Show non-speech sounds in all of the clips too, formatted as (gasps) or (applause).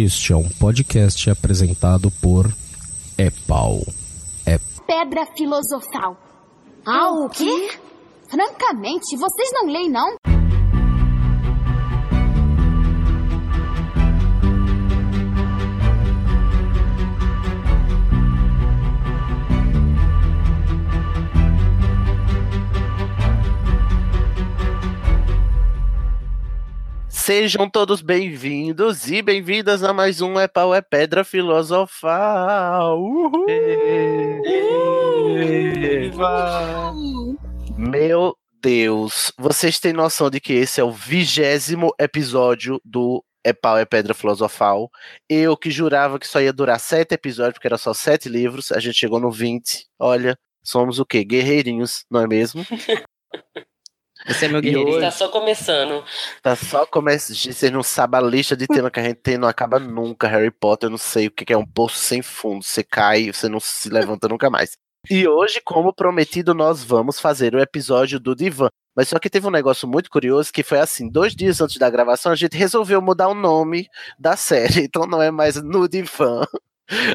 Este é um podcast apresentado por Epau. É Pedra filosofal. Ah, o quê? Francamente, vocês não leem, não? Sejam todos bem-vindos e bem-vindas a mais um É Pau é Pedra Filosofal. Uhul! Meu Deus, vocês têm noção de que esse é o vigésimo episódio do É Pau é Pedra Filosofal? Eu que jurava que só ia durar sete episódios, porque era só sete livros, a gente chegou no 20. Olha, somos o quê? Guerreirinhos, não é mesmo? (laughs) Você é meu guerreiro. hoje- Tá só começando. Tá só começa. Vocês não sabem a lista de tema que a gente tem, não acaba nunca. Harry Potter, eu não sei o que é um poço sem fundo. Você cai, você não se levanta nunca mais. E hoje, como prometido, nós vamos fazer o episódio do Divã. Mas só que teve um negócio muito curioso que foi assim: dois dias antes da gravação, a gente resolveu mudar o nome da série. (laughs) Então não é mais no Divã.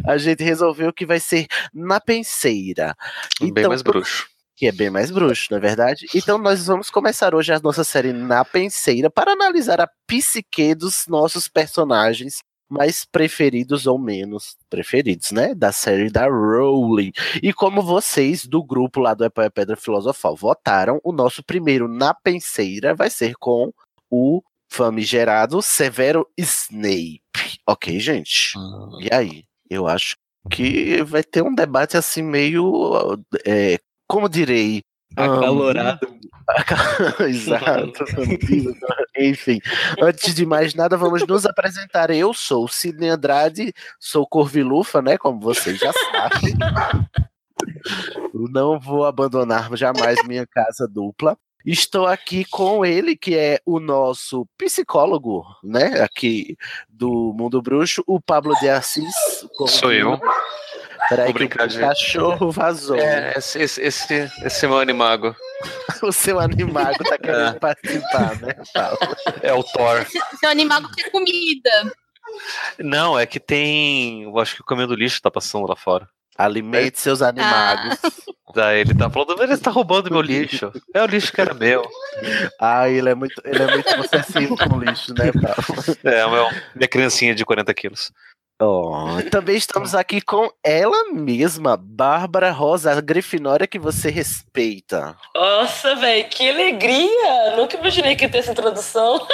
A gente resolveu que vai ser na penseira. Bem Então, mais bruxo. Que é bem mais bruxo, não é verdade? Então nós vamos começar hoje a nossa série na penseira para analisar a psique dos nossos personagens mais preferidos ou menos preferidos, né? Da série da Rowling. E como vocês do grupo lá do Epoé Pedra Filosofal votaram, o nosso primeiro na penseira vai ser com o famigerado Severo Snape. Ok, gente? E aí? Eu acho que vai ter um debate assim meio. é, como direi? Acalorado. (laughs) Exato. (laughs) Enfim, antes de mais nada, vamos nos apresentar. Eu sou o Sidney Andrade, sou Corvilufa, né? Como vocês já sabem. Não vou abandonar jamais minha casa dupla. Estou aqui com ele, que é o nosso psicólogo, né? Aqui do Mundo Bruxo, o Pablo de Assis. Sou eu. Peraí, Vou que o de- cachorro vazou. É, esse, esse, esse, esse é meu animago. (laughs) O seu animago tá querendo É. participar, né? Paulo? É o Thor. Seu animal quer comida. Não, é que tem. Eu acho que o caminhão do lixo tá passando lá fora. Alimente seus animagos. Daí ele tá falando, ele tá roubando meu lixo. É o lixo que era meu. Ah, ele é muito, ele é muito possessivo com o lixo, né, Paulo? É, o meu, minha criancinha de 40 quilos. Oh, também estamos aqui com ela mesma, Bárbara Rosa, a grifinória que você respeita. Nossa, velho, que alegria! Nunca imaginei que ia ter essa introdução.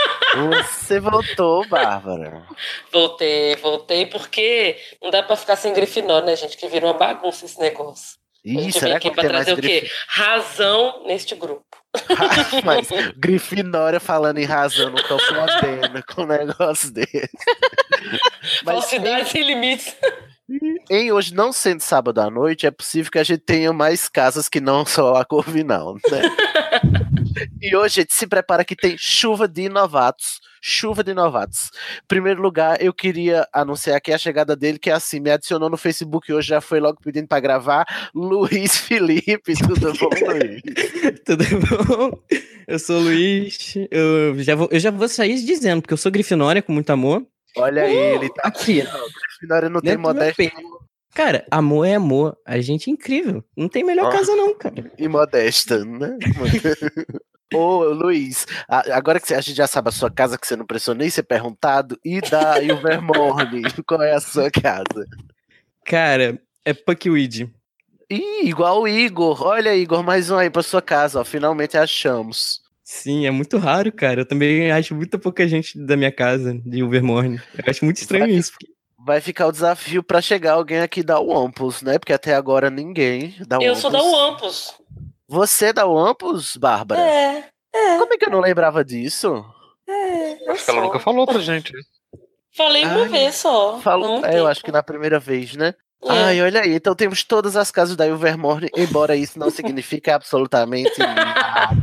Você voltou, Bárbara. Voltei, voltei, porque não dá pra ficar sem Grifinória, né, gente? Que vira uma bagunça esse negócio. Ih, será aqui que pra tem mais trazer o quê? grif... Razão neste grupo. (laughs) Mas grifinória falando em razão, não tô podendo com um negócio desse. Mas Falsidade sem limites. Em hoje não sendo sábado à noite, é possível que a gente tenha mais casas que não só a Corvinal, né? (laughs) e hoje, gente, se prepara que tem chuva de novatos. Chuva de novatos. Primeiro lugar, eu queria anunciar aqui a chegada dele, que é assim, me adicionou no Facebook hoje, já foi logo pedindo pra gravar. Luiz Felipe, (laughs) tudo bom, Luiz? Tudo bom? Eu sou o Luiz. Eu já vou, eu já vou sair dizendo, porque eu sou grifinória com muito amor. Olha aí, ele tá Aqui. Não, Grifinória não tem modéstia. Cara, amor é amor. A gente é incrível. Não tem melhor Ó. casa, não, cara. e modesta, né? (laughs) Ô, Luiz, agora que a gente já sabe a sua casa, que você não precisou nem ser perguntado, e da Ilvermorny, (laughs) qual é a sua casa? Cara, é Puckweed. Ih, igual o Igor. Olha, Igor, mais um aí pra sua casa, ó. Finalmente achamos. Sim, é muito raro, cara. Eu também acho muito pouca gente da minha casa, de Overmorning. Eu acho muito estranho isso. Vai ficar o desafio pra chegar alguém aqui da Wampus, né? Porque até agora ninguém da Eu sou da Wampus. Você é da Wampus, Bárbara? É, Como é que eu não lembrava disso? é. Acho que ela nunca falou pra gente. Falei uma Ai, vez só. Falou, é, eu acho que na primeira vez, né? É. Ai, olha aí, então temos todas as casas da Ilvermorny, embora isso não signifique absolutamente nada.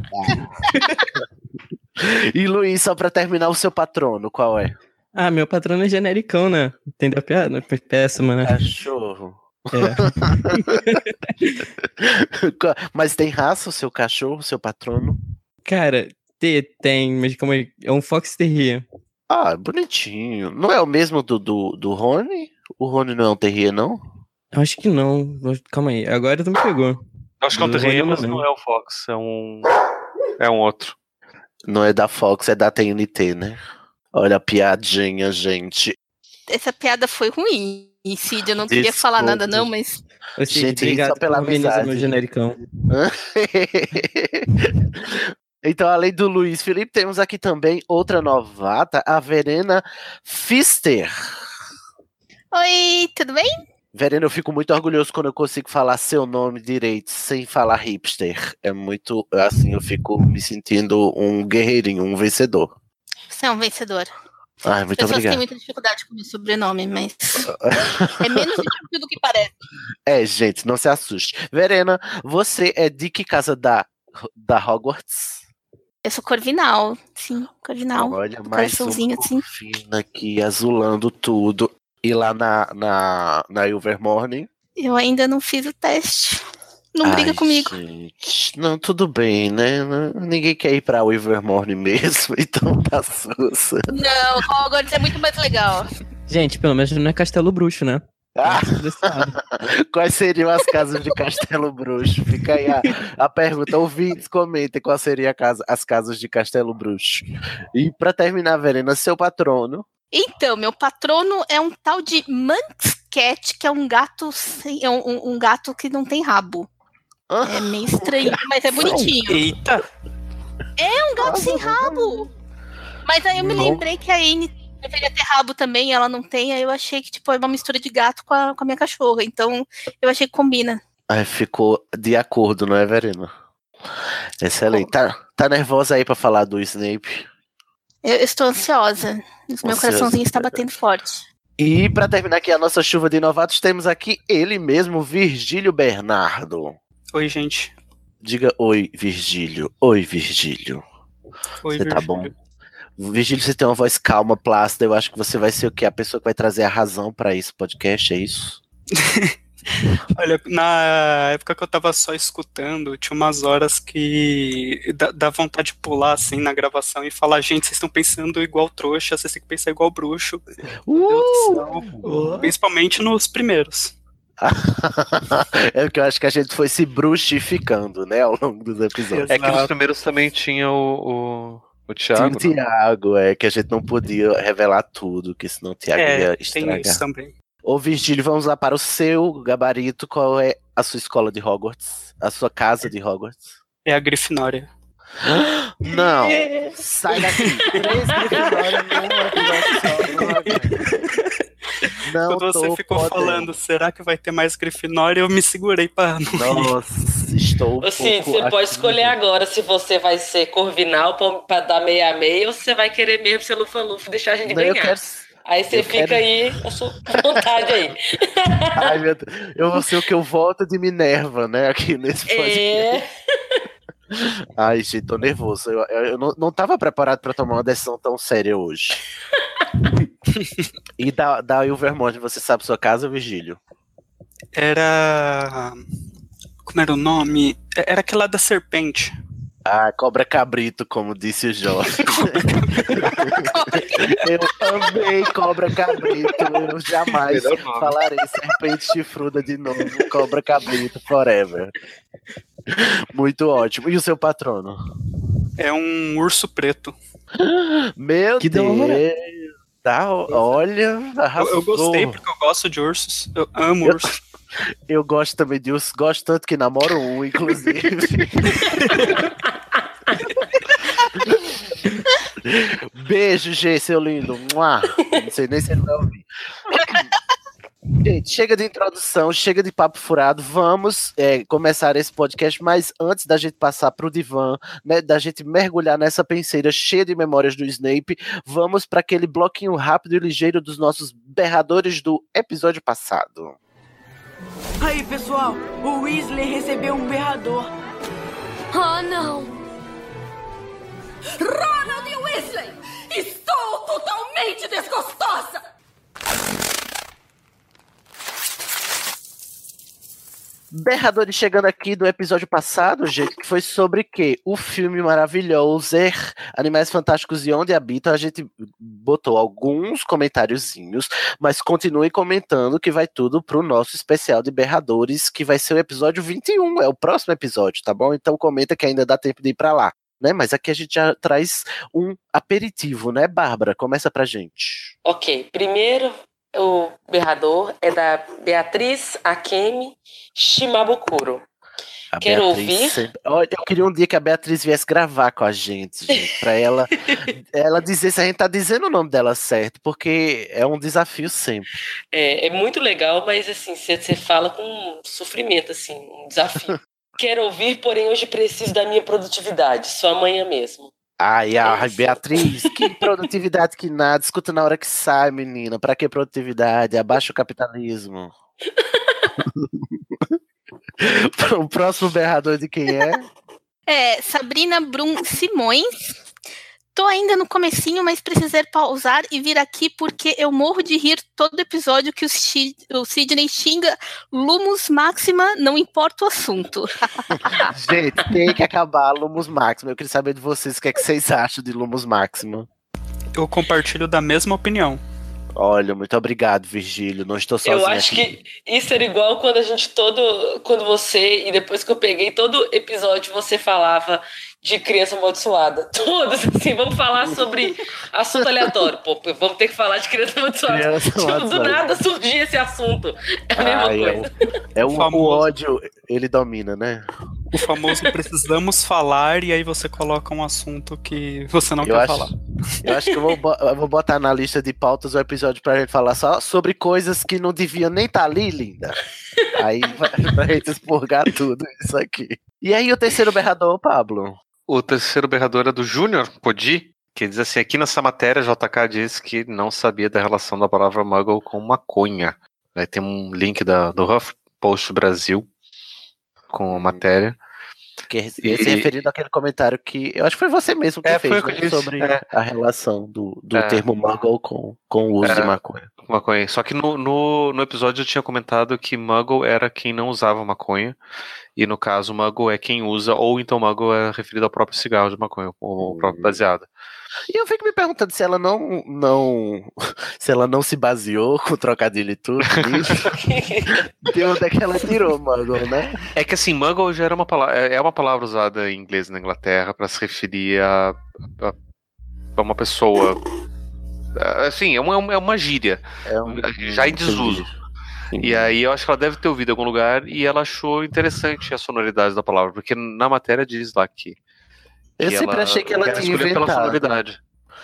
(laughs) e Luiz, só pra terminar, o seu patrono, qual é? Ah, meu patrono é genericão, né? Entendeu a piada? Péssima, né? Cachorro. É. (laughs) Mas tem raça o seu cachorro, o seu patrono? Cara, te- tem, mas como é, é um Fox Terrier. Ah, bonitinho. Não é o mesmo do, do, do Rony? O Rony não é um terrier, não? Acho que não. Calma aí, agora tu me pegou. Acho que é um Terrier, mas não não é o Fox. É um. É um outro. Não é da Fox, é da TNT, né? Olha a piadinha, gente. Essa piada foi ruim. Cid, eu não queria falar Desculpa. nada, não, mas. Ô, Cid, Gente, obrigado só pela amizade. meu genericão. (laughs) então, além do Luiz Felipe, temos aqui também outra novata, a Verena Fister. Oi, tudo bem? Verena, eu fico muito orgulhoso quando eu consigo falar seu nome direito sem falar hipster. É muito assim, eu fico me sentindo um guerreirinho, um vencedor. Você é um vencedor. Ai, muito Pessoas têm obrigado. muita dificuldade com o meu sobrenome, mas. (laughs) é menos difícil do que parece. É, gente, não se assuste. Verena, você é de que casa da, da Hogwarts? Eu sou Corvinal, sim, Corvinal. Olha, mais uma assim. fina aqui, azulando tudo. E lá na, na, na Ilvermorning? Eu ainda não fiz o teste. Não briga Ai, comigo. Gente, não, tudo bem, né? Não- Ninguém quer ir pra Ilvermorning mesmo, (laughs) então tá sussa. Não, Hogwarts é muito mais legal. Gente, pelo menos não é Castelo Bruxo, né? Ah, (laughs) quais seriam as casas de Castelo Bruxo? Fica aí a, a pergunta. Ouvintes, comentem quais seriam a casa- as casas de Castelo Bruxo. E pra terminar, Verena, seu patrono. Então, meu patrono é um tal de Manx Cat, que é um gato sem, é um- um gato que não tem rabo. É (laughs) meio estranho, mas é bonitinho. Eita! É um gato sem rabo. Mas aí eu me Não. lembrei que a Anne deveria ter rabo também, ela não tem, aí eu achei que tipo, é uma mistura de gato com a, com a minha cachorra. Então, eu achei que combina. Ai, ficou de acordo, não é, Verena? Excelente. Tá, tá nervosa aí pra falar do Snape? Eu, estou ansiosa. Meu Ansiosa. coraçãozinho está batendo forte. E pra terminar aqui a nossa chuva de novatos, temos aqui ele mesmo, Virgílio Bernardo. Oi, gente. Diga oi, Virgílio. Oi, Virgílio. Oi, Você tá Virgílio. bom? Virgílio, você tem uma voz calma, plácida. Eu acho que você vai ser o que? A pessoa que vai trazer a razão pra esse podcast, é isso? (laughs) Olha, na época que eu tava só escutando, tinha umas horas que dá, dá vontade de pular assim na gravação e falar, gente, vocês estão pensando igual trouxa, vocês têm que pensar igual bruxo. Do céu. Principalmente nos primeiros. (laughs) é porque eu acho que a gente foi se bruxificando, né, ao longo dos episódios. É que nos primeiros também tinha o, o, o Tinha Thiago. o Tiago, é que a gente não podia revelar tudo, que senão o Tiago É, ia tem estragar. isso também. Ô Virgílio, vamos lá para o seu gabarito. Qual é a sua escola de Hogwarts? A sua casa de Hogwarts? É a Grifinória. (gasps) Não! Sai daqui! Três Grifinória num episódio só. Não, Quando você ficou podendo. falando, será que vai ter mais Grifinória? Eu me segurei pra não. Nossa, estou um pouco você pode escolher agora se você vai ser Corvinal pra, pra dar meia a meia ou se você vai querer mesmo ser Lufa-Lufa e deixar a gente Não, eu ganhar. quero... Aí você eu fica quero- aí sua vontade aí. (laughs) Ai, meu Deus. Eu vou ser o que eu voto de Minerva, né? Aqui nesse podcast. É. Ai, gente, tô nervoso. Eu, eu- eu não, não tava preparado pra tomar uma decisão tão séria hoje. (laughs) e da, da Ilvermont, você sabe sua casa, Virgílio? Era. Como era o nome? Era aquela da serpente. Ah, cobra cabrito, como disse o Jorge. (laughs) eu amei cobra cabrito. Eu jamais falarei serpente chifruda de novo. Cobra cabrito forever. Muito ótimo. E o seu patrono? É um urso preto. Meu Que Deus. Tá, olha, Eu, arrasou. eu gostei porque eu gosto de ursos. Eu amo Eu- (laughs) ursos. Eu gosto também de urso, gosto tanto que namoro um, inclusive. (laughs) Beijo, G, seu lindo. Não sei nem se ele vai ouvir. Gente, chega de introdução, chega de papo furado. Vamos é, começar esse podcast, mas antes da gente passar pro divã, né, da gente mergulhar nessa penseira cheia de memórias do Snape, vamos para aquele bloquinho rápido e ligeiro dos nossos berradores do episódio passado. Aí, pessoal, o Weasley recebeu um berrador. Oh, não! Ronald Weasley! Estou totalmente desgostosa! Berradores chegando aqui do episódio passado, gente, que foi sobre que o filme maravilhoso Animais Fantásticos e Onde Habitam. A gente botou alguns comentáriozinhos, mas continue comentando que vai tudo pro nosso especial de Berradores, que vai ser o episódio 21, é o próximo episódio, tá bom? Então comenta que ainda dá tempo de ir pra lá. Né? Mas aqui a gente já traz um aperitivo, né, Bárbara? Começa pra gente. Ok, primeiro o berrador é da Beatriz Akemi Shimabukuro. A Quero Beatriz ouvir? sempre- eu queria um dia que a Beatriz viesse gravar com a gente, gente pra ela, (laughs) ela dizer se a gente tá dizendo o nome dela certo, porque é um desafio sempre. É, é muito legal, mas assim, você fala com sofrimento, assim, um desafio. (laughs) Quero ouvir, porém hoje preciso da minha produtividade, só amanhã mesmo. Ai, ai, Beatriz, que (laughs) produtividade que nada. Escuta na hora que sai, menina. Pra que produtividade? Abaixa o capitalismo. (laughs) (laughs) o próximo berrador de quem é? É, Sabrina Brum Simões. Tô ainda no comecinho, mas precisei pausar e vir aqui porque eu morro de rir todo episódio que o, o Sidney xinga Lumus Máxima, não importa o assunto. (laughs) Gente, tem que acabar Lumos Máxima. Eu queria saber de vocês o que, é que vocês acham de Lumos Máxima. Eu compartilho da mesma opinião. Olha, muito obrigado, Virgílio. Não estou sozinho Eu acho aqui. que isso era igual quando a gente todo. Quando você, e depois que eu peguei todo episódio, você falava de criança amaldiçoada. (laughs) Todos, assim, vamos falar sobre assunto aleatório. Pô, vamos ter que falar de criança amaldiçoada. Criança Tipo, do amaldiçoada. nada surgia esse assunto. É a mesma Ai, é coisa. o, é o, o ódio, ele domina, né? O famoso precisamos falar e aí você coloca um assunto que você não Eu quer acho, falar. eu acho que eu vou, eu vou botar na lista de pautas o episódio pra gente falar só sobre coisas que não deviam nem estar ali, linda. Aí vai (laughs) gente expurgar tudo isso aqui. E aí o terceiro berrador, Pablo? O terceiro berrador é do Júnior Podi, que diz assim: aqui nessa matéria, JK diz que não sabia da relação da palavra muggle com maconha. Aí tem um link da, do Huff Post Brasil com a matéria. Que E- referindo àquele comentário que eu acho que foi você mesmo que É, fez né, sobre é. a relação do, do É. termo muggle com, com o uso de É. maconha. Maconha. Só que no, no, no episódio eu tinha comentado que Muggle era quem não usava maconha. E no caso, Muggle é quem usa, ou então Muggle é referido ao próprio cigarro de maconha, ou ao próprio baseado. E eu fico me perguntando se ela não, não (laughs) se ela não se baseou com o trocadilho e tudo (laughs) de onde é que ela tirou, muggle, né? É que assim, Muggle já era uma palavra, é uma palavra usada em inglês na Inglaterra para se referir a, a, a uma pessoa. Assim, é uma, é uma gíria. É um, já em desuso. E aí eu acho que ela deve ter ouvido em algum lugar e ela achou interessante a sonoridade da palavra, porque na matéria diz lá que. Eu que sempre achei que ela tinha escolheu pela inventado. sonoridade.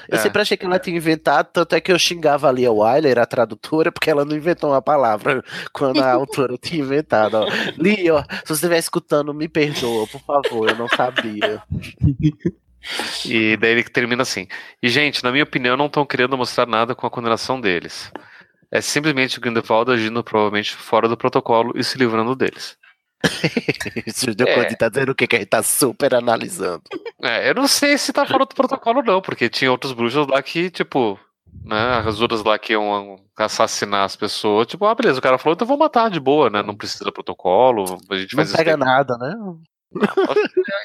Eu É. sempre achei que ela tinha inventado, tanto é que eu xingava ali a Wyler, a tradutora, porque ela não inventou uma palavra quando a autora tinha inventado. Ó. Li, ó, se você estiver escutando, me perdoa, por favor, eu não sabia. (laughs) E daí ele termina assim. E, gente, na minha opinião, não estão querendo mostrar nada com a condenação deles. É simplesmente o Grindelwald agindo provavelmente fora do protocolo e se livrando deles. (laughs) Isso deu É. conta de tá dizendo o que que a gente tá super analisando. É, eu não sei se tá fora do protocolo, não, porque tinha outros bruxos lá que, tipo, né, as outras lá que iam assassinar as pessoas, tipo, ah, beleza, o cara falou, então eu vou matar de boa, né? Não precisa do protocolo, a gente Não faz isso. pega nada, né?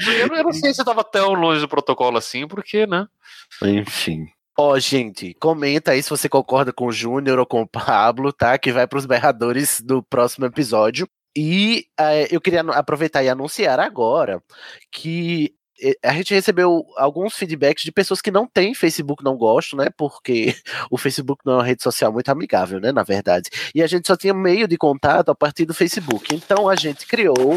Eu, eu não sei se tava tão longe do protocolo assim, porque, né? Enfim. Ó, gente, comenta aí se você concorda com o Júnior ou com o Pablo, tá? Que vai pros berradores do próximo episódio. E eh, eu queria aproveitar e anunciar agora que eh, a gente recebeu alguns feedbacks de pessoas que não têm Facebook, não gostam, né? Porque (laughs) o Facebook não é uma rede social muito amigável, né? Na verdade. E a gente só tinha meio de contato a partir do Facebook. Então a gente criou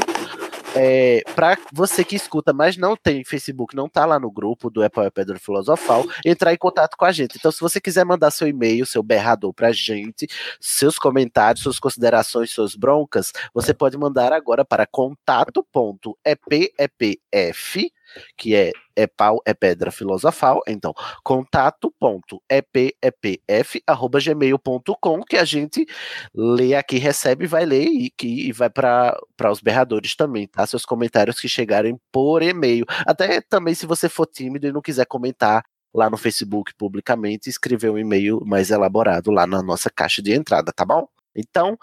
é, para você que escuta, mas não tem Facebook, não tá lá no grupo do Apple Pedra Filosofal, entrar em contato com a gente. Então, se você quiser mandar seu e-mail, seu berrador pra gente, seus comentários, suas considerações, suas broncas, você pode mandar agora para contato.epepf, que é, é pau, é pedra filosofal, então, contato.epepf.gmail.com, que a gente lê aqui, recebe, vai ler e, que, e vai para os berradores também, tá? Seus comentários que chegarem por e-mail. Até também, se você for tímido e não quiser comentar lá no Facebook publicamente, escrever um e-mail mais elaborado lá na nossa caixa de entrada, tá bom? Então,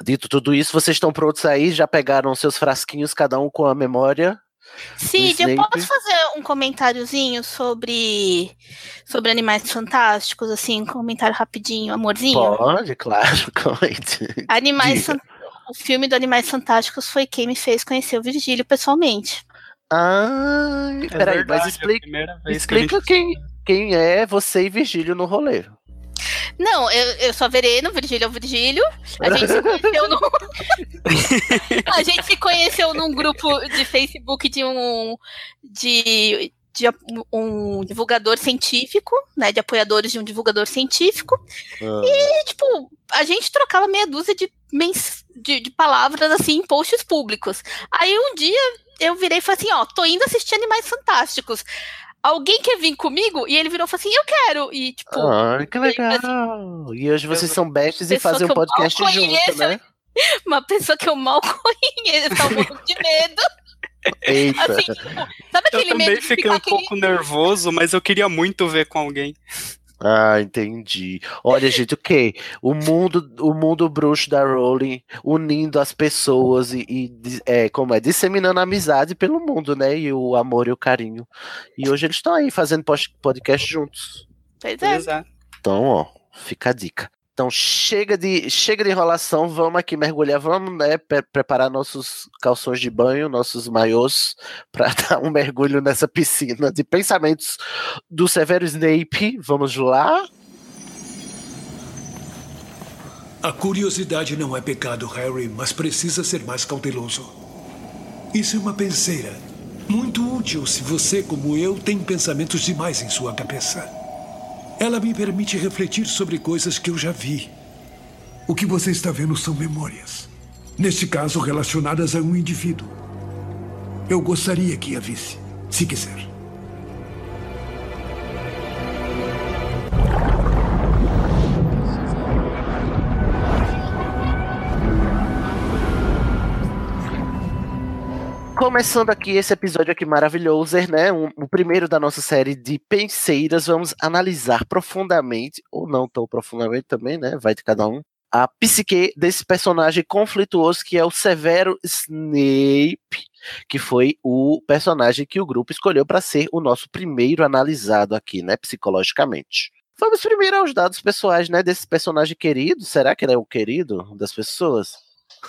Dito tudo isso, vocês estão prontos aí? Já pegaram seus frasquinhos, cada um com a memória? Cid, eu posso fazer um comentáriozinho sobre sobre Animais Fantásticos, assim, um comentário rapidinho, amorzinho? Pode, claro, (laughs) comente. Animais Diga. Fan- O filme do Animais Fantásticos foi quem me fez conhecer o Virgílio pessoalmente. Ah, É peraí, verdade, mas a explica, que a explica gente- quem, quem é você e Virgílio no rolê. Não, eu, eu sou a Verena, o Virgílio é o Virgílio. A gente se conheceu num. (laughs) (laughs) a gente se conheceu num grupo de Facebook de um. de. de um divulgador científico, né? De apoiadores de um divulgador científico. E, tipo, a gente trocava meia dúzia de, mens de, de palavras assim em posts públicos. Aí um dia eu virei e falei assim: ó, tô indo assistir Animais Fantásticos. Alguém quer vir comigo? E ele virou e falou assim: eu quero. E, tipo, Ah, que legal. E hoje vocês são bestes e fazem um eu podcast junto, conheço, né? (laughs) uma pessoa que eu mal (laughs) conheço, tá um pouco de medo. Eita. Assim, tipo, sabe Eu aquele medo também de fiquei um aquele... pouco nervoso, mas eu queria muito ver com alguém. Ah, entendi. Olha, (laughs) gente, o quê? O mundo, o mundo bruxo da Rowling unindo as pessoas e, e é, como é, disseminando a amizade pelo mundo, né? E o amor e o carinho. E hoje eles estão aí fazendo podcast juntos. Pois é. Então, ó, fica a dica. Então, chega de, chega de enrolação, vamos aqui mergulhar, vamos né, pre- preparar nossos calções de banho, nossos maiôs, (laughs) para dar um mergulho nessa piscina de pensamentos do Severo Snape. Vamos lá? A curiosidade não é pecado, Harry, mas precisa ser mais cauteloso. Isso é uma penseira. Muito útil se você, como eu, tem pensamentos demais em sua cabeça. Ela me permite refletir sobre coisas que eu já vi. O que você está vendo são memórias. Neste caso, relacionadas a um indivíduo. Eu gostaria que a visse, se quiser. Começando aqui esse episódio aqui maravilhoso, né? Um- o primeiro da nossa série de penseiras, vamos analisar profundamente, ou não tão profundamente também, né? Vai de cada um. A psique desse personagem conflituoso que é o Severo Snape, que foi o personagem que o grupo escolheu para ser o nosso primeiro analisado aqui, né? Psicologicamente. Vamos primeiro aos dados pessoais, né? Desse personagem querido. Será que ele é o querido das pessoas?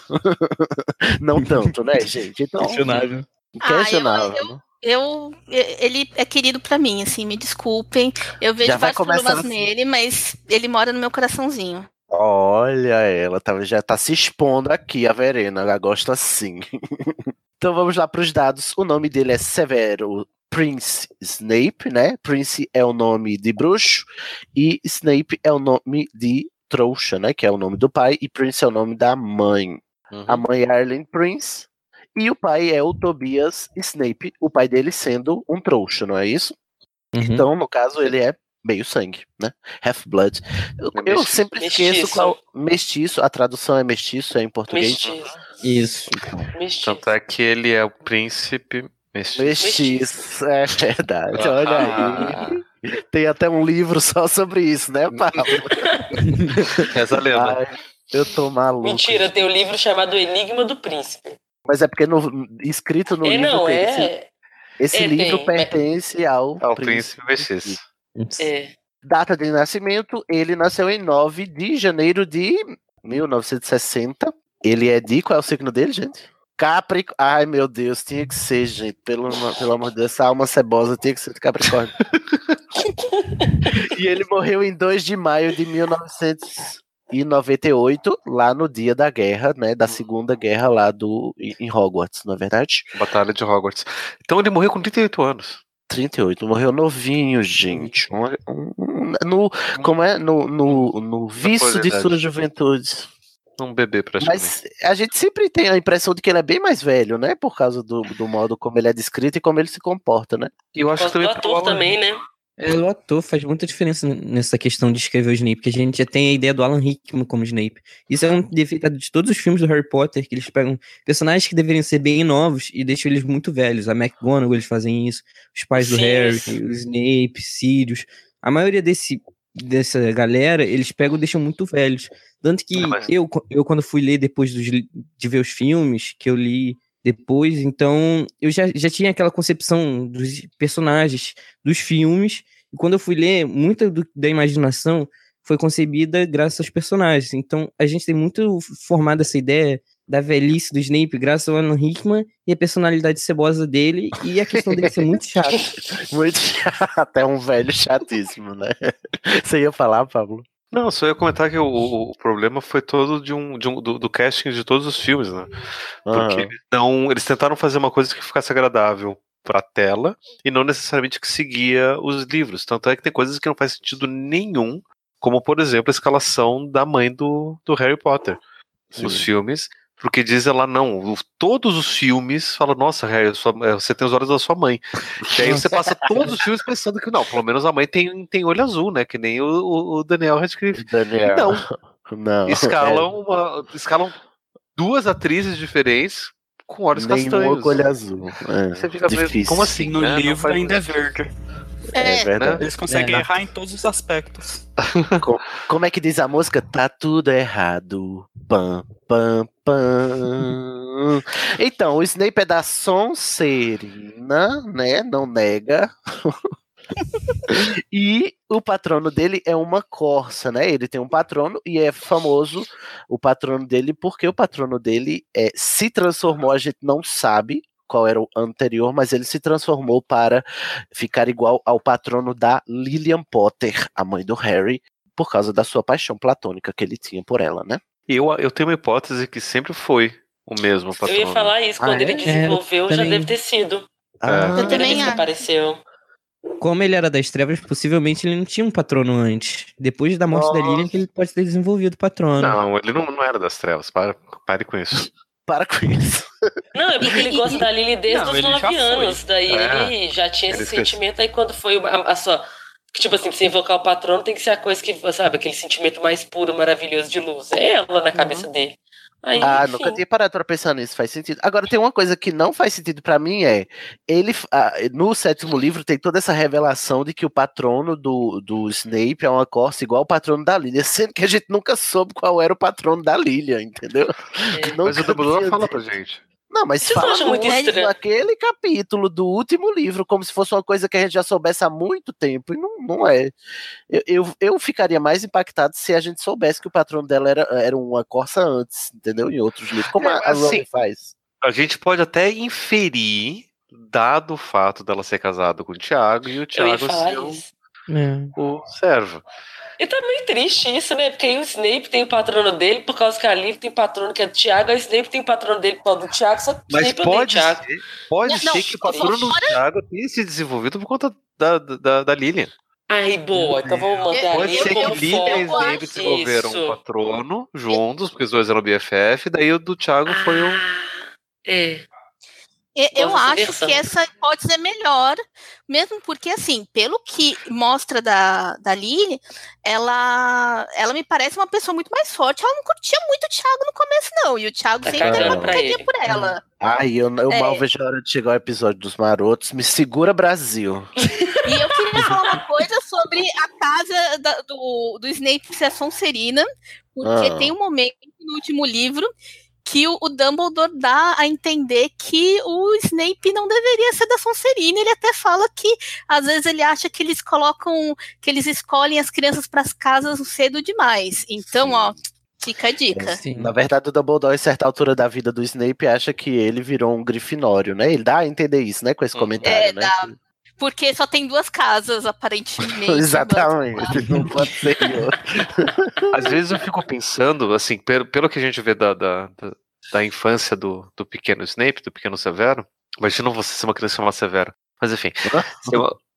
(laughs) não tanto, né, gente? Então, Questionável. Questionável. Ah, Eu, ele é querido pra mim, assim, me desculpem. Eu vejo vários problemas assim. nele, mas ele mora no meu coraçãozinho. Olha, ela tá- já tá se expondo aqui, a Verena. Ela gosta assim. (laughs) então vamos lá para os dados. O nome dele é Severo Prince Snape, né? Prince é o nome de bruxo e Snape é o nome de trouxa, né? Que é o nome do pai e Prince é o nome da mãe. A mãe é Arlene Prince e o pai é o Tobias Snape, o pai dele sendo um trouxa, não é isso? Uhum. Então, no caso, ele é meio sangue, né? Half-blood. Eu, eu Mestiço. sempre esqueço Mestiço. qual. Mestiço, a tradução é mestiço, é em português. Mestiço. Isso. Mestiço. Tanto é que ele é o príncipe mestiço. Mestiço, é verdade. Olha Ah. aí. Tem até um livro só sobre isso, né, Paulo? (laughs) Essa lenda. Ai, eu tô maluco. Mentira, tem o livro chamado Enigma do Príncipe. Mas é porque no, escrito no é, livro não, tem esse, é. esse é, livro tem, pertence ao, Ao príncipe. mestiço. É. Data de nascimento, ele nasceu em 9 de janeiro de 1960. Ele é de. Qual é o signo dele, gente? Capricórnio. Ai, meu Deus, tinha que ser, gente. Pelo, pelo amor de Deus, essa alma cebosa tinha que ser de Capricórnio. (laughs) e ele morreu em 2 de maio de 1998, lá no dia da guerra, né? Da Segunda Guerra lá do, em Hogwarts, não é verdade? Batalha de Hogwarts. Então ele morreu com 38 anos. 38, morreu novinho, gente. No, como é? No, no, no vício de sua juventude. Um bebê praticamente. Mas a gente sempre tem a impressão de que ele é bem mais velho, né? Por causa do, do modo como ele é descrito e como ele se comporta, né? E eu acho que do também ator Alan também, né? É, o ator faz muita diferença nessa questão de escrever o Snape, porque a gente já tem a ideia do Alan Rickman como Snape. Isso é um defeito de todos os filmes do Harry Potter, que eles pegam personagens que deveriam ser bem novos e deixam eles muito velhos. A McGonagall, eles fazem isso, os pais do Sim, Harry, o Snape, Sirius. A maioria desse dessa galera, eles pegam e deixam muito velhos. Tanto que eu, eu, quando fui ler depois dos, de ver os filmes, que eu li depois, então eu já, já tinha aquela concepção dos personagens dos filmes, e quando eu fui ler, muita do, da imaginação foi concebida graças aos personagens. Então a gente tem muito formado essa ideia da velhice do Snape graças ao Alan Rickman e a personalidade cebosa dele e a questão dele ser muito chato. (laughs) muito chato, é um velho chatíssimo, né? (laughs) Você ia falar, Pablo? Não, só ia comentar que o, o problema foi todo de um, de um do, do, casting de todos os filmes, né? Porque eles, não, eles tentaram fazer uma coisa que ficasse agradável pra tela e não necessariamente que seguia os livros. Tanto é que tem coisas que não faz sentido nenhum, como por exemplo a escalação da mãe do, do Harry Potter Sim. nos filmes porque diz ela, não, todos os filmes falam, nossa, Harry, sua, é, você tem os olhos da sua mãe. E aí você passa (laughs) todos os filmes pensando que, não, pelo menos a mãe tem, tem olho azul, né? Que nem o, o Daniel Radcliffe. Daniel. Não. (laughs) não. Escalam, uma, escalam duas atrizes diferentes com olhos Nenhum castanhos. olho azul. É, você fica difícil. como assim? No né? livro ainda é verde. É, É, verdade. Eles conseguem É. errar em todos os aspectos. (laughs) Co- Como é que diz a música? Tá tudo errado. Pam, pam, pam. Então, o Snape é da Sonserina, né? Não nega. (laughs) e o patrono dele é uma corça, né? Ele tem um patrono e é famoso o patrono dele porque o patrono dele é, se transformou, a gente não sabe qual era o anterior, mas ele se transformou para ficar igual ao patrono da Lillian Potter, a mãe do Harry, por causa da sua paixão platônica que ele tinha por ela, né? Eu, eu tenho uma hipótese que sempre foi o mesmo Eu patrono. ia falar isso, Ah, quando é? ele desenvolveu, já deve ter sido. Ah, Eu Primeira também acho. apareceu. Como ele era das trevas, possivelmente ele não tinha um patrono antes. Depois da morte da Lilian, que ele pode ter desenvolvido o patrono. Não, ele não, não era das trevas. Para, pare com isso. Para com isso. Não, é porque ele gosta da Lily desde Não, os ele já 9 foi. anos. Daí É. ele já tinha esse Ele esquece. sentimento. Aí quando foi a, a sua. Tipo assim, pra você invocar o patrono tem que ser a coisa que, sabe, aquele sentimento mais puro, maravilhoso de luz. É ela na cabeça dele. Aí, Ah, enfim. nunca tinha parado pra pensar nisso, faz sentido. Agora, tem uma coisa que não faz sentido pra mim é, ele, ah, no sétimo livro tem toda essa revelação de que o patrono do, do Snape é uma corça igual ao patrono da Lilia, sendo que a gente nunca soube qual era o patrono da Lilia, entendeu? É. Mas o Dumbledore fala pra gente. Não, mas Vocês fala muito estranho? naquele capítulo do último livro, como se fosse uma coisa que a gente já soubesse há muito tempo, e não, não é. Eu, eu, eu ficaria mais impactado se a gente soubesse que o patrono dela era, era uma corça antes, entendeu? Em outros livros, como É, a, a assim, Rowling faz. A gente pode até inferir, dado o fato dela ser casada com o Thiago e o falar ser o. É. o servo. E tá meio triste isso, né? Porque aí o Snape tem o patrono dele, por causa que a Lily tem patrono que é do Thiago, aí o Snape tem o patrono dele por causa do Thiago, só que o Mas Snape o pode Thiago. ser, pode Não, ser não, que o patrono do Thiago tenha se desenvolvido por conta da, da, da Lilian. Ai, boa, então vamos manter a Pode ser que Lilian e. Snape desenvolveram um Isso. patrono juntos, porque os dois eram BFF, daí o do Thiago foi o. Ah, É. E- Eu acho que essa hipótese é melhor, mesmo porque, assim, pelo que mostra da, da Lily, ela, ela me parece uma pessoa muito mais forte. Ela não curtia muito o Thiago no começo, não. E o Thiago Tá sempre cagando uma ele. por ela. Ai, eu, eu É. mal vejo a hora de chegar o episódio dos marotos. Me segura, Brasil. (laughs) E eu queria falar uma coisa sobre a casa da- do, do Snape ser a Sonserina, porque Ah. tem um momento no último livro que o, o Dumbledore dá a entender que o Snape não deveria ser da Sonserina. Ele até fala que às vezes ele acha que eles colocam, que eles escolhem as crianças para as casas cedo demais. Então, ó, fica a dica. Sim. Na verdade, o Dumbledore, em certa altura da vida do Snape, acha que ele virou um grifinório, né? Ele dá a entender isso, né? Com esse comentário, É, né? dá. Porque só tem duas casas, aparentemente. (laughs) Exatamente. Não pode ser. (laughs) Às vezes eu fico pensando, assim, pelo, pelo que a gente vê da, da, da, da infância do, do pequeno Snape, do pequeno Severo. Imagina você ser uma criança chamada Severo. Mas enfim,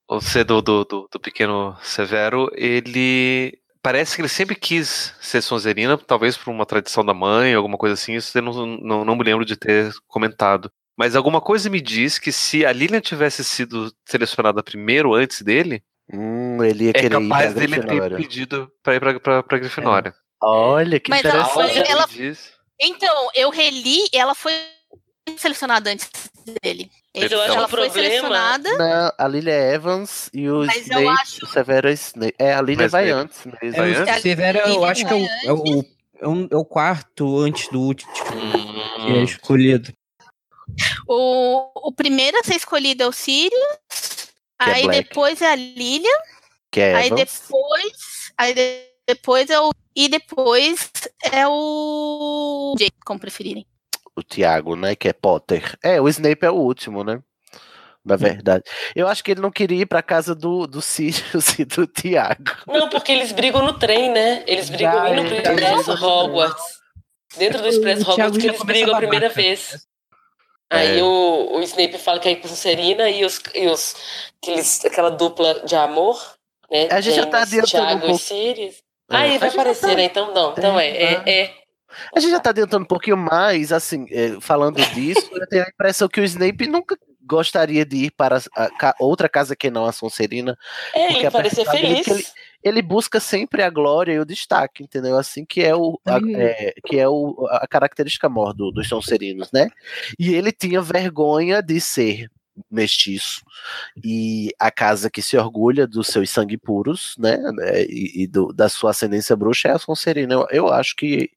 você do, do, do, do pequeno Severo, ele. Parece que ele sempre quis ser Sonserina, talvez por uma tradição da mãe, alguma coisa assim. Isso eu não, não, não me lembro de ter comentado. Mas alguma coisa me diz que se a Lilian tivesse sido selecionada primeiro antes dele, Hum, ele ia é querer ir pra capaz dele ter pedido pra ir pra, pra, pra Grifinória. Olha, que Mas ela interessante. foi- ela- Me diz. Então, eu reli e ela foi selecionada antes dele. Ele- Então, ela o foi problema- selecionada. Não, a Lilia Evans e o Mas eu Snape, acho- o Severo Snape. É, a Lilia Mas vai Snape- antes. Né? É, o Severo, eu acho que é o, é o, é é o quarto antes do último que é escolhido. O, o primeiro a ser escolhido é o Sirius. Que é aí Black. depois é a Lilian. Que é aí Evans. depois. Aí de- depois é o. E depois é o. Jake, como preferirem. o Tiago, né? Que é Potter. É, o Snape é o último, né? Na verdade. Eu acho que ele não queria ir pra casa do, do (laughs) Sirius e do Tiago. Não, porque eles brigam no trem, né? Eles brigam Já, indo é, pro Expresso é. Hogwarts. Dentro do Expresso Hogwarts que eles brigam a primeira vez. Aí É. o, o Snape fala que é com Sonserina e os, e os aqueles, aquela dupla de amor, né? A gente já tá James, adiantando Thiago um pouco. e Sirius. É. Ah, ele A vai aparecer, tá- né? Então não, então é, é, é. A gente já tá adiantando um pouquinho mais, assim, é, falando disso, (laughs) eu tenho a impressão que o Snape nunca gostaria de ir para a ca- outra casa que não a Sonserina. É, porque ele a parecia personalidade feliz. que Ele, ele busca sempre a glória e o destaque, entendeu? Assim que é o a, Hum. é, que é o, a característica maior do- dos Sonserinos, né? E ele tinha vergonha de ser mestiço e a casa que se orgulha dos seus sangue puros, né, né, e, e do- da sua ascendência bruxa é a Sonserina. Eu, eu acho que,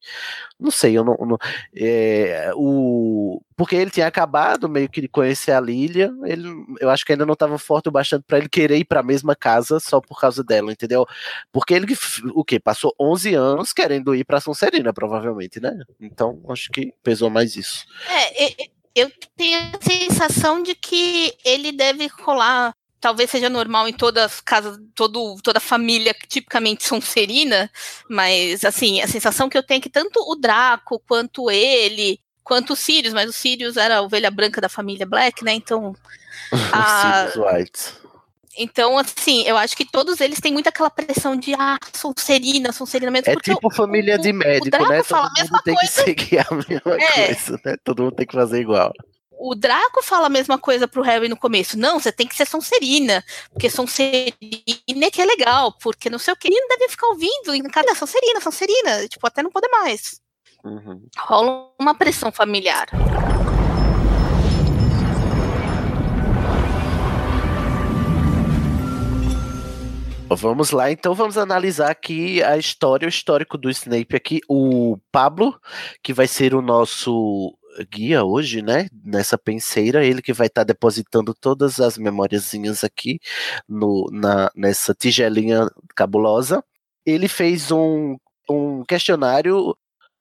não sei, eu não, não- é, o porque ele tinha acabado meio que de conhecer a Lilia, ele, eu acho que ainda não estava forte o bastante para ele querer ir para a mesma casa só por causa dela, entendeu? Porque ele o que passou 11 anos querendo ir para Sonserina, provavelmente, né? Então acho que pesou mais isso. É, e- eu tenho a sensação de que ele deve rolar. Talvez seja normal em todas as casas, todo, toda família tipicamente sonserina, mas assim, a sensação que eu tenho é que tanto o Draco quanto ele, quanto o Sirius, mas o Sirius era a ovelha branca da família Black, né? Então, (laughs) a- Sirius White. Então assim, eu acho que todos eles têm muito aquela pressão de ah, sonserina, sonserina mesmo, É tipo família de médico, né? Todo mundo tem que coisa. seguir a mesma É. coisa, né? Todo mundo tem que fazer igual. o Draco fala a mesma coisa pro Harry no começo. Não, você tem que ser Sonserina, porque Sonserina é que é legal, porque não sei o que. Ele não deve ficar ouvindo, e cada Sonserina, Sonserina, tipo, até não poder mais. Uhum. Rola uma pressão familiar. Vamos lá, então vamos analisar aqui a história, o histórico do Snape aqui. O Pablo, que vai ser o nosso guia hoje, né? Nessa penseira, ele que vai estar depositando todas as memóriazinhas aqui no, na, nessa tigelinha cabulosa. Ele fez um, um questionário.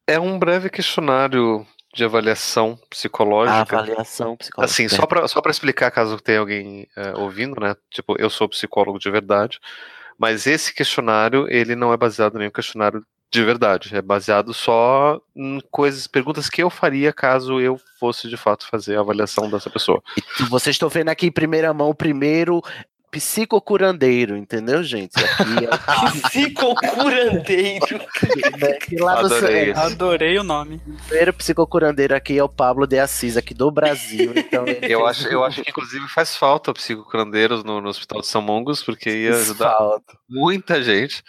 É um breve questionário de avaliação psicológica. Avaliação psicológica. Assim, só pra, só pra explicar, caso tenha alguém é, ouvindo, né? Tipo, eu sou psicólogo de verdade, mas esse questionário, ele não é baseado em nenhum questionário de verdade. É baseado só em coisas, perguntas que eu faria caso eu fosse de fato fazer a avaliação dessa pessoa. Vocês estão vendo aqui em primeira mão o primeiro psicocurandeiro, entendeu, gente? Aqui é (laughs) Psicocurandeiro. que lá no Adorei. céu- Adorei o nome. O primeiro psicocurandeiro aqui é o Pablo de Assis, aqui do Brasil. Então ele Eu acho, eu acho que inclusive faz falta psicocurandeiros no, no Hospital de São Mongos, porque ia ajudar falta. muita gente.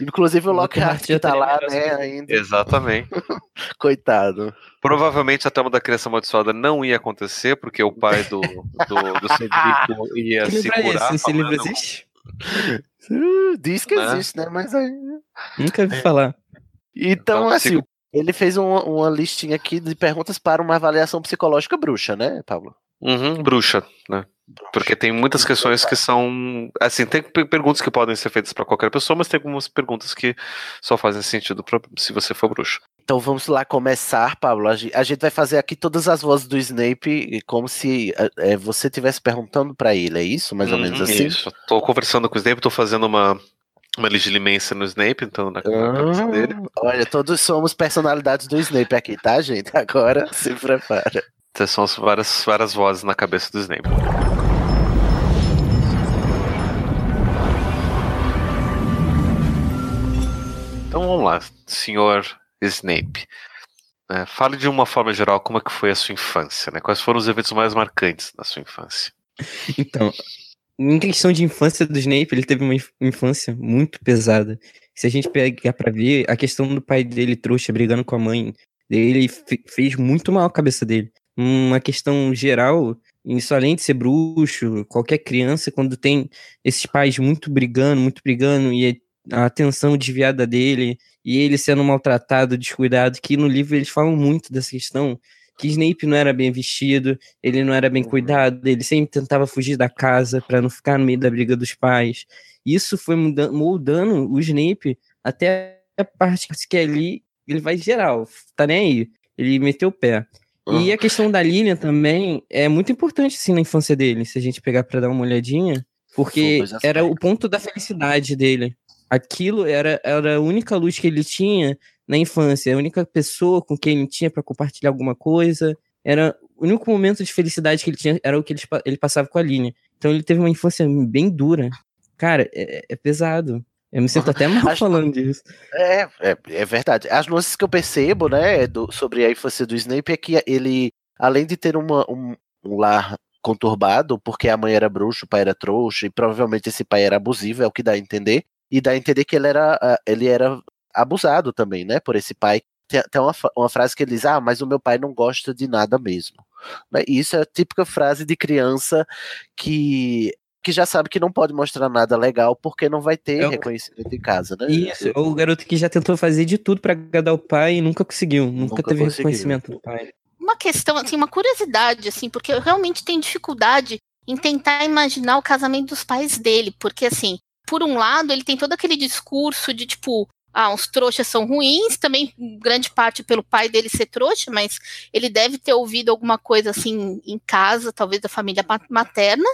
Inclusive o Lockhart que tá lá, né, ainda. Exatamente. (laughs) Coitado. Provavelmente a trama da criança amaldiçoada não ia acontecer, porque o pai do, do, do Cedrico (laughs) ia Que se é curar. esse? Esse livro existe? Uh, diz que Né? existe, né? Mas aí. Nunca vi falar. Então, Então, assim, psico- ele fez uma, uma listinha aqui de perguntas para uma avaliação psicológica bruxa, né, Pablo? Uhum, bruxa, né? Porque tem muitas questões que são. Assim, tem pe- perguntas que podem ser feitas para qualquer pessoa, mas tem algumas perguntas que só fazem sentido pra, se você for bruxo. Então vamos lá começar, Pablo. A gen- a gente vai fazer aqui todas as vozes do Snape como se é, você estivesse perguntando para ele, é isso? Mais ou menos Uhum, assim? Isso. Tô conversando com o Snape, tô fazendo uma, uma legilimência no Snape, então na, cabeça Ah, dele. Olha, todos somos personalidades do Snape aqui, tá, gente? (laughs) Agora se prepara. Então, São as várias, várias vozes na cabeça do Snape. Então vamos lá, senhor Snape. É, fale de uma forma geral como é que foi a sua infância, né? Quais foram os eventos mais marcantes da sua infância? (laughs) Então, em questão de infância do Snape, ele teve uma inf- infância muito pesada. Se a gente pegar pra ver, a questão do pai dele trouxa brigando com a mãe dele fe- fez muito mal à cabeça dele. Uma questão geral, Isso além de ser bruxo, qualquer criança, quando tem esses pais muito brigando, muito brigando, e a atenção desviada dele, e ele sendo maltratado, descuidado, que no livro eles falam muito dessa questão, que Snape não era bem vestido, ele não era bem cuidado, ele sempre tentava fugir da casa para não ficar no meio da briga dos pais. Isso foi moldando o Snape até a parte que ali ele vai geral, tá nem aí. Ele meteu o pé. E a questão da Lilian também é muito importante assim na infância dele, se a gente pegar pra dar uma olhadinha, porque era o ponto da felicidade dele. Aquilo era, era a única luz que ele tinha na infância, a única pessoa com quem ele tinha pra compartilhar alguma coisa. Era o único momento de felicidade que ele tinha era o que ele, ele passava com a Lilian. Então ele teve uma infância bem dura. Cara, é, é pesado. Eu me sinto até (laughs) mal falando disso. É, é, é verdade. As nuances que eu percebo, né, do- sobre a infância do Snape é que ele, além de ter uma, um, um lar conturbado, porque a mãe era bruxa, o pai era trouxa, e provavelmente esse pai era abusivo, é o que dá a entender, e dá a entender que ele era, ah, ele era abusado também, né, por esse pai. Tem, tem uma, uma frase que ele diz, ah, mas o meu pai não gosta de nada mesmo. Né, E isso é a típica frase de criança que que já sabe que não pode mostrar nada legal porque não vai ter É o- reconhecimento em casa, né? Isso, ou o garoto que já tentou fazer de tudo pra agradar o pai e nunca conseguiu, nunca, Nunca teve conseguiu. reconhecimento do pai. Uma questão, assim, uma curiosidade, assim, porque eu realmente tenho dificuldade em tentar imaginar o casamento dos pais dele, porque, assim, por um lado, ele tem todo aquele discurso de, tipo, ah, os trouxas são ruins, também grande parte pelo pai dele ser trouxa, mas ele deve ter ouvido alguma coisa, assim, em casa, talvez da família materna.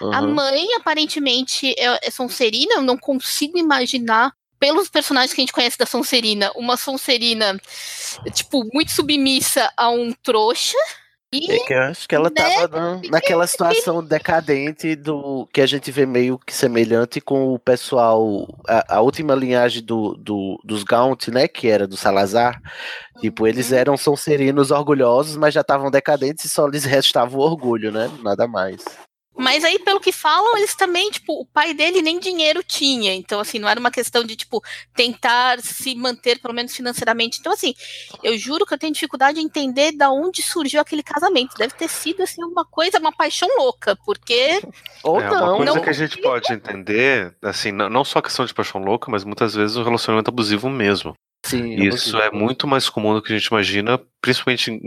A Uhum. mãe, aparentemente, é, é Sonserina, eu não consigo imaginar, pelos personagens que a gente conhece da Sonserina, uma Sonserina, tipo, muito submissa a um trouxa. E É que eu acho que ela né, tava na- naquela situação decadente do que a gente vê meio que semelhante com o pessoal, a, a última linhagem do, do- dos Gaunt, né, que era do Salazar. Tipo, eles eram sonserinos orgulhosos, mas já estavam decadentes e só lhes restava o orgulho, né? Nada mais. Mas aí, pelo que falam, eles também, tipo, o pai dele nem dinheiro tinha. Então, assim, não era uma questão de, tipo, tentar se manter, pelo menos financeiramente. Então, assim, eu juro que eu tenho dificuldade em entender da onde surgiu aquele casamento. Deve ter sido, assim, uma coisa, uma paixão louca, porque. (laughs) Ou é, uma não, coisa não. que a gente pode entender, assim, não, só a questão de paixão louca, mas muitas vezes o relacionamento abusivo mesmo. Sim, Isso é muito mais comum do que a gente imagina, principalmente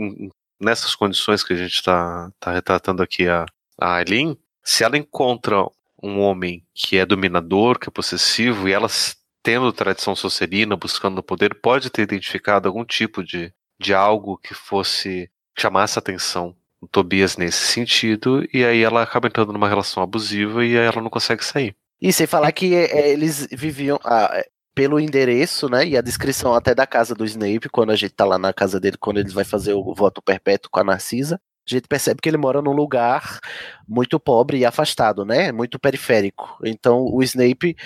nessas condições que a gente está tá retratando aqui a, a Aileen. Se ela encontra um homem que é dominador, que é possessivo, e ela s- tendo tradição socerina, buscando poder, pode ter identificado algum tipo de, de algo que fosse chamasse a atenção do Tobias nesse sentido, e aí ela acaba entrando numa relação abusiva e aí ela não consegue sair. E sem falar que é, eles viviam ah, é, pelo endereço, né? E a descrição até da casa do Snape, quando a gente tá lá na casa dele, quando ele vai fazer o voto perpétuo com a Narcisa, a gente percebe que ele mora num lugar muito pobre e afastado, né? Muito periférico. Então o Snape,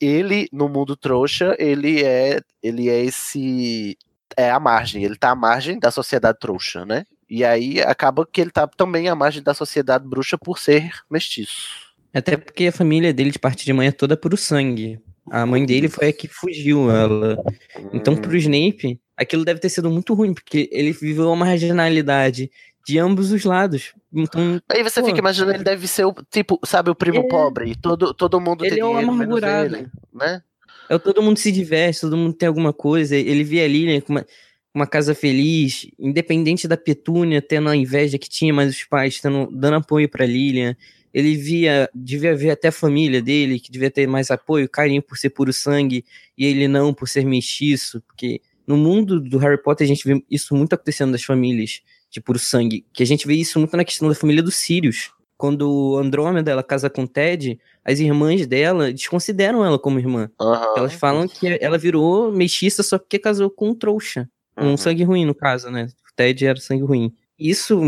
ele no mundo trouxa, ele é, ele é esse é a margem, ele tá à margem da sociedade trouxa, né? E aí acaba que ele tá também à margem da sociedade bruxa por ser mestiço. Até porque a família dele de parte de mãe é toda puro sangue. A mãe dele foi a que fugiu ela. Então, Hum. pro Snape, aquilo deve ter sido muito ruim, porque ele viveu uma marginalidade de ambos os lados. Então, Aí você pô, fica imaginando, ele deve ser o tipo, sabe, o primo É. pobre. Todo, todo mundo Ele tem é um dinheiro, amargurado. ele, né? É, todo mundo se diverte, todo mundo tem alguma coisa. Ele via a Lilian com uma, uma casa feliz, independente da Petúnia tendo a inveja que tinha, mas os pais tendo, dando apoio pra Lilian. Ele via, devia ver até a família dele, que devia ter mais apoio, carinho por ser puro sangue, e ele não por ser mestiço, porque no mundo do Harry Potter a gente vê isso muito acontecendo das famílias de puro sangue, que a gente vê isso muito na questão da família dos Sirius. Quando Andrômeda ela casa com Ted, as irmãs dela desconsideram ela como irmã. Aham. Elas falam que ela virou mestiça só porque casou com um trouxa. Um Uhum. sangue ruim, no caso, né? O Ted era sangue ruim. Isso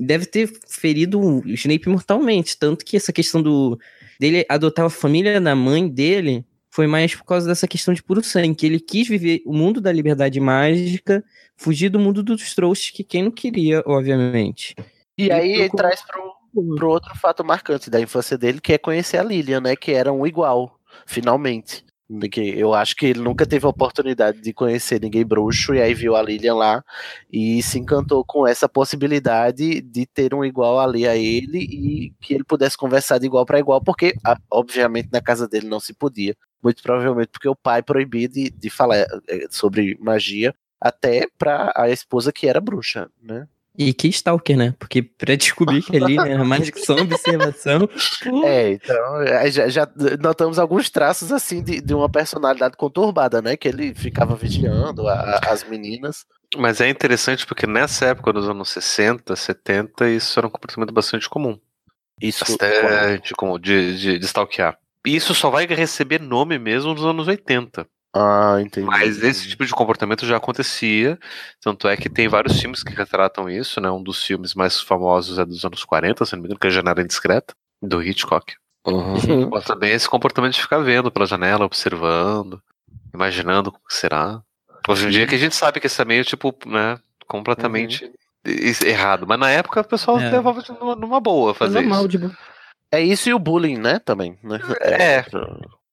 deve ter ferido o Snape mortalmente. Tanto que essa questão do dele adotar a família da mãe dele foi mais por causa dessa questão de puro sangue. Que ele quis viver o mundo da liberdade mágica, fugir do mundo dos trouxas, que quem não queria, obviamente. E aí ele traz pro, pro outro fato marcante da infância dele, que é conhecer a Lilian, né? Que era um igual, finalmente. De que eu acho que ele nunca teve a oportunidade de conhecer ninguém bruxo, e aí viu a Lilian lá e se encantou com essa possibilidade de ter um igual ali a ele e que ele pudesse conversar de igual para igual, porque obviamente na casa dele não se podia. Muito provavelmente porque o pai proibia de, de falar eh, sobre magia, até para a esposa que era bruxa, né? E que stalker, né? Porque pra descobrir que ali, né, mais que só observação. (laughs) É, então aí já, já notamos alguns traços assim de, de uma personalidade conturbada, né? Que ele ficava vigiando a- a- as meninas. Mas é interessante porque nessa época dos anos 60, 70, isso era um comportamento bastante comum. Isso Bastante comum de, de, de stalkear. E isso só vai receber nome mesmo nos anos 80. Ah, entendi. Mas esse tipo de comportamento já acontecia. Tanto é que tem vários filmes que retratam isso, né? Um dos filmes mais famosos é dos anos 40, se não me engano, que é a Janela Indiscreta, do Hitchcock. Uhum. Mostra bem esse comportamento de ficar vendo pela janela, observando, imaginando como que será. Hoje em dia que a gente sabe que isso é meio, tipo, né, completamente is- errado. Mas na época o pessoal É. levava numa, numa boa fazer isso. de. É isso e o bullying, né? Também. Né? É.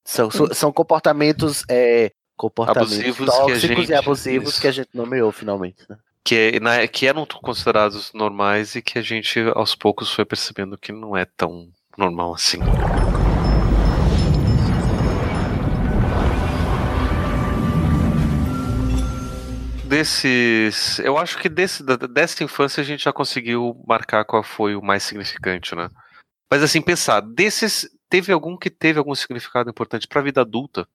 São, são- são comportamentos, é, comportamentos Abusivos tóxicos gente- e abusivos isso. que a gente nomeou finalmente. né? Que, na, que eram considerados normais e que a gente aos poucos foi percebendo que não é tão normal assim. Desses. Eu acho que desse, dessa infância a gente já conseguiu marcar qual foi o mais significante, né? Mas assim, pensar, desses. Teve algum que teve algum significado importante pra vida adulta?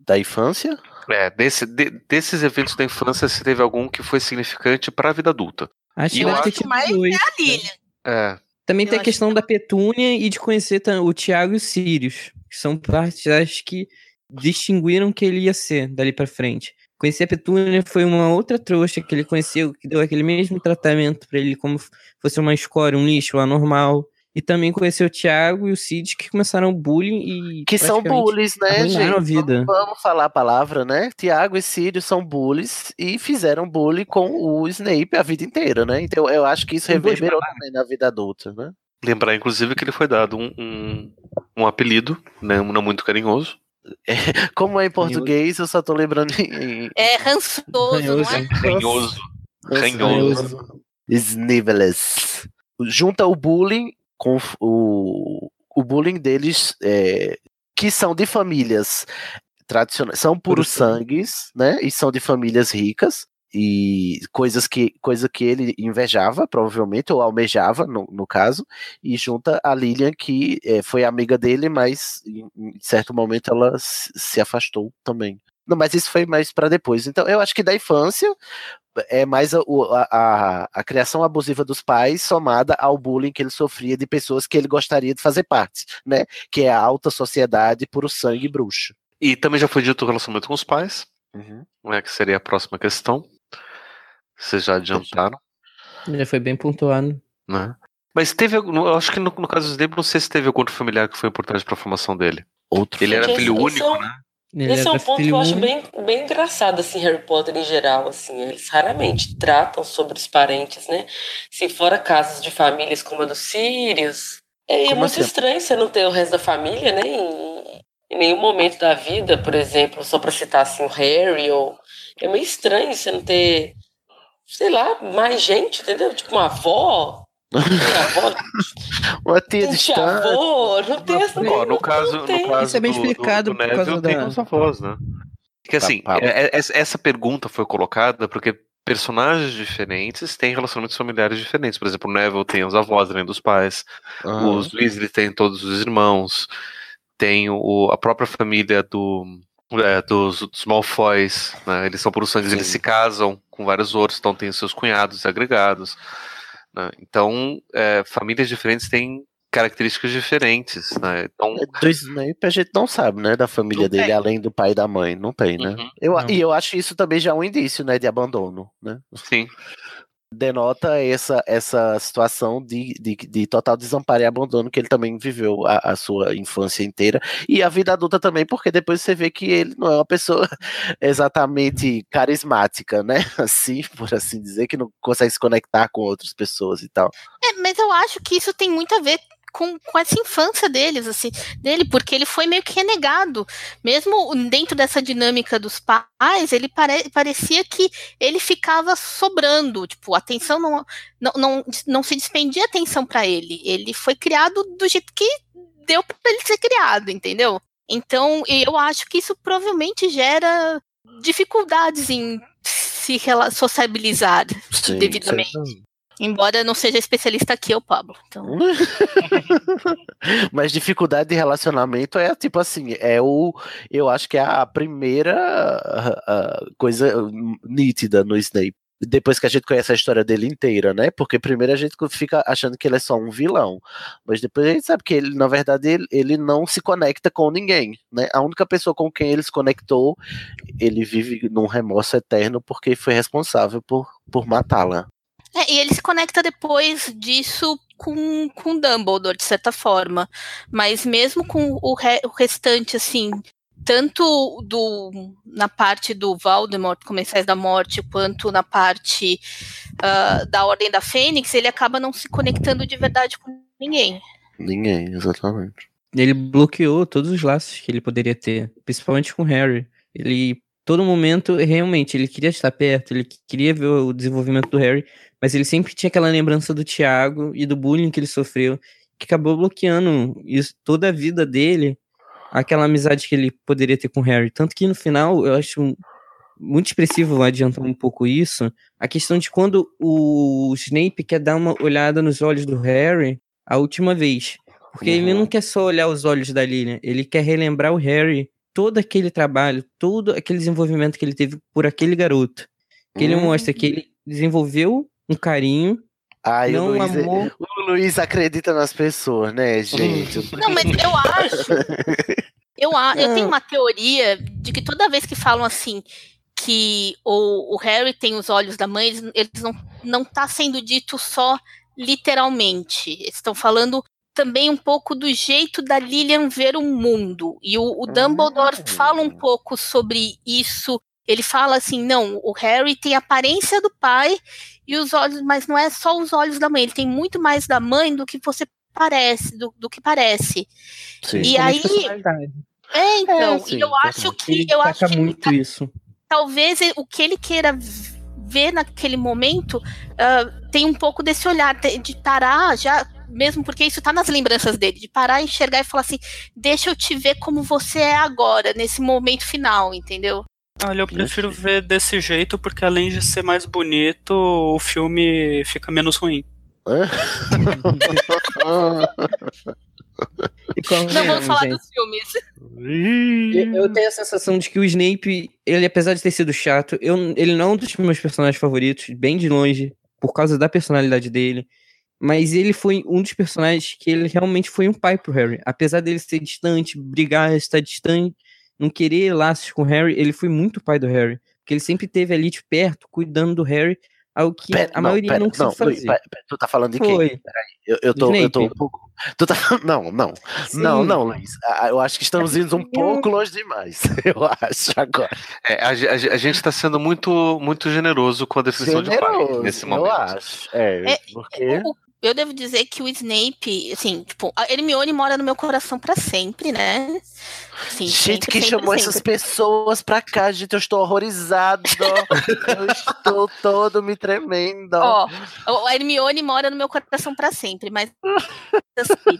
Da infância? É, desse, de- desses eventos da infância, se teve algum que foi significante pra vida adulta. Acho E que eu acho- tido Mas dois. é a Lilian. É. Também tem a questão da Petúnia e de conhecer o Tiago e o Sirius. Que são partes, acho que distinguiram que ele ia ser dali pra frente. Conhecer a Petúnia foi uma outra trouxa que ele conheceu, que deu aquele mesmo tratamento pra ele como fosse uma escória, um lixo anormal. E também conheceu o Tiago e o Cid, que começaram o bullying e. Que são bullies, né, gente? a vida. Vamos, vamos falar a palavra, né? Tiago e Sírio são bullies e fizeram bullying com o Snape a vida inteira, né? Então eu acho que isso reverberou também na vida adulta, né? Lembrar, inclusive, que ele foi dado um, um, um apelido, né, não muito carinhoso. Como é em português, eu só tô lembrando em. É rançoso, não é? Ranhoso. Ranhoso. Snivelous. Junta o bullying com o, o bullying deles, é, que são de famílias tradicionais, são puros sangues, né? E são de famílias ricas. E coisas que, coisa que ele invejava, provavelmente, ou almejava, no, no caso, e junta a Lilian, que é, foi amiga dele, mas em, em certo momento ela se se afastou também. Não, mas isso foi mais para depois. Então, eu acho que da infância é mais a, a, a, a criação abusiva dos pais somada ao bullying que ele sofria de pessoas que ele gostaria de fazer parte, né? Que é a alta sociedade por o sangue bruxo. E também já foi dito o relacionamento com os pais, Uhum. né, que seria a próxima questão. Vocês já adiantaram, Já foi bem pontuado. né? Mas teve, algum- eu acho que no, no caso do Snape, não sei se teve algum outro familiar que foi importante para a formação dele. Outro Ele era filho único, é né? Esse é um ponto que eu acho bem, bem engraçado, assim, Harry Potter em geral, assim, eles raramente tratam sobre os parentes, né? Se fora casos de famílias como a dos Sirius, é, é muito assim? estranho você não ter o resto da família, né? Em, em nenhum momento da vida, por exemplo, só pra citar assim o Harry, ou é meio estranho você não ter, sei lá, mais gente, entendeu? Tipo uma avó, Uma tia tem distante. tia-avô, não tem essa Ó, no caso, no caso Isso é bem do- explicado do, do por Neville, causa tem da- os avós, né? Porque assim, Tá, tá. é- é- essa- essa pergunta foi colocada porque personagens diferentes têm relacionamentos familiares diferentes. Por exemplo, o Neville tem os avós além dos pais, Aham. os Weasley têm todos os irmãos, tem o, a própria família do, é, dos, dos Malfoys, né? Eles são por sangue, eles se casam com vários outros, então tem os seus cunhados e agregados. Né? Então, é, famílias diferentes têm características diferentes, né? Então, Do Snape a gente não sabe, né? Da família dele, além do pai e da mãe. Não tem, né? Uhum. Eu, Não. E eu acho isso também já um indício, né? De abandono, né? sim. Denota essa, essa situação de, de, de total desamparo e abandono que ele também viveu a, a sua infância inteira e a vida adulta também, porque depois você vê que ele não é uma pessoa (laughs) exatamente carismática, né? (laughs) Assim, por assim dizer, que não consegue se conectar com outras pessoas e tal. É, mas eu acho que isso tem muito a ver com, com essa infância deles, assim, dele, porque ele foi meio que renegado. Mesmo dentro dessa dinâmica dos pais, ele pare, parecia que ele ficava sobrando, tipo, a atenção não, não, não, não se despendia atenção para ele. Ele foi criado do jeito que deu para ele ser criado, entendeu? Então, eu acho que isso provavelmente gera dificuldades em se sociabilizar Sim, devidamente. Embora não seja especialista aqui, o Pablo. Então, (laughs) Mas dificuldade de relacionamento é tipo assim, é o. Eu acho que é a primeira ah, ah, coisa nítida no Snape. Depois que a gente conhece a história dele inteira, né? Porque primeiro a gente fica achando que ele é só um vilão. Mas depois a gente sabe que ele, na verdade, ele, ele não se conecta com ninguém, né? A única pessoa com quem ele se conectou, ele vive num remorso eterno porque foi responsável por, por matá-la. É, e ele se conecta depois disso com, com Dumbledore, de certa forma. Mas mesmo com o, re- o restante, assim, tanto do na parte do Voldemort, Comensais da Morte, quanto na parte ah, da Ordem da Fênix, ele acaba não se conectando de verdade com ninguém. Ninguém, exatamente. Ele bloqueou todos os laços que ele poderia ter, principalmente com o Harry. Ele, todo momento, realmente, ele queria estar perto, ele queria ver o desenvolvimento do Harry, mas ele sempre tinha aquela lembrança do Tiago e do bullying que ele sofreu, que acabou bloqueando isso, toda a vida dele, aquela amizade que ele poderia ter com o Harry. Tanto que no final, eu acho muito expressivo, adiantar um pouco isso, a questão de quando o Snape quer dar uma olhada nos olhos do Harry a última vez. Porque ele não quer só olhar os olhos da Lilian, ele quer relembrar o Harry todo aquele trabalho, todo aquele desenvolvimento que ele teve por aquele garoto. Que ele Hum. mostra que ele desenvolveu um carinho, Ai, não o, Luiz, é- amor. o Luiz acredita nas pessoas, né, gente? (laughs) Não, mas eu acho. Eu, a- eu tenho uma teoria de que toda vez que falam assim que o, o Harry tem os olhos da mãe, eles, eles não, não tá sendo dito só literalmente. Eles estão falando também um pouco do jeito da Lilian ver o mundo. E o, o Dumbledore fala um pouco sobre isso. Ele fala assim: não, o Harry tem a aparência do pai e os olhos, mas não é só os olhos da mãe, ele tem muito mais da mãe do que você parece, do, do que parece. Sim. E aí. É, então, É, sim, e eu acho que ele eu acho que muito isso. talvez o que ele queira ver naquele momento ah, tem um pouco desse olhar de, de parar já mesmo porque isso tá nas lembranças dele de parar enxergar e falar assim deixa eu te ver como você é agora nesse momento final entendeu Olha, eu prefiro ver desse jeito porque além de ser mais bonito, o filme fica menos ruim. (laughs) não vamos falar gente. dos filmes Eu, eu tenho a sensação de que o Snape, ele apesar de ter sido chato, eu, ele não é um dos meus personagens favoritos, bem de longe, por causa da personalidade dele. Mas ele foi um dos personagens que ele realmente foi um pai pro Harry. Apesar dele ser distante, brigar, estar distante, não querer laços com o Harry, ele foi muito pai do Harry. Porque ele sempre esteve ali de perto, cuidando do Harry, algo que Pera, a maioria pera, não conseguiu não, Luiz, fazer. pera, pera, tu tá falando de Foi. quem? Peraí, eu, eu, tô, eu tô um pouco. Tu tá, não, não. Não, Sim. não, Luiz. Ah, Eu acho que estamos indo um pouco longe demais. (laughs) Eu acho agora. É, a, a a gente tá sendo muito, muito generoso com a definição de pai Generoso, nesse eu momento. acho. É, É, porque. o- eu devo dizer que o Snape, assim, tipo, a Hermione mora no meu coração pra sempre, né? Assim, Gente, sempre, quem sempre, chamou sempre. essas pessoas pra cá, gente? Eu estou horrorizado. (laughs) eu estou todo me tremendo. Ó, a Hermione mora no meu coração pra sempre, mas (laughs)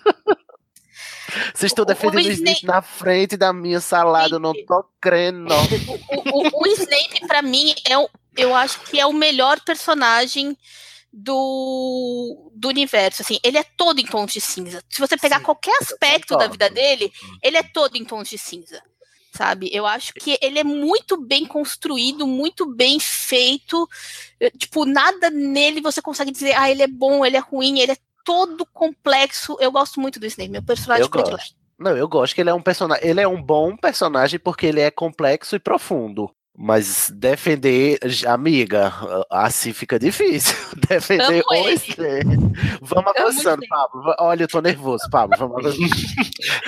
Vocês estão defendendo o Snape- na frente da minha salada, eu não tô crendo. (laughs) o, o- o Snape, pra mim, é o, eu acho que é o melhor personagem do, do universo. Assim, ele é todo em tons de cinza. Se você pegar qualquer aspecto da vida dele, ele é todo em tons de cinza. Sabe? Eu acho que ele é muito bem construído, muito bem feito. Tipo, nada nele você consegue dizer, ah, ele é bom, ele é ruim, ele é todo complexo. Eu gosto muito do Snape, meu personagem Eu predileto. gosto. Não, eu gosto que ele é um personagem. Ele é um bom personagem porque ele é complexo e profundo. Mas defender, amiga, assim fica difícil. (laughs) Defender Amo o. Snape. Vamos avançando, Pablo. Olha, eu tô nervoso, Pablo. Vamos (laughs) avançando.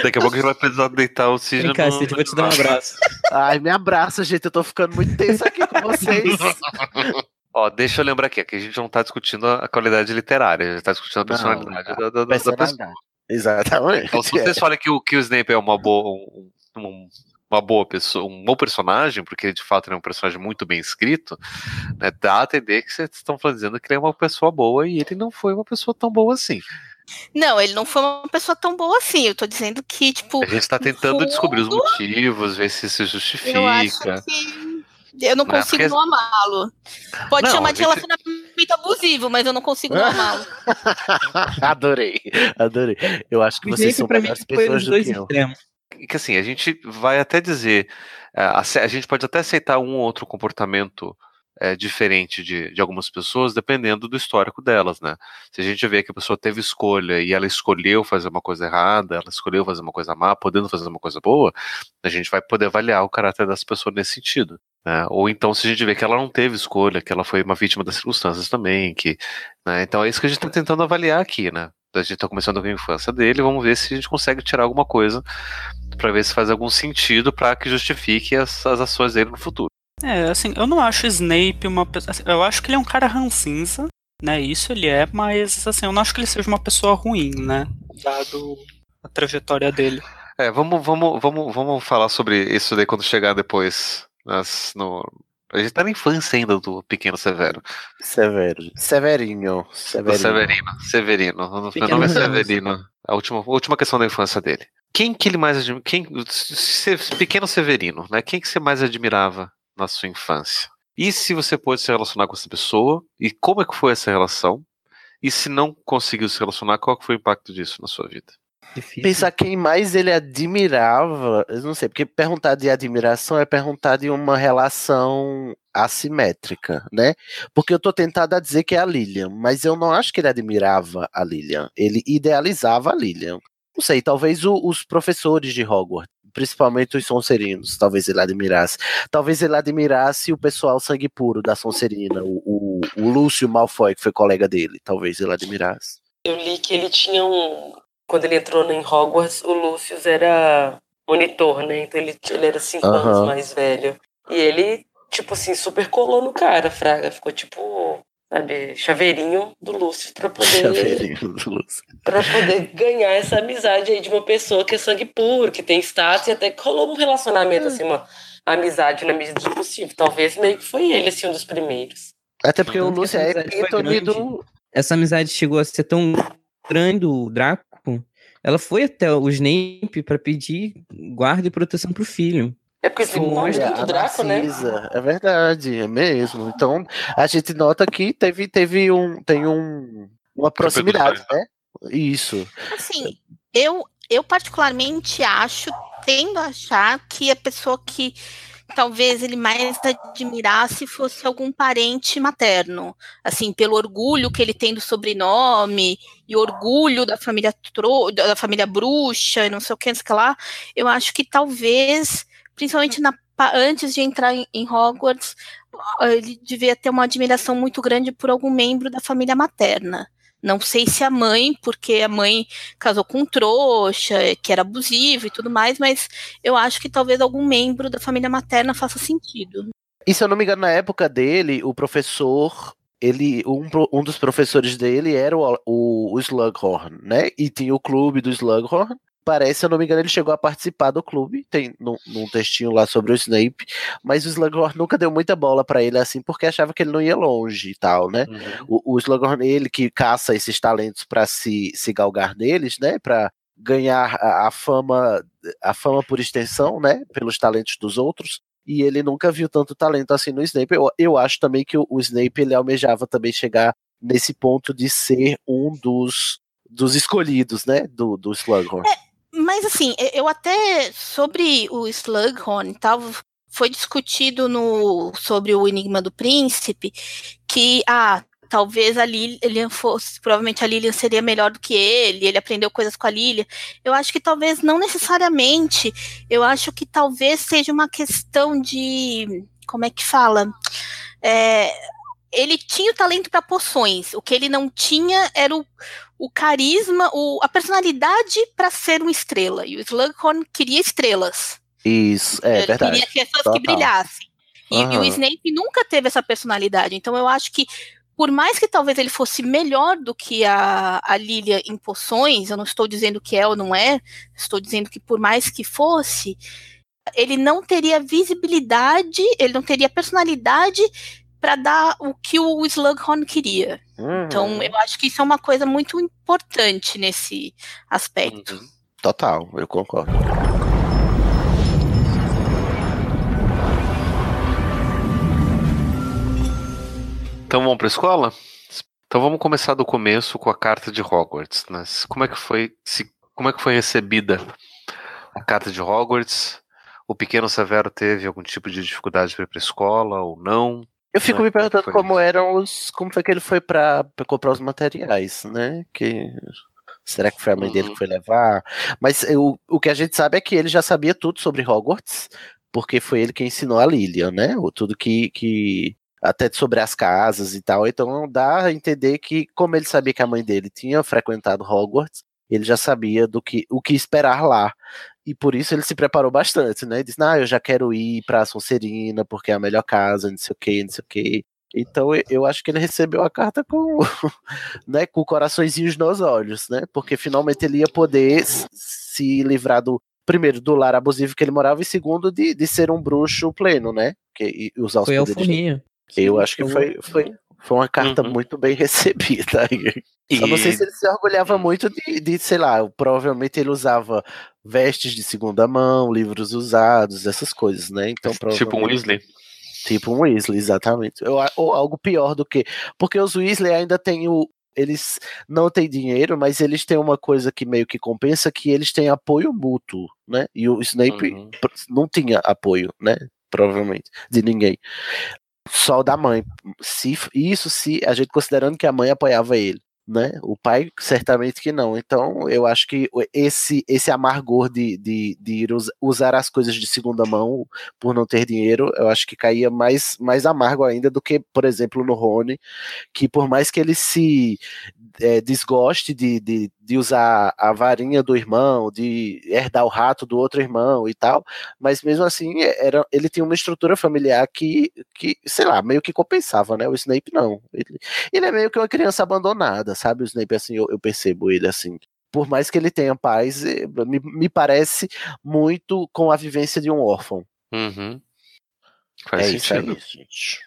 Daqui a pouco a gente vai precisar deitar o cisne Vem cá, no- Cid, vou te dar um abraço. Ai, me abraça, gente. Eu tô ficando muito tenso aqui com vocês. (laughs) Ó, deixa eu lembrar aqui, que a gente não tá discutindo a qualidade literária, a gente tá discutindo a Não, personalidade a da, da- da pessoa. Exatamente. Então, se vocês é. falam que o, que o Snape é uma boa, um- um- uma boa pessoa, um bom personagem, porque ele de fato ele é um personagem muito bem escrito, né, dá a entender que vocês estão falando- dizendo que ele é uma pessoa boa e ele não foi uma pessoa tão boa assim. Não, ele não foi uma pessoa tão boa assim. Eu tô dizendo que, tipo, A gente está tentando descobrir os motivos, ver se se eu acho justifica. que eu não Né, consigo porque- não amá-lo. Pode Não, chamar a de gente- relacionamento abusivo, mas eu não consigo não amá-lo. (laughs) adorei, adorei. Eu acho que vocês são pra mim, melhores pessoas do dois que eu. extremos. Que assim, a gente vai até dizer, é, a, a gente pode até aceitar um ou outro comportamento é, diferente de, de algumas pessoas, dependendo do histórico delas, né? Se a gente vê que a pessoa teve escolha e ela escolheu fazer uma coisa errada, ela escolheu fazer uma coisa má, podendo fazer uma coisa boa, a gente vai poder avaliar o caráter dessa pessoa nesse sentido. né? Ou então, se a gente vê que ela não teve escolha, que ela foi uma vítima das circunstâncias também, que, né? Então é isso que a gente está tentando avaliar aqui, né? A gente está começando com a infância dele, vamos ver se a gente consegue tirar alguma coisa para ver se faz algum sentido para que justifique as, as ações dele no futuro. É, assim, eu não acho Snape uma pessoa. assim, Eu acho que ele é um cara rancinza, né? Isso ele é, mas assim, eu não acho que ele seja uma pessoa ruim, né? Dado a trajetória dele. É, vamos, vamos, vamos, vamos falar sobre isso daí quando chegar depois. nas- no... A gente tá na infância ainda do pequeno Severo. Severo. Severinho. Do Severinho. Severino. Severino. O Meu Pequeno nome é Severino. Severino. A última, a última questão da infância dele. Quem que ele mais admirava? Quem, se- pequeno Severino, né? Quem que você mais admirava na sua infância? E se você pôde se relacionar com essa pessoa? E como é que foi essa relação? E se não conseguiu se relacionar, qual que foi o impacto disso na sua vida? Difícil. Pensar quem mais ele admirava, eu não sei, porque perguntar de admiração é perguntar de uma relação assimétrica, né? Porque eu tô tentado a dizer que é a Lilian, mas eu não acho que ele admirava a Lilian, ele idealizava a Lilian. Não sei, talvez o- os professores de Hogwarts, principalmente os Sonserinos, talvez ele admirasse. Talvez ele admirasse o pessoal sangue puro da Sonserina, o, o, o Lúcio Malfoy, que foi colega dele, talvez ele admirasse. Eu li que ele tinha um. Quando ele entrou em Hogwarts, o Lucius era monitor, né? Então ele, ele era cinco Aham. anos mais velho. E ele, tipo assim, super colou no cara, Fraga. Ficou tipo, sabe, chaveirinho do Lúcio pra poder. (laughs) Chaveirinho do Lúcio. Pra poder ganhar essa amizade aí de uma pessoa que é sangue puro, que tem status, e até que rolou um relacionamento, assim, uma amizade na medida do possível. Talvez meio que foi ele, assim, um dos primeiros. Até porque o Tanto que Lúcio essa é epítome do. Essa amizade chegou a ser tão grande do Draco. Ela foi até o Snape pra pedir guarda e proteção pro filho. É porque esse gosta Olha, do a Draco, né? Narcisa, É verdade, é mesmo. Então, a gente nota que teve, teve um. Tem um, uma proximidade, né? Isso. Assim, eu, eu particularmente acho, tendo a achar que a pessoa que talvez ele mais admirasse fosse algum parente materno, assim, pelo orgulho que ele tem do sobrenome e orgulho da família tro, da família bruxa e não sei o que, não sei o que lá. Eu acho que talvez, principalmente na, antes de entrar em Hogwarts, ele devia ter uma admiração muito grande por algum membro da família materna. Não sei se a mãe, porque a mãe casou com um trouxa, que era abusivo e tudo mais, mas eu acho que talvez algum membro da família materna faça sentido. E se eu não me engano, na época dele, o professor. Ele, um, um dos professores dele era o, o, o Slughorn, né? E tinha o clube do Slughorn. Parece, se eu não me engano, ele chegou a participar do clube. Tem num, num textinho lá sobre o Snape. Mas o Slughorn nunca deu muita bola pra ele assim, porque achava que ele não ia longe e tal, né? O, o Slughorn, ele que caça esses talentos pra se, se galgar neles, né? Pra ganhar a, a fama, a fama por extensão, né? Pelos talentos dos outros. E ele nunca viu tanto talento assim no Snape. Eu, eu acho também que o, o Snape ele almejava também chegar nesse ponto de ser um dos, dos escolhidos, né? Do, do Slughorn. Mas assim, eu até sobre o Slughorn e tal, foi discutido no sobre o Enigma do Príncipe que ah, talvez a Lilian fosse, provavelmente a Lilian seria melhor do que ele, ele aprendeu coisas com a Lilian. Eu acho que talvez não necessariamente, eu acho que talvez seja uma questão de como é que fala? É, ele tinha o talento para poções. O que ele não tinha era o, o carisma, o, a personalidade para ser uma estrela. E o Slughorn queria estrelas. Isso, é ele verdade. queria pessoas Total. que brilhassem. E, e o. Snape nunca teve essa personalidade. Então eu acho que por mais que talvez ele fosse melhor do que a, a Lilia em poções, eu não estou dizendo que é ou não é, estou dizendo que por mais que fosse, ele não teria visibilidade, ele não teria personalidade para dar o que o Slughorn queria. Uhum. Então, eu acho que isso é uma coisa muito importante nesse aspecto. Uhum. Total, eu concordo. Então vamos para a escola? Então vamos começar do começo com a carta de Hogwarts. Né? Como é que foi, se, como é que foi recebida a carta de Hogwarts? O pequeno Severo teve algum tipo de dificuldade para ir para a escola ou não? Eu fico me perguntando como eram os. Como foi que ele foi pra, pra comprar os materiais, né? Que. Será que foi a mãe dele Uhum. que foi levar? Mas eu- o que a gente sabe é que ele já sabia tudo sobre Hogwarts, porque foi ele quem ensinou a Lilian, né? O tudo que, que. Até sobre as casas e tal. Então dá a entender que, como ele sabia que a mãe dele tinha frequentado Hogwarts, ele já sabia do que o que esperar lá. E por isso ele se preparou bastante, né? Disse, ah, eu já quero ir pra Sonserina, porque é a melhor casa, não sei o que, não sei o que. Então eu- acho que ele recebeu a carta com, (laughs) né, com coraçõezinhos nos olhos, né? Porque finalmente ele ia poder se livrar do primeiro do lar abusivo que ele morava e segundo de, de ser um bruxo pleno, né? Que, e usar os Foi poderes. Eu acho que Foi foi, foi, uma carta Uhum. muito bem (laughs) recebida. Só não sei E- se ele se orgulhava muito de, de, sei lá, provavelmente ele usava vestes de segunda mão, livros usados, essas coisas, né? Então, Tipo um Weasley. Tipo um Weasley, exatamente. Ou, ou algo pior do que. Porque os Weasley ainda têm o. Eles não têm dinheiro, mas eles têm uma coisa que meio que compensa, que eles têm apoio mútuo, né? E o Snape Uhum. não tinha apoio, né? Provavelmente, de ninguém. Só da mãe. Se, isso se a gente considerando que a mãe apoiava ele. Né? O pai, certamente que não. Então, eu acho que o- esse, esse amargor de, de, de usar as coisas de segunda mão por não ter dinheiro, eu acho que caía mais, mais amargo ainda do que, por exemplo, no Rony, que por mais que ele se eh, desgoste de, de, de usar a varinha do irmão, de herdar o rato do outro irmão e tal, mas mesmo assim era, ele tinha uma estrutura familiar que, que, sei lá, meio que compensava, né? O Snape não. Ele, ele é meio que uma criança abandonada, sabe? O Snape, assim, eu, eu percebo ele assim. Por mais que ele tenha paz, eh, me, me parece muito com a vivência de um órfão. Uhum. Faz é isso aí, sentido. gente.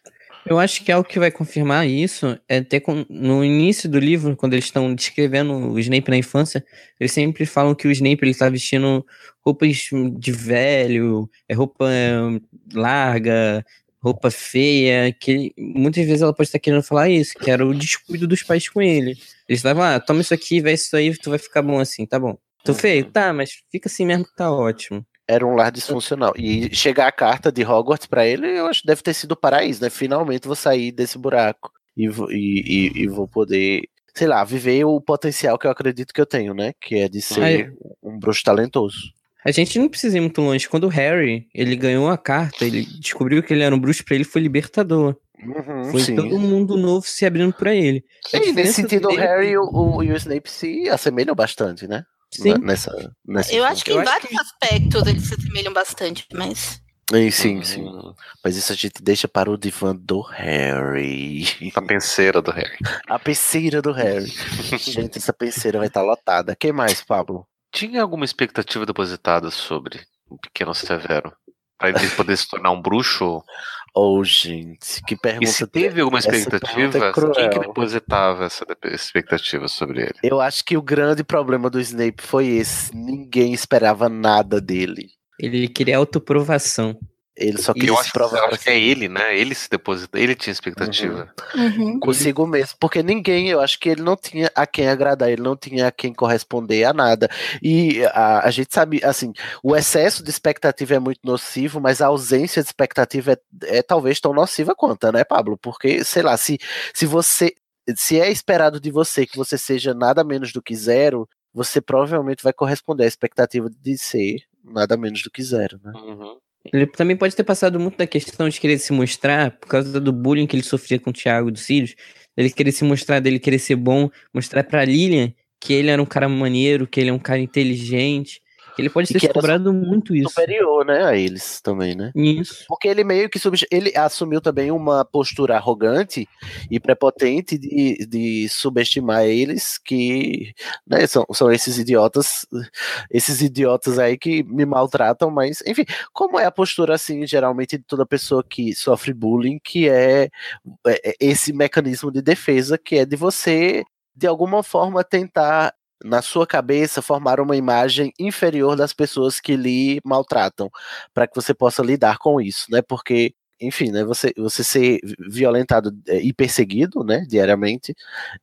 Eu acho que algo que vai confirmar isso é até com- no início do livro, quando eles estão descrevendo o Snape na infância, eles sempre falam que o Snape ele tá vestindo roupas de velho, é roupa hum, larga, roupa feia, que muitas vezes ela pode estar querendo falar isso, que era o descuido dos pais com ele. Eles estavam, ah, toma isso aqui, vai isso aí, tu vai ficar bom assim, tá bom. Tô feio? Tá, mas fica assim mesmo que tá ótimo. Era um lar disfuncional. E chegar a carta de Hogwarts pra ele, eu acho que deve ter sido o paraíso, né? Finalmente vou sair desse buraco e, vou- e, e- e vou poder, sei lá, viver o potencial que eu acredito que eu tenho, né? Que é de ser Aí- um bruxo talentoso. A gente não precisa ir muito longe. Quando o Harry, ele ganhou a carta, ele descobriu que ele era um bruxo, pra ele foi libertador. Uhum, Foi sim. todo mundo novo se abrindo pra ele. E nesse sentido, o dele- Harry e o, o- e o Snape se assemelham bastante, né? Sim. Na- Nessa, nessa Eu acho que Eu em acho vários aspectos eles se assemelham bastante, mas. Sim, sim, sim. Uhum. Mas isso a gente deixa para o divã do Harry. A penseira do Harry. A penseira do Harry. (laughs) gente, essa penseira vai estar lotada. Quem mais, Pablo? Tinha alguma expectativa depositada sobre o pequeno Severo? Pra ele poder se tornar um bruxo? Oh, gente, que pergunta. E se teve alguma essa expectativa, é quem que depositava essa expectativa sobre ele? Eu acho que o grande problema do Snape foi esse. Ninguém esperava nada dele. Ele queria autoprovação. Ele só queria se provar eu pra acho que é ele, né? Ele se deposita, ele tinha expectativa. Uhum. consigo mesmo, porque ninguém, eu acho que ele não tinha a quem agradar, ele não tinha a quem corresponder a nada. E a, a gente sabe, assim, o excesso de expectativa é muito nocivo, mas a ausência de expectativa é, é talvez tão nociva quanto, né, Pablo? Porque, sei lá, se, se você. Se é esperado de você que você seja nada menos do que zero, você provavelmente vai corresponder à expectativa de ser nada menos do que zero, né? Uhum. Ele também pode ter passado muito da questão de querer se mostrar, por causa do bullying que ele sofria com o Thiago e do Sirius, dele querer se mostrar, dele querer ser bom, mostrar pra Lilian que ele era um cara maneiro, que ele é um cara inteligente. Ele pode ter que se era cobrado muito isso. superior, né, a eles também, né? Isso. Porque ele meio que subst- ele assumiu também uma postura arrogante e prepotente de, de subestimar eles, que né, são, são esses idiotas, esses idiotas aí que me maltratam, mas enfim, como é a postura assim, geralmente, de toda pessoa que sofre bullying, que é, é- é esse mecanismo de defesa, que é de você, de alguma forma, tentar na sua cabeça formar uma imagem inferior das pessoas que lhe maltratam, para que você possa lidar com isso, né? Porque, enfim, né, você, você ser violentado eh, e perseguido, né, diariamente,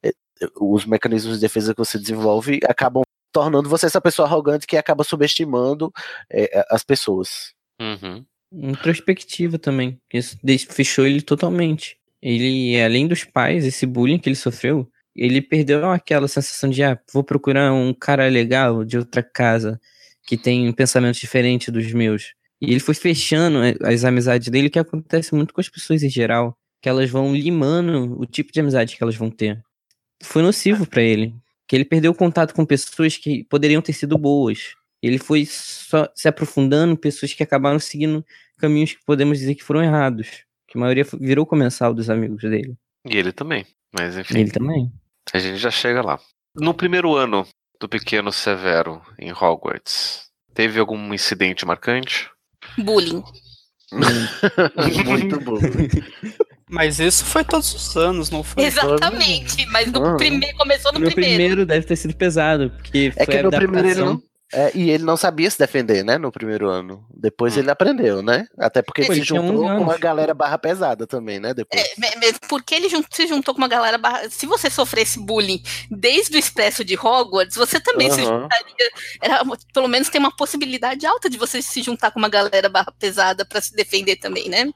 eh, os mecanismos de defesa que você desenvolve acabam tornando você essa pessoa arrogante que acaba subestimando eh, as pessoas. Uhum. Introspectiva também. Isso fechou ele totalmente. Ele, além dos pais, esse bullying que ele sofreu, ele perdeu aquela sensação de, ah, vou procurar um cara legal de outra casa, que tem pensamentos diferentes dos meus. E ele foi fechando eh, as amizades dele, que acontece muito com as pessoas em geral, que elas vão limando o tipo de amizade que elas vão ter. Foi nocivo pra ele, que ele perdeu o contato com pessoas que poderiam ter sido boas. Ele foi só se aprofundando em pessoas que acabaram seguindo caminhos que podemos dizer que foram errados. Que a maioria virou comensal dos amigos dele. E ele também. Mas enfim. Ele também. A gente já chega lá. No primeiro ano do pequeno Severo em Hogwarts, teve algum incidente marcante? Bullying. (laughs) Muito bom. Mas isso foi todos os anos, não foi? Exatamente, mas no Aham. primeiro começou no, No primeiro. primeiro deve ter sido pesado, porque É foi que a no primeiro ele adaptação. não. É, e ele não sabia se defender, né? No primeiro ano. Depois ele aprendeu, né? Até porque ele se juntou 11 com uma galera barra pesada também, né? Depois. É, porque ele se juntou com uma galera. barra- Se você sofresse bullying desde o Expresso de Hogwarts, você também se Aham. juntaria. Era, pelo menos tem uma possibilidade alta de você se juntar com uma galera barra pesada pra se defender também, né?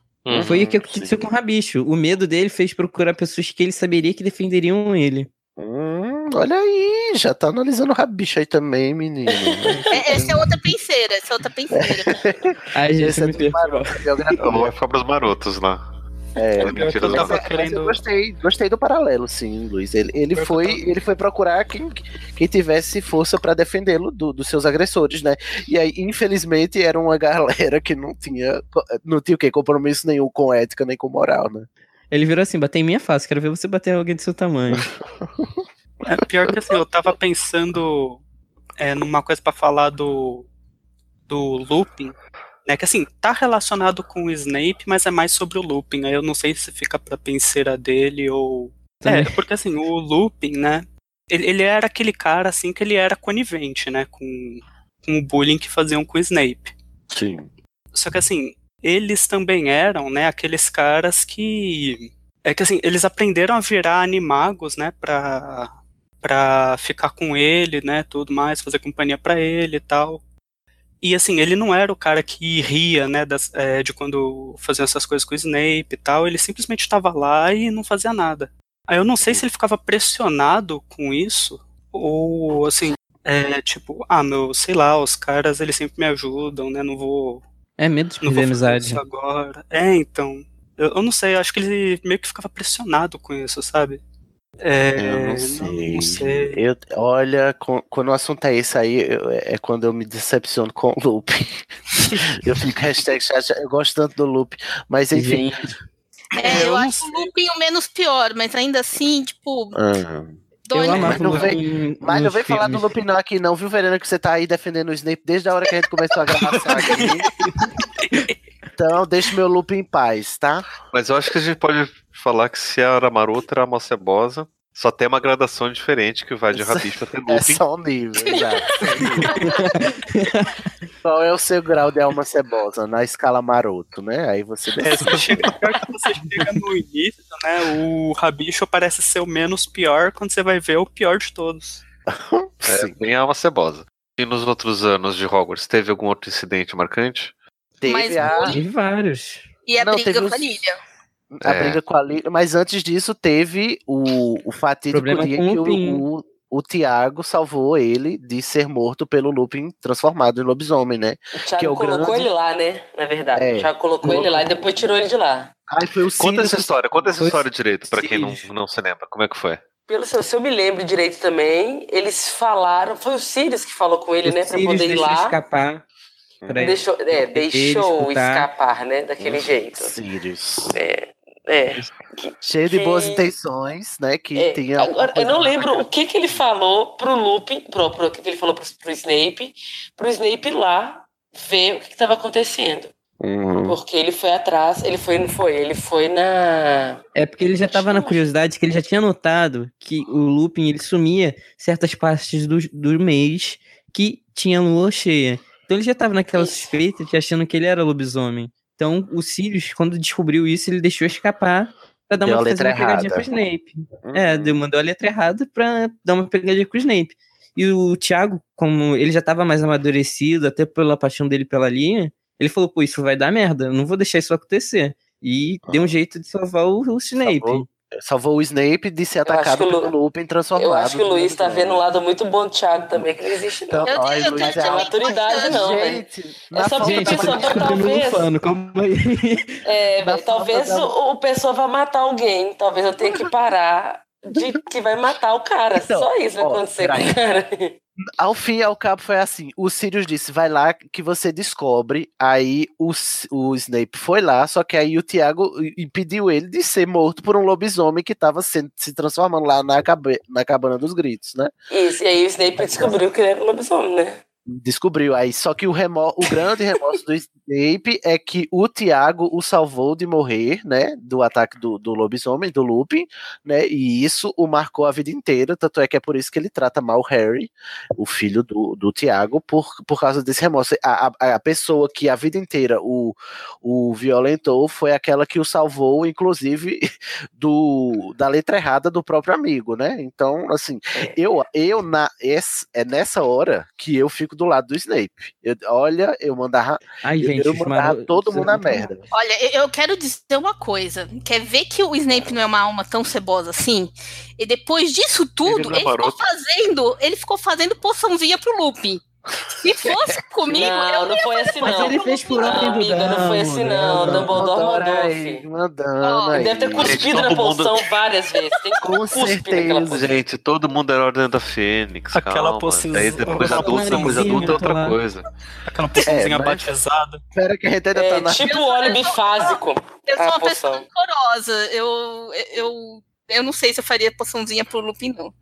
Foi o que Uhum, aconteceu com o Rabicho. O medo dele fez procurar pessoas que ele saberia que defenderiam ele. Hum, olha aí, já tá analisando o rabicho aí também, menino. É, essa é outra penseira, essa é outra penseira. (laughs) Ai, gente, Esse é me do perdoa. Maroto. Vai ficar pros marotos lá. É, As mentiras eu Maroto. Mas eu querendo. gostei, gostei do paralelo, sim, Luiz. Ele, ele, foi, ele foi procurar quem, quem tivesse força pra defendê-lo do- dos seus agressores, né? E aí, infelizmente, era uma galera que não tinha, não tinha o quê? Compromisso nenhum com ética nem com moral, né? Ele virou assim, bater em minha face, quero ver você bater em alguém do seu tamanho. (laughs) É, pior que assim, eu tava pensando é, numa coisa pra falar do, do looping, né? Que assim, tá relacionado com o Snape, mas é mais sobre o looping. Aí eu não sei se fica pra penseira dele ou. É, Também. porque assim, o looping, né? Ele, ele era aquele cara assim que ele era conivente, né? Com, com o bullying que faziam com o Snape. Sim. Só que assim, eles também eram, né, aqueles caras que é que assim, eles aprenderam a virar animagos, né, pra, pra ficar com ele, né, tudo mais, fazer companhia pra ele e tal. E assim, ele não era o cara que ria, né, das- é, de quando faziam essas coisas com o Snape e tal, ele simplesmente estava lá e não fazia nada. Aí eu não sei se ele ficava pressionado com isso, ou assim, é tipo, ah, meu, sei lá, os caras eles sempre me ajudam, né, não vou É medo de perder amizade. agora. É, então. Eu, eu não sei, eu acho que ele meio que ficava pressionado com isso, sabe? É, Eu não sei. não sei. Eu, olha, quando o assunto é esse aí, eu- é quando eu me decepciono com o loop. (laughs) eu fico hashtag chat, eu gosto tanto do loop. Mas enfim. É, eu, eu acho o looping o menos pior, mas ainda assim, tipo, ah. Eu no- amava Mas não o vem- Mas não nos vem falar do. Lupin não aqui não, viu, Verena, que você tá aí defendendo o Snape desde a hora que a gente começou a gravação aqui. (laughs) Então, deixa meu Lupin em paz, tá? Mas eu acho que a gente pode falar que se era maroto, era uma cebosa. Só tem uma gradação diferente que vai de rabicho até (laughs) É looping. só um nível, exato. Qual é o seu grau de alma cebosa na escala maroto, né? Aí você É, você chega, pior que você chega no início, né? O Rabicho parece ser o menos pior, quando você vai ver é o pior de todos. (laughs) É, Sim. bem alma cebosa. E nos outros anos de Hogwarts, teve algum outro incidente marcante? Teve Mas a, bullying- Teve vários. e a Não, briga os- a. a É. briga com a Lily, mas antes disso teve o, o fatídico Problema dia que o, o, o Tiago salvou ele de ser morto pelo Lupin transformado em lobisomem, né? O Que Thiago é o colocou grande- ele lá, né? Na verdade. É. O Thiago colocou ele lá e depois tirou ele de lá. Aí foi o Conta essa história, conta essa Foi história direito, pra quem não, não se lembra. Como é que foi? pelo se eu, se eu me lembro direito também, eles falaram, foi o Sirius que falou com ele, O né, pra Sirius poder ir lá. escapar. pra Deixou, é, pra ele deixou escapar, né, daquele jeito. Sirius. É, é. Cheio de que- boas intenções, né? Que É, tinha. agora, eu não lembro o que que ele falou pro Lupin, pro, pro, o que que ele falou pro, pro Snape, pro Snape lá ver o que estava acontecendo. Uhum. Porque ele foi atrás, ele foi, não foi, ele foi na... É porque ele já tava na curiosidade que ele já tinha notado que o Lupin ele sumia certas partes do, do mês que tinha lua cheia. Então ele já tava naquela suspeita de achando que ele era lobisomem. Então o Sirius, quando descobriu isso, ele deixou escapar pra dar Deu uma, letra uma pegadinha errada. pro Snape. É, deu, mandou a letra errada pra dar uma pegadinha com o Snape. E o Thiago, como ele já tava mais amadurecido, até pela paixão dele pela linha, ele falou, pô, isso vai dar merda, eu não vou deixar isso acontecer. E deu um jeito de salvar o, o Snape. Salvou, salvou o Snape de ser atacado que o Lu- pelo Lupin transformado. Eu acho que o Luiz tá lobisomem. vendo um lado muito bom do Thiago também, que não existe não. Então, ai, Luiz, Não é algo- maturidade não. Gente, É só porque o pessoal talvez... Fano, calma aí. É, Na talvez da- o, o pessoa vá matar alguém. Talvez eu tenha que parar de que vai matar o cara. Então, Só isso vai ó, acontecer com o cara. Ao fim e ao cabo foi assim: o Sirius disse, vai lá que você descobre. Aí o, o Snape foi lá, só que aí o Tiago impediu ele de ser morto por um lobisomem que tava sendo, se transformando lá na, cabe, na cabana dos gritos, né? Isso, e aí o Snape descobriu que ele era um lobisomem, né? Descobriu aí. Só que o, remo o grande remorso do Snape é que o Tiago o salvou de morrer, né? Do ataque do, do lobisomem, do Lupin, né? E isso o marcou a vida inteira. Tanto é que é por isso que ele trata mal o Harry, o filho do, do Tiago, por, por causa desse remorso. A, a, a pessoa que a vida inteira o, o violentou foi aquela que o salvou, inclusive, (laughs) do, da letra errada do próprio amigo, né? Então, assim, eu, eu na, é nessa hora que eu fico do lado do Snape. Eu- olha, eu mandava, Ai, eu, gente, eu mandava maro- todo mundo na merda. Olha, eu- eu quero dizer uma coisa. Quer ver que o Snape não é uma alma tão cebosa assim? E depois disso tudo, não é ele, ficou fazendo, ele ficou fazendo poçãozinha pro Lupin. Se fosse (laughs) comigo, Não, eu não foi assim Mas não. ele fez por ordem do amiga, não foi assim não. Dumbledore. Dumbledore mandou, mandando. Ele deve ter cuspido Gente, na mundo- poção (laughs) várias vezes. Tem Com certeza. poção. Gente, todo mundo era Ordem da Fênix. Aquela calma. pocinha- Aí depois adulto, depois adulto é outra lá. coisa. Aquela poçãozinha É, mas- batizada. Espera que a gente ainda É tá na. tipo óleo bifásico. Eu sou uma pessoa poção. rancorosa. Eu, eu, eu não sei se eu faria poçãozinha pro Lupin, não.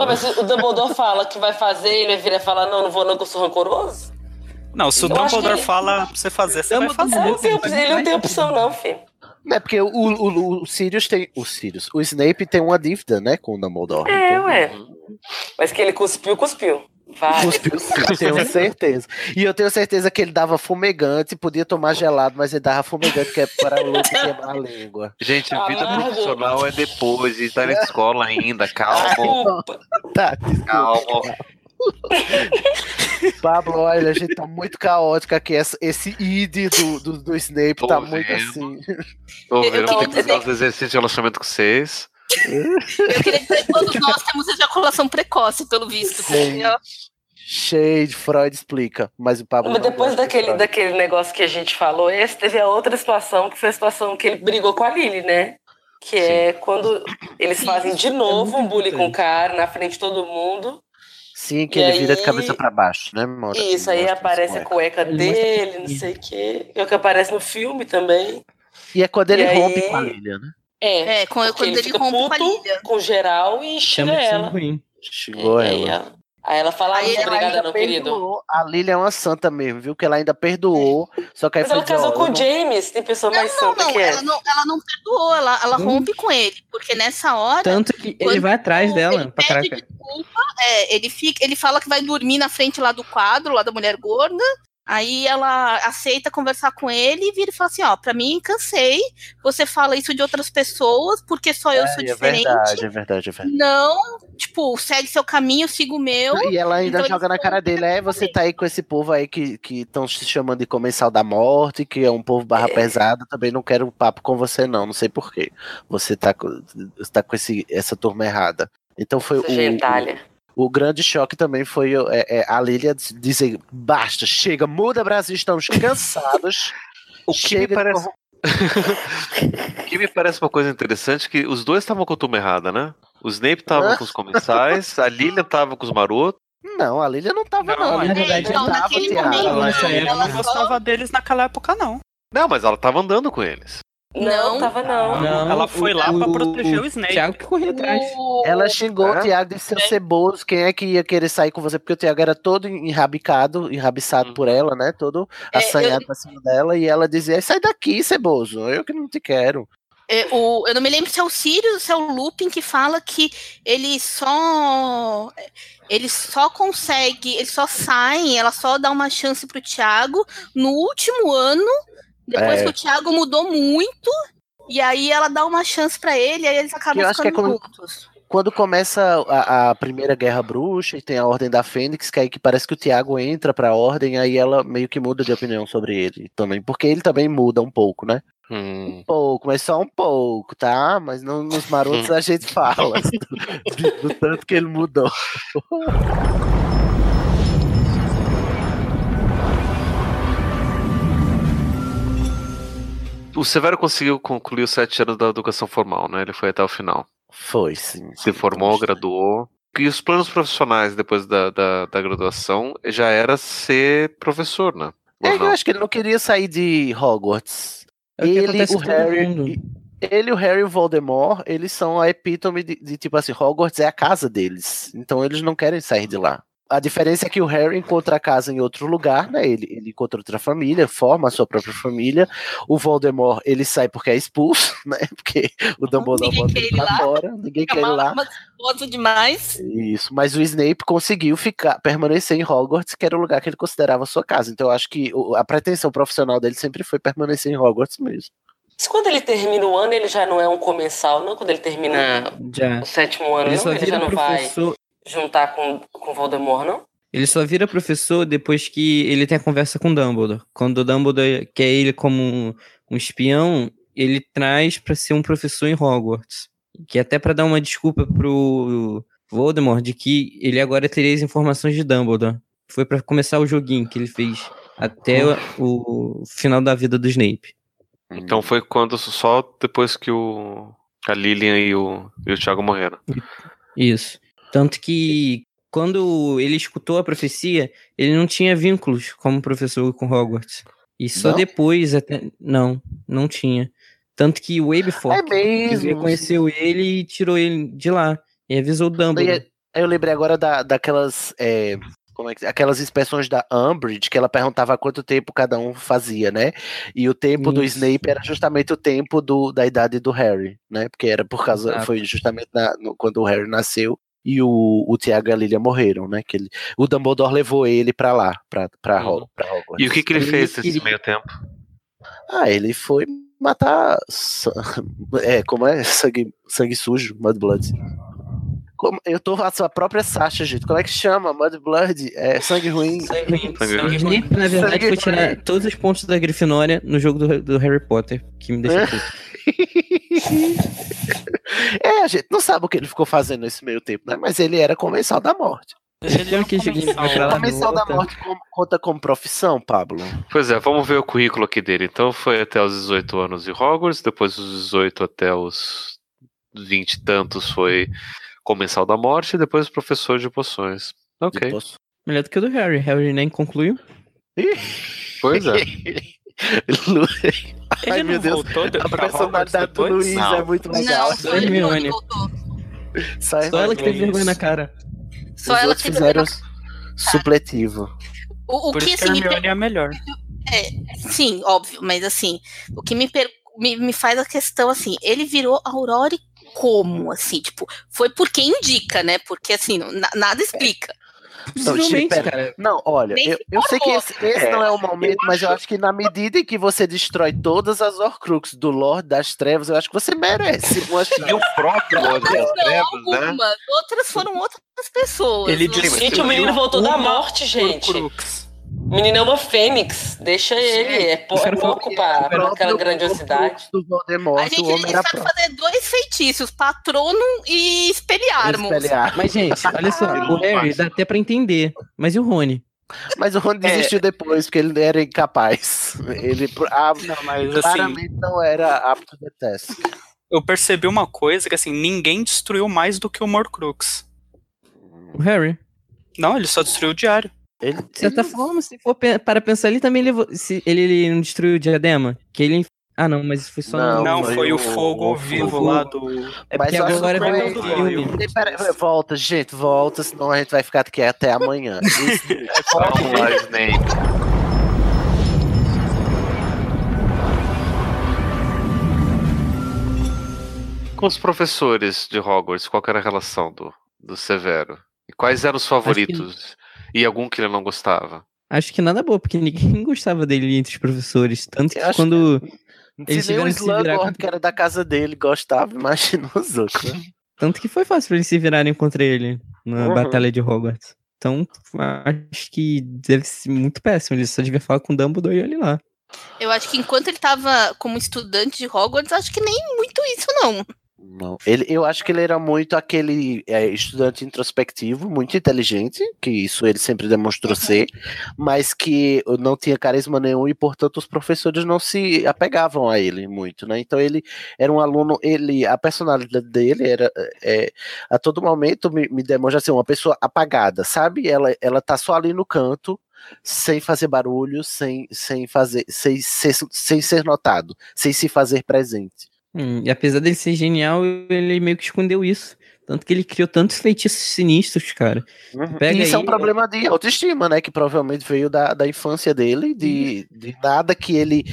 Pô, mas o Dumbledore fala que vai fazer, ele vai virar e falar, não, não vou não, que eu sou rancoroso. Não, se o Eu Dumbledore que- fala pra você fazer, você vai Dumbledore fazer. Ele não tem, Sim, op- ele não tem opção não, filho. É porque o, o, o Sirius tem. O Sirius. O Snape tem uma dívida, né? Com o Dumbledore. É, Então, ué. Mas que ele cuspiu, cuspiu. Vai. Cuspiu sim, tenho certeza. E eu tenho certeza que ele dava fumegante, podia tomar gelado, mas ele dava fumegante que é para o (laughs) Luke queimar a língua. Gente, vida Amargo. profissional é depois, e tá na escola ainda, (laughs) calma. Tá, calma. (laughs) Pablo, olha, a gente tá muito caótico aqui. Esse, esse id do, do, do Snape Tô tá muito vendo. assim. Tô Eu vendo tem que fazer uns exercícios de relacionamento com vocês. Eu queria dizer que todos nós temos ejaculação precoce, pelo visto. Sim. Cheio de Freud explica. Mas o Pablo. Mas depois gosta de daquele, daquele negócio que a gente falou, esse teve a outra situação, que foi a situação que ele brigou com a Lily, né? Que é quando eles fazem de novo um bullying com o cara na frente de todo mundo. Sim, que E ele vira aí- de cabeça pra baixo, né? Mora, Isso, aí aparece a cueca Ele dele, não sei o quê. É o que aparece no filme também. E é quando ele E aí- rompe com a Lilian, né? É, É, quando, quando ele ele fica rompe com a puto com geral e Chama ela. ruim. Xingou É, ela. ela- Aí ela fala, ah, Aí ela obrigada não, querido. A Lilian é uma santa mesmo, viu? Que ela ainda perdoou. Só que aí Mas ela casou com o James, tem pessoa mais Não, santa não, que é. ela não, ela não perdoou, ela, ela Hum. rompe com ele. Porque nessa hora, Tanto que ele vai atrás dela ele pra pede desculpa, é, ele, fica, ele fala que vai dormir na frente lá do quadro, lá da mulher gorda. Aí ela aceita conversar com ele e vira e fala assim: Ó, pra mim cansei. Você fala isso de outras pessoas, porque só eu sou É, é diferente. verdade, é verdade, é verdade. Não, tipo, segue seu caminho, eu sigo o meu. E ela ainda Então joga na cara dele, é, você tá aí com esse povo aí que estão se chamando de comensal da morte, que é um povo barra pesada, também não quero papo com você não, não sei porquê. Você tá, tá com esse, essa turma errada. Então foi Essa o, gentalha. O, grande choque também foi é, é, a Lilia dizer, basta, chega, muda Brasil, estamos cansados. O que me chega de parece. (laughs) O que me parece uma coisa interessante é que os dois estavam com a turma errada, né? O Snape tava com os comensais, a Lilian tava com os marotos. Não, a Lilia não tava, não. na verdade, não então, tava, naquele momento, Ela, não gostava deles naquela época, não. Não, mas ela tava andando com eles. Não, tava não. Não, Ela foi lá pra proteger o Snape. Thiago que correu atrás. O- Ela xingou É? o Thiago de ser ceboso. Quem é que ia querer sair com você? Porque o Thiago era todo enrabicado, enrabiçado Hum. por ela, né? Todo É, assanhado pra cima dela. E ela dizia: sai daqui, ceboso. Eu que não te quero. É, o- eu não me lembro se é o Sirius ou se é o Lupin que fala que ele só. Ele só consegue, eles só saem, ela só dá uma chance pro Thiago no último ano, depois É. que o Thiago mudou muito, e aí ela dá uma chance pra ele, aí eles acabam eu acho que é ficando quando- juntos. Quando começa a, a primeira guerra bruxa e tem a Ordem da Fênix, que aí que parece que o Thiago entra pra Ordem, aí ela meio que muda de opinião sobre ele também. Porque ele também muda um pouco, né? Hum. Um pouco, mas só um pouco, tá? Mas não, nos marotos (laughs) a gente fala (laughs) do, do tanto que ele mudou. (laughs) O Severo conseguiu concluir os sete anos da educação formal, né? Ele foi até o final. Foi, sim. Se formou, graduou. E os planos profissionais depois da, da, da graduação já era ser professor, né? É, eu acho que ele não queria sair de Hogwarts. É ele, o Harry, e- ele, o Harry e o Voldemort, eles são a epítome de, de, tipo assim, Hogwarts é a casa deles. Então eles não querem sair de lá. A diferença é que o Harry encontra a casa em outro lugar, né? Ele, ele encontra outra família, forma a sua própria família. O Voldemort, ele sai porque é expulso, (laughs) né? Porque o Dumbledore Ninguém quer ele lá. fora, ninguém É quer ele lá. foto demais. Isso, mas o Snape conseguiu ficar, permanecer em Hogwarts, que era o lugar que ele considerava sua casa. Então eu acho que a pretensão profissional dele sempre foi permanecer em Hogwarts mesmo. Se quando ele termina o ano, ele já não é um comensal, não? Quando ele termina Já. o sétimo ano, Ele não? Ele já não vai. Juntar com, com Voldemort, não? Ele só vira professor depois que ele tem a conversa com o Dumbledore. Quando o Dumbledore quer ele como um, um espião, ele traz pra ser um professor em Hogwarts. Que é até pra dar uma desculpa pro Voldemort de que ele agora teria as informações de Dumbledore. Foi pra começar o joguinho que ele fez até o, o final da vida do Snape. Então foi quando só depois que o a Lilian e o, e o Thiago morreram. Isso. Tanto que quando ele escutou a profecia, ele não tinha vínculos como professor com Hogwarts. E só Não? depois até. Não, não tinha. Tanto que o Aberforth É reconheceu ele e tirou ele de lá. E avisou o Dumbledore. aí eu lembrei agora da, daquelas. é, como é que, aquelas inspeções da Umbridge, que ela perguntava quanto tempo cada um fazia, né? E o tempo do Isso. Snape era justamente o tempo do, da idade do Harry, né? Porque era por causa. Exato. Foi justamente na- no- quando o Harry nasceu e o, o Tiago e a Lilia morreram, né? Que ele, o Dumbledore levou ele pra lá, pra, pra, Uhum. Pra Hogwarts. E o que, que ele Ele fez nesse queria- meio tempo? Ah, ele foi matar. (laughs) É, como é? Sangue, sangue sujo, Mudblood. Como, eu tô a sua própria Sasha, gente. Como é que chama? Mudblood? É sangue ruim. Sangue ruim, Sangue ruim. Na verdade, Sangue foi tirar ruim. todos os pontos da Grifinória no jogo do, do Harry Potter, que me deixa (laughs) puto. É, a gente não sabe o que ele ficou fazendo nesse meio tempo, né? Mas ele era comensal da morte. Ele é um comensal. lá, comensal da morte conta como profissão, Pablo? Pois é, vamos ver o currículo aqui dele. Então foi até os 18 anos em Hogwarts, depois dos 18 até os 20 e tantos foi comensal da morte, e depois professor de poções. Ok, Depois- Melhor do que o do Harry. Harry nem concluiu. pois é. (laughs) Ele Ai, não meu Deus. A personalidade do? Luiz Não. é muito legal. Não, só. Hermione voltou. Só, Só ela que teve vergonha na cara. Só Os ela outros teve fizeram vergonha. supletivo. O, o Por que isso que a assim, me Hermione é a melhor. Sim, óbvio, mas assim, o que me, per- me, me faz a questão assim, ele virou Aurore como, assim, tipo, foi por quem indica, né? Porque assim, na- nada explica. Não, Possivelmente, pera. cara. Não, olha, Nem eu, eu sei que esse, esse não é o momento, mas eu acho que na medida em que você destrói todas as Horcruxes do Lorde das Trevas, eu acho que você merece uma E o próprio Lorde das Não, Trevas, né? algumas, outras foram outras pessoas. Ele Não- disse- Gente, o menino voltou da morte, gente. Horcrux. O menino é uma fênix. Deixa ele. É, é pouco pra, aquela grandiosidade. Voldemort, A gente, o a homem sabe fazer dois feitiços, Patronum e Expelliarmus. Expelliarmus. Mas, gente, (laughs) olha só, o Harry dá até pra entender. Mas e o Rony? Mas o Rony desistiu depois, porque ele era incapaz. Ele ah, Não, mas assim, claramente não era apto de teste. eu percebi uma coisa que assim, ninguém destruiu mais do que o Morcrux. O Harry. Não, ele só destruiu o diário. Ele, De certa forma, se for para pensar, ele também levou. Se ele, ele não destruiu o diadema? Que ele. Ah, não, mas foi só. Não, Não, foi o o- fogo o vivo fogo. lá do. É Mas porque agora vai filme. Peraí, Volta, gente, volta, senão a gente vai ficar aqui até amanhã. (laughs) Isso- Vamos lá, Snape. Com os professores de Hogwarts, qual era a relação do, do Severo? E quais eram os favoritos? E algum que ele não gostava? Acho que nada boa, porque ninguém (laughs) gostava dele entre os professores. Tanto que quando. Se Eles nem o que se Slughorn, que era da casa dele, gostava, (laughs) imagina os outros. né? Tanto que foi fácil pra eles se virarem contra ele na Uhum. Batalha de Hogwarts. Então, acho que deve ser muito péssimo. Ele só devia falar com o Dumbledore e olha lá. Eu acho que enquanto ele tava como estudante de Hogwarts, acho que nem muito isso, não. Não. Ele, eu acho que ele era muito aquele é, estudante introspectivo, muito inteligente, que isso ele sempre demonstrou ser, mas que não tinha carisma nenhum e, portanto, os professores não se apegavam a ele muito, né? Então ele era um aluno, ele, a personalidade dele era é, a todo momento me, me demonstra ser uma pessoa apagada, sabe? Ela, ela tá só ali no canto, sem fazer barulho, sem, sem fazer, sem ser, sem ser notado, sem se fazer presente. Hum, e apesar dele ser genial, ele meio que escondeu isso. Tanto que ele criou tantos feitiços sinistros, cara. Pega E isso é um aí- problema de autoestima, né? Que provavelmente veio da, da infância dele, de, de nada que ele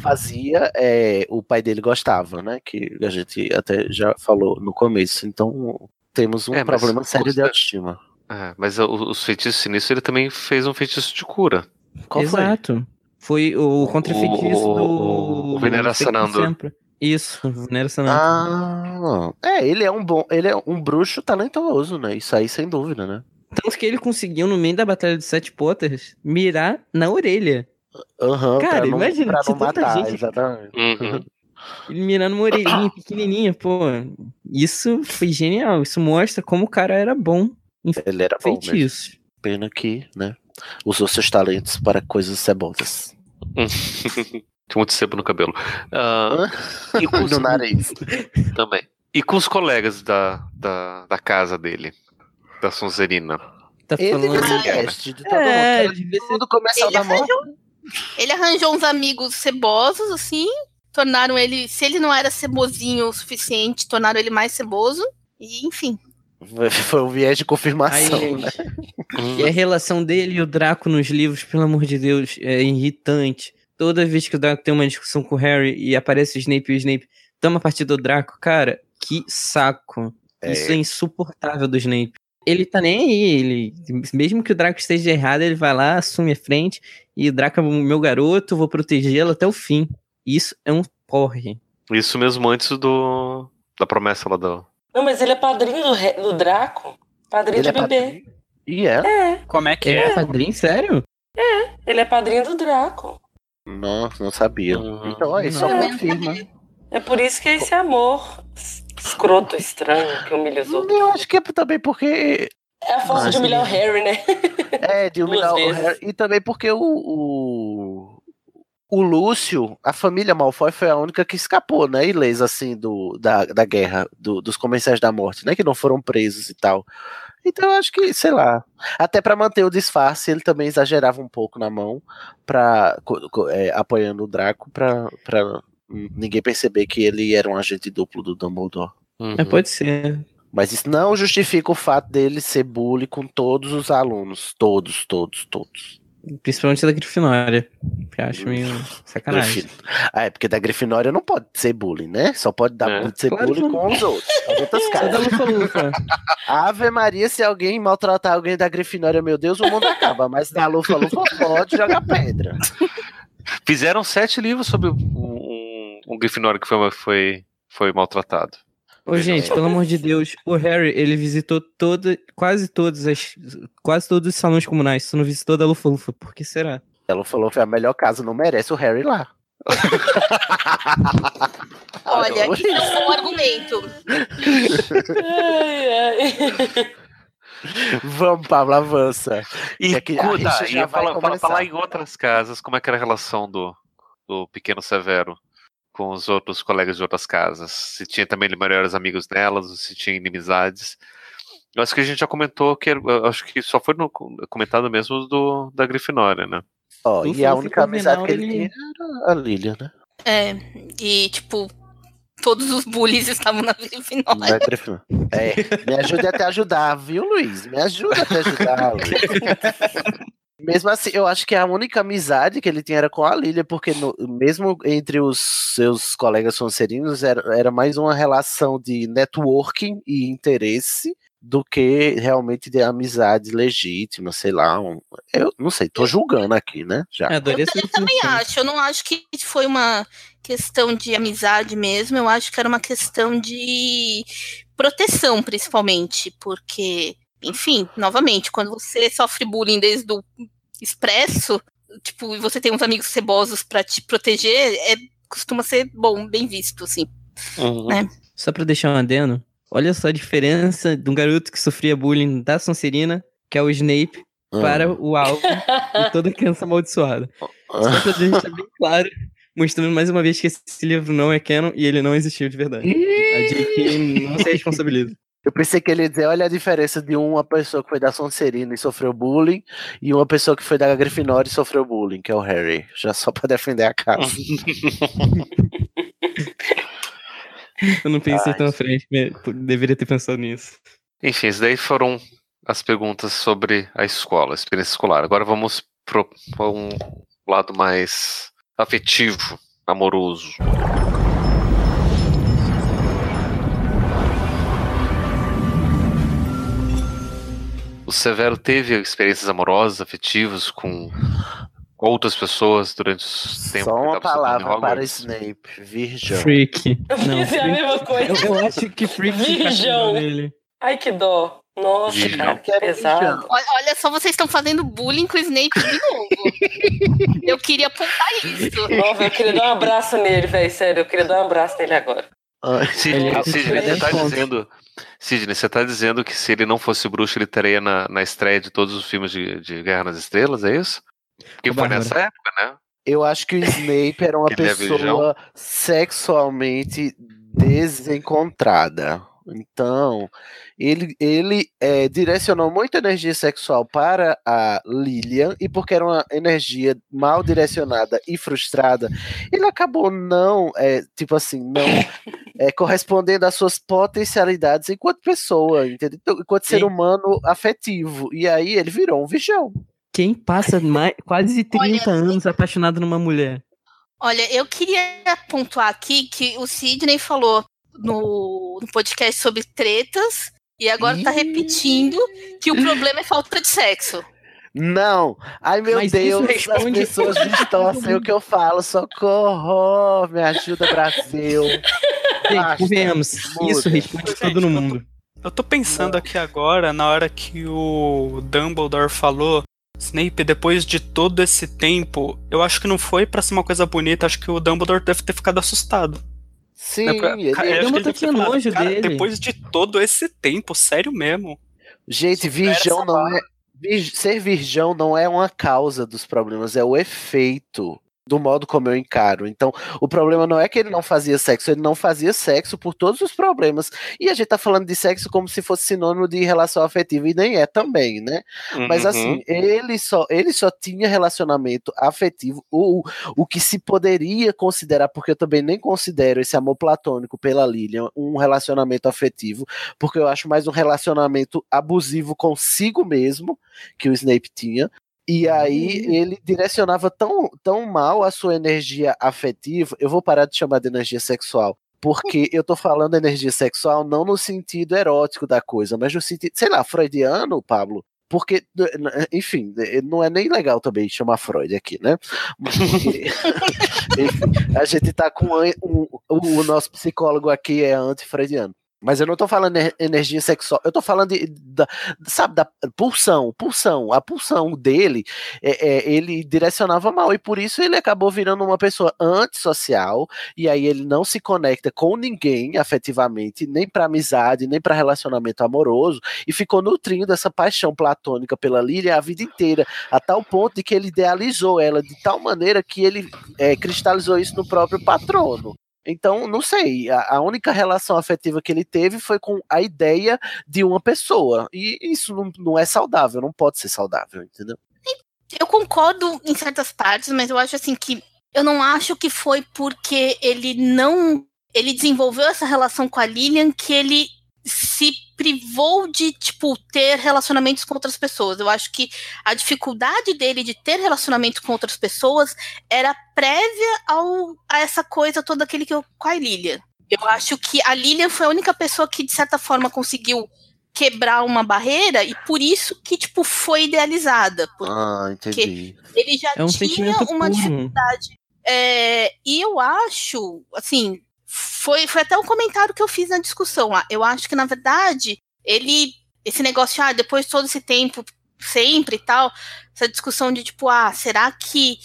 fazia, é, o pai dele gostava, né? Que a gente até já falou no começo. Então temos um É, problema sério de autoestima. É, mas os feitiços sinistros, ele também fez um feitiço de cura. Qual foi? Exato. Foi o contra-feitiço O- do. o- o Isso, Venera. Ah, é, ele é um bom, ele é um bruxo talentoso, né? Isso aí sem dúvida, né? Tanto que ele conseguiu, no meio da Batalha dos Sete Potters, mirar na orelha. Aham, Cara, pra não, imagina, pra não tanta matar, gente. exatamente. Uhum. (laughs) Ele mirando uma orelhinha pequenininha, pô. Isso foi genial. Isso mostra como o cara era bom em Ele era bom mesmo. feitiços. Pena que, né? Usou seus talentos para coisas cebosas. (laughs) Tinha muito sebo no cabelo. Ah, e com (laughs) os- No nariz. Também. E com os colegas da, da, da casa dele, da Sonserina. Tá Ele falando. devia ser de todo É, mundo. devia Era Tudo começou Ele da mão. arranjou, ele arranjou uns amigos cebosos, assim, tornaram ele. Se ele não era cebosinho o suficiente, tornaram ele mais ceboso. E, enfim. Foi- (laughs) Foi um viés de confirmação, Aí, né? E a relação dele e o Draco nos livros, pelo amor de Deus, é irritante. Toda vez que o Draco tem uma discussão com o Harry e aparece o Snape e o Snape toma partido do Draco, cara, que saco. Isso é insuportável do Snape. Ele tá nem aí, ele, mesmo que o Draco esteja errado, ele vai lá, assume a frente, e o Draco é o meu garoto, vou protegê-lo até o fim. Isso é um porre. Isso mesmo antes do da promessa lá do. Não, mas ele é padrinho do, do Draco. Padrinho Ele de é bebê. E é? É, Como é que É, é? padrinho, sério? ele é padrinho do Draco. Não, não sabia. Uhum. Então, aí só Não. confirma. É por isso que é esse amor es- escroto, estranho, que humilha os outros. Eu acho que é também porque. É a força Ah, de humilhar o. Harry, né? (laughs) É, de humilhar o. Harry. E também porque o, o. O Lúcio, a família Malfoy foi a única que escapou, né? Ilesa, assim, do, da, da guerra, do- dos comerciais da morte, né? Que não foram presos e tal. Então eu acho que, sei lá. Até pra manter o disfarce, ele também exagerava um pouco na mão, pra, é, apoiando o Draco, pra, pra ninguém perceber que ele era um agente duplo do Dumbledore. Uhum. É, pode ser. Mas isso não justifica o fato dele ser bully com todos os alunos. Todos, todos, todos. Principalmente da Grifinória. Que eu acho meio sacanagem. Grifin- Ah, é porque da Grifinória não pode ser bullying, né? Só pode dar É. ser Claro bullying com os outros. (laughs) As outras caras. (laughs) Ave Maria, se alguém maltratar alguém da Grifinória, meu Deus, o mundo acaba. Mas da Lufa Lufa pode jogar pedra. Fizeram sete livros sobre um, um, um Grifinório que foi, foi, foi maltratado. Ô, gente, pelo amor de Deus, o Harry, ele visitou toda, quase todas as, quase todos os salões comunais, só não visitou da Lufa-Lufa, por que será? Ela falou que foi a melhor casa, não merece o Harry lá. (laughs) Olha, isso é um bom argumento. Ai, ai. Vamos, Pablo, avança. E É que a cuida, falar, falar, começar. falar em outras casas, como é que era a relação do, do pequeno Severo com os outros colegas de outras casas? Se tinha também melhores amigos nelas, ou se tinha inimizades. Eu acho que a gente já comentou que eu acho que só foi no, comentado mesmo do da Grifinória, né? Ó, No e a única amizade que ele ele- tinha era a Lilia, né? É, e tipo, todos os bullies estavam na Na Grifinória. É, me ajude até a ajudar, viu, Luiz? Me ajuda até a ajudar, Luiz. (laughs) Mesmo assim, eu acho que a única amizade que ele tinha era com a Lilia, porque no- mesmo entre os seus colegas sonserinos era, era mais uma relação de networking e interesse do que realmente de amizade legítima, sei lá. um- eu não sei, tô julgando aqui, né? Já. É, Eu, eu também definição. acho, eu não acho que foi uma questão de amizade mesmo, eu acho que era uma questão de proteção, principalmente, porque, enfim, novamente, quando você sofre bullying desde o expresso, tipo, e você tem uns amigos cebosos pra te proteger, é, costuma ser bom, bem visto, assim. Uhum. né? Só pra deixar um adendo, olha só a diferença de um garoto que sofria bullying da Sonserina, que é o Snape, Ah. para o alvo e toda criança amaldiçoada. (laughs) Só pra deixar bem claro, mostrando mais uma vez que esse livro não é canon e ele não existiu de verdade. A JK não se responsabiliza. Eu pensei que ele ia dizer, olha a diferença de uma pessoa que foi da Sonserina e sofreu bullying e uma pessoa que foi da Grifinória e sofreu bullying, que é o Harry. Já só pra defender a casa. (laughs) Eu não pensei Ai. tão à frente, deveria ter pensado nisso. Enfim, isso daí foram as perguntas sobre a escola, a experiência escolar. Agora vamos pro, pra um lado mais afetivo, amoroso. Severo teve experiências amorosas, afetivas com outras pessoas durante o tempo Só uma palavra para? Snape, virgão. Freak. Eu Não, pensei a mesma coisa. Eu, eu acho que Freak se Virgão. Ai, que dó. Nossa, Virgão. cara, Que era pesado. Olha, olha só, vocês estão fazendo bullying com o Snape de novo. (laughs) eu queria apontar isso. Nossa, eu queria dar um abraço nele, velho. Sério, eu queria dar um abraço nele agora. Ai, Sidney, Ele- Sidney, ele- você tá ele- dizendo, Sidney, você tá dizendo que se ele não fosse bruxo, ele estaria na, na estreia de todos os filmes de, de Guerra nas Estrelas, é isso? Porque Ô, foi Bárbara. nessa época, né? Eu acho que o Snape era uma (laughs) é pessoa sexualmente desencontrada. Então, ele, ele é, direcionou muita energia sexual para a Lilian, e porque era uma energia mal direcionada e frustrada, ele acabou não, é, tipo assim, não (laughs) é, correspondendo às suas potencialidades enquanto pessoa, entendeu? Então, Enquanto ser humano afetivo. E aí ele virou um virgão. Quem passa mais, quase 30 Olha, anos apaixonado numa mulher? Olha, eu queria pontuar aqui que o Sidney falou no, no podcast sobre tretas e agora tá repetindo que o problema é falta de sexo. Não! Ai meu Mas Deus, as pessoas distorcem o que eu falo. Socorro! Me ajuda, Brasil! Gente, muda. isso responde tudo no mundo. Eu tô pensando aqui agora, na hora que o Dumbledore falou, Snape, depois de todo esse tempo, eu acho que não foi pra ser uma coisa bonita, acho que o Dumbledore deve ter ficado assustado. Sim, pra- ele- cara, ele tinha falado, nojo "Cara, dele." Depois de todo esse tempo, sério mesmo. gente, virgão não barra. é. vir- Ser virgão não é uma causa dos problemas, é o efeito do modo como eu encaro. Então, o problema não é que ele não fazia sexo, ele não fazia sexo por todos os problemas. E a gente tá falando de sexo como se fosse sinônimo de relação afetiva, e nem é também, né? Mas Uhum. assim, ele só, ele só tinha relacionamento afetivo, o, o que se poderia considerar, porque eu também nem considero esse amor platônico pela Lilian um relacionamento afetivo, porque eu acho mais um relacionamento abusivo consigo mesmo que o Snape tinha. E aí ele direcionava tão, tão mal a sua energia afetiva. Eu vou parar de chamar de energia sexual. Porque eu tô falando energia sexual não no sentido erótico da coisa, mas no sentido, sei lá, freudiano, Pablo. Porque, enfim, não é nem legal também chamar Freud aqui, né? Porque, (laughs) enfim, a gente tá com um, um- o nosso psicólogo aqui é anti-freudiano. Mas eu não tô falando energia sexual, eu tô falando de, da, sabe, da pulsão, pulsão, a pulsão dele, é, é, ele direcionava mal, e por isso ele acabou virando uma pessoa antissocial, e aí ele não se conecta com ninguém afetivamente, nem pra amizade, nem pra relacionamento amoroso, e ficou nutrindo essa paixão platônica pela Lilia a vida inteira, a tal ponto de que ele idealizou ela de tal maneira que ele é, cristalizou isso no próprio patrono. Então, não sei. A, a única relação afetiva que ele teve foi com a ideia de uma pessoa. E isso não, não é saudável, não pode ser saudável, entendeu? Eu concordo em certas partes, mas eu acho assim que eu não acho que foi porque ele não ele desenvolveu essa relação com a Lilian que ele se privou de, tipo, ter relacionamentos com outras pessoas. Eu acho que a dificuldade dele de ter relacionamento com outras pessoas era prévia ao, a essa coisa toda aquele que eu, com a Lilian. Eu acho que a Lilian foi a única pessoa que, de certa forma, conseguiu quebrar uma barreira e por isso que, tipo, foi idealizada. Ah, entendi. Ele já É um tinha uma puro. dificuldade. É, e eu acho, assim, foi, foi até um comentário que eu fiz na discussão lá. Eu acho que, na verdade, ele. Esse negócio, ah, depois de todo esse tempo, sempre e tal, essa discussão de tipo, ah, será que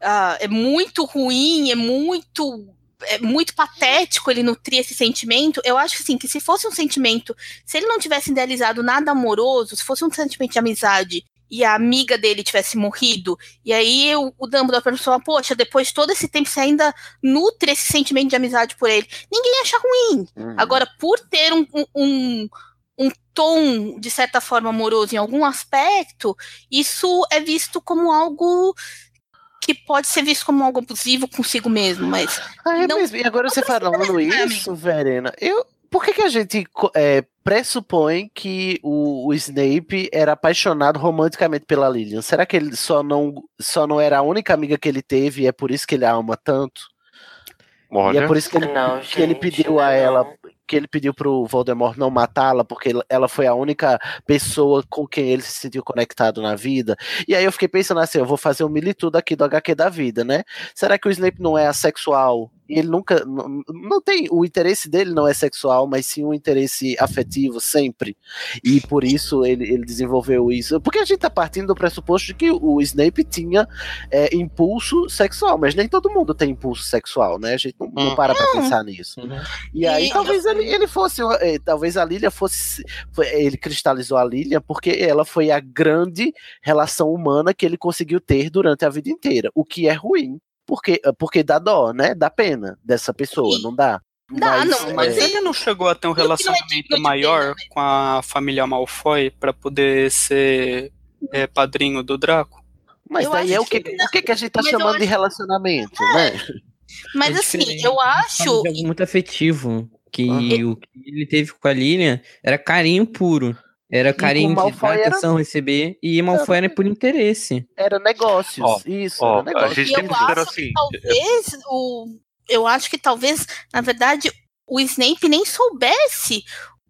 ah, é muito ruim, é muito. É muito patético ele nutrir esse sentimento. Eu acho assim, que se fosse um sentimento, se ele não tivesse idealizado nada amoroso, se fosse um sentimento de amizade e a amiga dele tivesse morrido, e aí o, o Dumbledore pensou, poxa, depois de todo esse tempo você ainda nutre esse sentimento de amizade por ele. Ninguém acha ruim. Uhum. Agora, por ter um, um, um, tom, de certa forma, amoroso em algum aspecto, isso é visto como algo que pode ser visto como algo abusivo consigo mesmo, mas Ah, é não- mesmo. E agora você falando isso, Verena, eu. Por que, que a gente é, pressupõe que o, o Snape era apaixonado romanticamente pela Lilian? Será que ele só não, só não era a única amiga que ele teve e é por isso que ele a ama tanto? E Olha, é por isso que ele, Não, que ele gente, pediu a não. ela, que ele pediu pro Voldemort não matá-la, porque ela- ela foi a única pessoa com quem ele se sentiu conectado na vida. E aí eu fiquei pensando assim, eu vou fazer um militudo aqui do HQ da vida, né? Será que o Snape não é assexual? E ele nunca. Não, não tem. O interesse dele não é sexual, mas sim um interesse afetivo sempre. E por isso ele, ele desenvolveu isso. Porque a gente tá partindo do pressuposto de que o Snape tinha é, impulso sexual, mas nem todo mundo tem impulso sexual, né? A gente não, não para pra pensar nisso. E aí E- talvez ele, ele fosse, eh, talvez a Lilia fosse, foi- ele cristalizou a Lilia porque ela foi a grande relação humana que ele conseguiu ter durante a vida inteira, o que é ruim, porque, porque dá dó, né? Dá pena dessa pessoa, não dá? Dá, não, Mas é, ele não chegou a ter um não é relacionamento de maior pena, com a família Malfoy pra poder ser é, padrinho do Draco? mas eu daí é o que, que o que, que a gente tá Mas chamando de acho- relacionamento, né? Mas É assim, eu acho. de algo muito afetivo. Que o que ele teve com a Lilian era carinho puro. Era carinho de Malfoy dar era- atenção, receber. E Malfoy era por interesse. Era negócios, Ó, isso, ó, era a negócio. gente E tem eu que considerar acho que assim. talvez o. Eu acho que talvez, na verdade, o Snape nem soubesse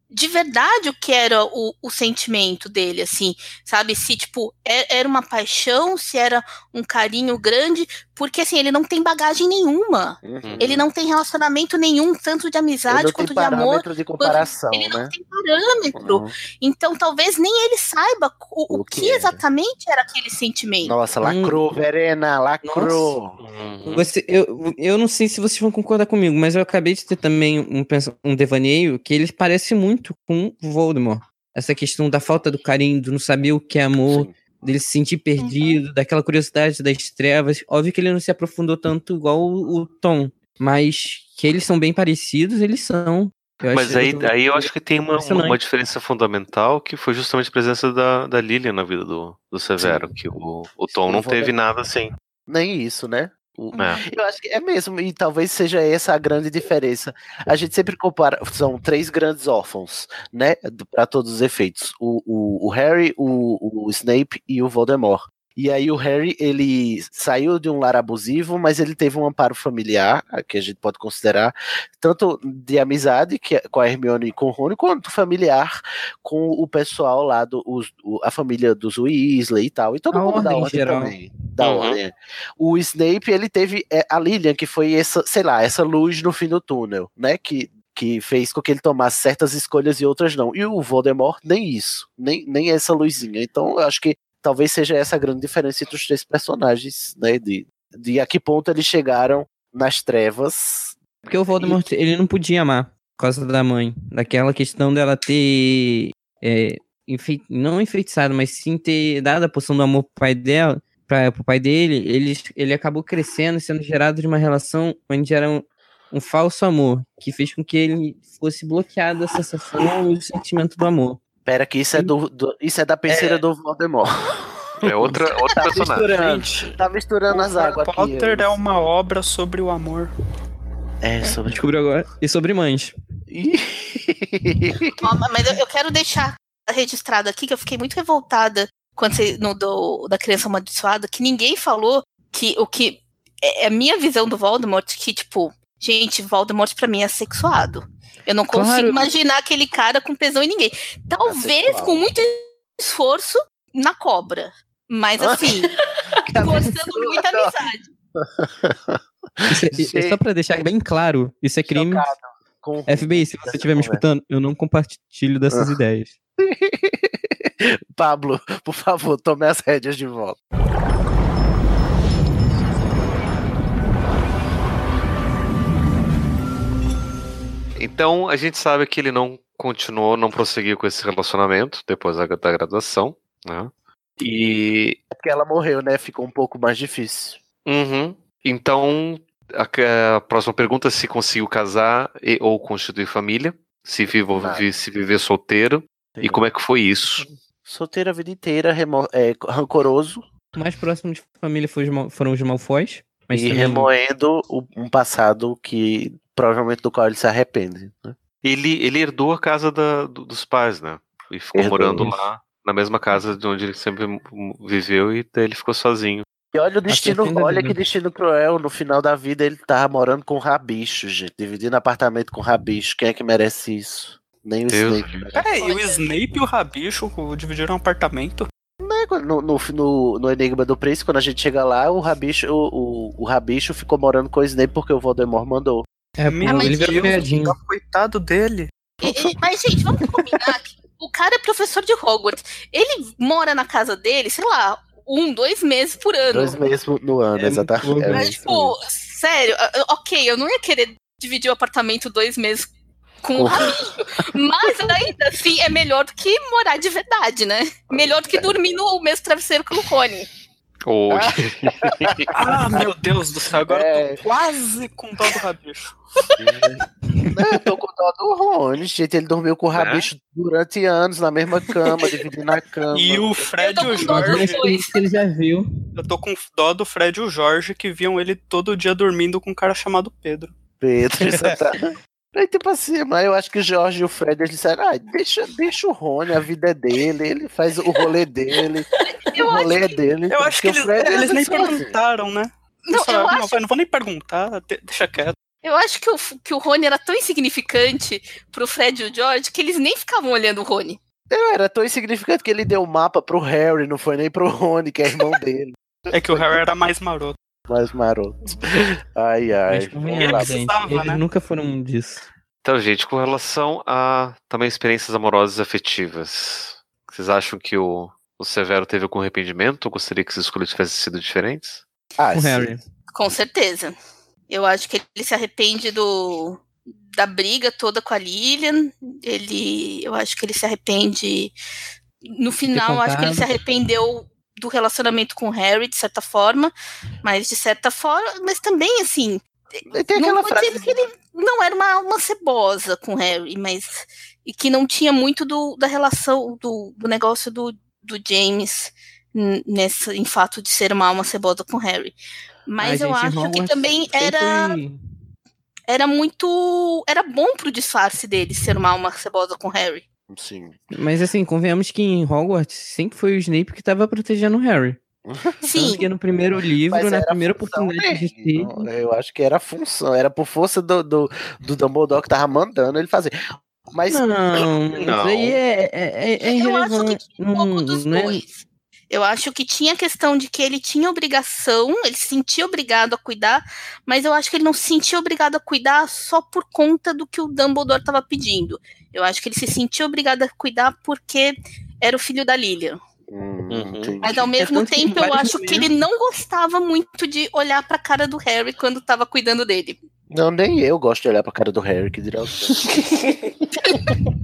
de verdade o que era o, o sentimento dele, assim, sabe? Se, tipo, é- era uma paixão, se era um carinho grande, porque, assim, ele não tem bagagem nenhuma. Uhum. Ele não tem relacionamento nenhum, tanto de amizade quanto de amor. parâmetro de comparação, Ele não né? tem parâmetro. Uhum. Então, talvez nem ele saiba o, o O que que era. exatamente era aquele sentimento. Nossa, lacrou, Verena, lacrou. Uhum. Você, eu, eu não sei se vocês vão concordar comigo, mas eu acabei de ter também um, pensa- um devaneio que ele parece muito com Voldemort. Essa questão da falta do carinho, do não saber o que é amor, Sim. Dele se sentir perdido, daquela curiosidade das trevas. Óbvio que ele não se aprofundou tanto igual o, o Tom, mas que eles são bem parecidos, eles são. Eu Mas acho- aí, aí eu acho que tem uma, uma, diferença fundamental que foi justamente a presença da, da Lilian na vida do, do Severo, que o, o Tom não teve nada assim. Nem isso, né? (laughs) É. Eu acho que é mesmo, e talvez seja essa a grande diferença. A gente sempre compara, são três grandes órfãos, né? Para todos os efeitos: o, o, o Harry, o, o Snape e o Voldemort. E aí o Harry, ele saiu de um lar abusivo, mas ele teve um amparo familiar, que a gente pode considerar, tanto de amizade que é com a Hermione e com o Rony, quanto familiar com o pessoal lá, do, os- o- a família dos Weasley e tal. E todo A mundo da ordem em ordem geral. também. Da Uhum. ordem. O Snape, ele teve é, a Lilian, que foi essa, sei lá, essa luz no fim do túnel, né? Que, que fez com que ele tomasse certas escolhas e outras não. E o Voldemort, nem isso, nem, nem essa luzinha. Então, eu acho que talvez seja essa a grande diferença entre os três personagens, né? De, de a que ponto eles chegaram nas trevas. Porque o Voldemort, ele não podia amar por causa da mãe. Daquela questão dela ter. é, enfei- não enfeitiçado, mas sim ter dado a poção do amor pro pai dela, pra, pro pai dele. Ele, ele acabou crescendo, sendo gerado de uma relação onde eram um falso amor, que fez com que ele fosse bloqueado a sensação e o sentimento do amor. Pera que isso é, do, do- isso é da penseira do Voldemort. É outra, outra (laughs) tá personagem. misturando, tá misturando as águas aqui. Potter é uma obra sobre o amor. É, sobre... Descobriu agora. E sobre mães. Mas eu, eu quero deixar registrado aqui que eu fiquei muito revoltada quando você, no do, da criança amaldiçoada, que ninguém falou que o que é é a minha visão do Voldemort que tipo, gente, Voldemort pra mim é sexuado. Eu não consigo Claro. imaginar aquele cara com tesão em ninguém. Talvez com muito esforço na cobra. Mas assim, (laughs) forçando muita amizade. Isso é- isso é só pra deixar bem claro, isso é crime. FBI, se você estiver me escutando, eu não compartilho dessas Ah. ideias. (laughs) Pablo, por favor, tome as rédeas de volta. Então a gente sabe que ele não continuou, não prosseguiu com esse relacionamento depois da, da graduação, né? E É porque ela morreu, né? Ficou um pouco mais difícil. Uhum. Então, a, a próxima pergunta é se conseguiu casar e, ou constituir família, se, vivo, vi- se viver solteiro, e como é que foi isso? Solteiro a vida inteira, remo- é, rancoroso O mais próximo de família os foram os Malfoys. Mas e remoendo um passado que provavelmente do qual ele se arrepende. né? Ele, ele herdou a casa da- do- dos pais, né? E ficou Herdou. morando lá, na mesma casa de onde ele sempre viveu, e daí ele ficou sozinho. E olha o destino, olha que destino cruel. No final da vida ele tava morando com o rabicho, gente. Dividindo apartamento com o rabicho. Quem é que merece isso? Nem o Deus Snape. merece. Peraí, o Snape e o Rabicho dividiram um apartamento? Né, No, no, no, no Enigma do Príncipe, quando a gente chega lá, o rabicho, o, o, o rabicho ficou morando com o Snape porque o Voldemort mandou. É, Meu ele virou criadinho. Coitado dele. E- e- Mas, gente, vamos combinar que o cara é professor de Hogwarts. Ele mora na casa dele, sei lá, um, dois meses por ano. Dois meses no ano, É exatamente. É Mas, tipo, sério, a- a- ok, eu não ia querer dividir o apartamento dois meses com o Rabicho. Mas ainda assim é melhor do que morar de verdade, né? Melhor do que dormir no mesmo travesseiro que o Rony. Ou (laughs) Ah, meu Deus do céu, agora É. eu tô quase com dó do Rabicho. Não, eu tô com dó do Rony, gente. Ele dormiu com o rabicho durante anos na mesma cama, dividindo a cama. E o Fred e o Jorge. que ele já viu. Eu tô com dó do Fred e o Jorge que viam ele todo dia dormindo com um cara chamado Pedro. Pedro, (laughs) exatamente. Aí, tipo assim, mas eu acho que o Jorge e o Fred eles disseram: ah, deixa, deixa o Rony, a vida é dele, ele faz o rolê dele, Eu o rolê é dele. Eu acho que eles, o Fred é eles nem assim. perguntaram, né? Não, falaram, eu não, acho- não vou nem perguntar, de- deixa quieto. Eu acho que o, que o Rony era tão insignificante pro Fred e o George que eles nem ficavam olhando o Rony. Eu era tão insignificante que ele deu o mapa pro Harry, não foi nem pro Rony, que é irmão dele. É que o Harry era mais maroto. Mais maroto. Ai, ai. Mas gente. precisava, Eles né? nunca foram disso. Então, gente, com relação a também experiências amorosas e afetivas, vocês acham que o, o Severo teve algum arrependimento ou gostaria que as escolhas tivessem sido diferentes? Ah, Com. Harry. Com certeza. Eu acho que ele se arrepende do da briga toda com a Lilian. Ele, eu acho que ele se arrepende no final, eu acho que ele se arrependeu do relacionamento com o Harry de certa forma, mas de certa forma, mas também assim, Tem não vou frase. dizer que ele não era uma, uma cebosa com o Harry, mas e que não tinha muito do, da relação do, do negócio do, do James nessa em fato de ser uma alma cebosa com o Harry. Mas eu acho que também era era muito era bom pro disfarce dele ser uma alma cebosa com o Harry. Sim. Mas assim, convenhamos que em Hogwarts sempre foi o Snape que tava protegendo o Harry. (laughs) Sim, Tanto que no primeiro livro, Mas na primeira oportunidade teve. não, Eu acho que era a função, era por força do, do, do Dumbledore que tava mandando ele fazer. Mas Não, Não. (coughs) isso aí é, é, é, é eu acho que irrelevante. um pouco dos Não é- dois. Eu acho que tinha a questão de que ele tinha obrigação, ele se sentia obrigado a cuidar, mas eu acho que ele não se sentia obrigado a cuidar só por conta do que o Dumbledore estava pedindo. Eu acho que ele se sentia obrigado a cuidar porque era o filho da Lilian. Hum, Uhum. Mas ao mesmo tanto que em tempo eu acho que ele não gostava muito de olhar pra cara do Harry quando estava cuidando dele. Não, nem eu gosto de olhar pra cara do Harry, que dirá o? (laughs)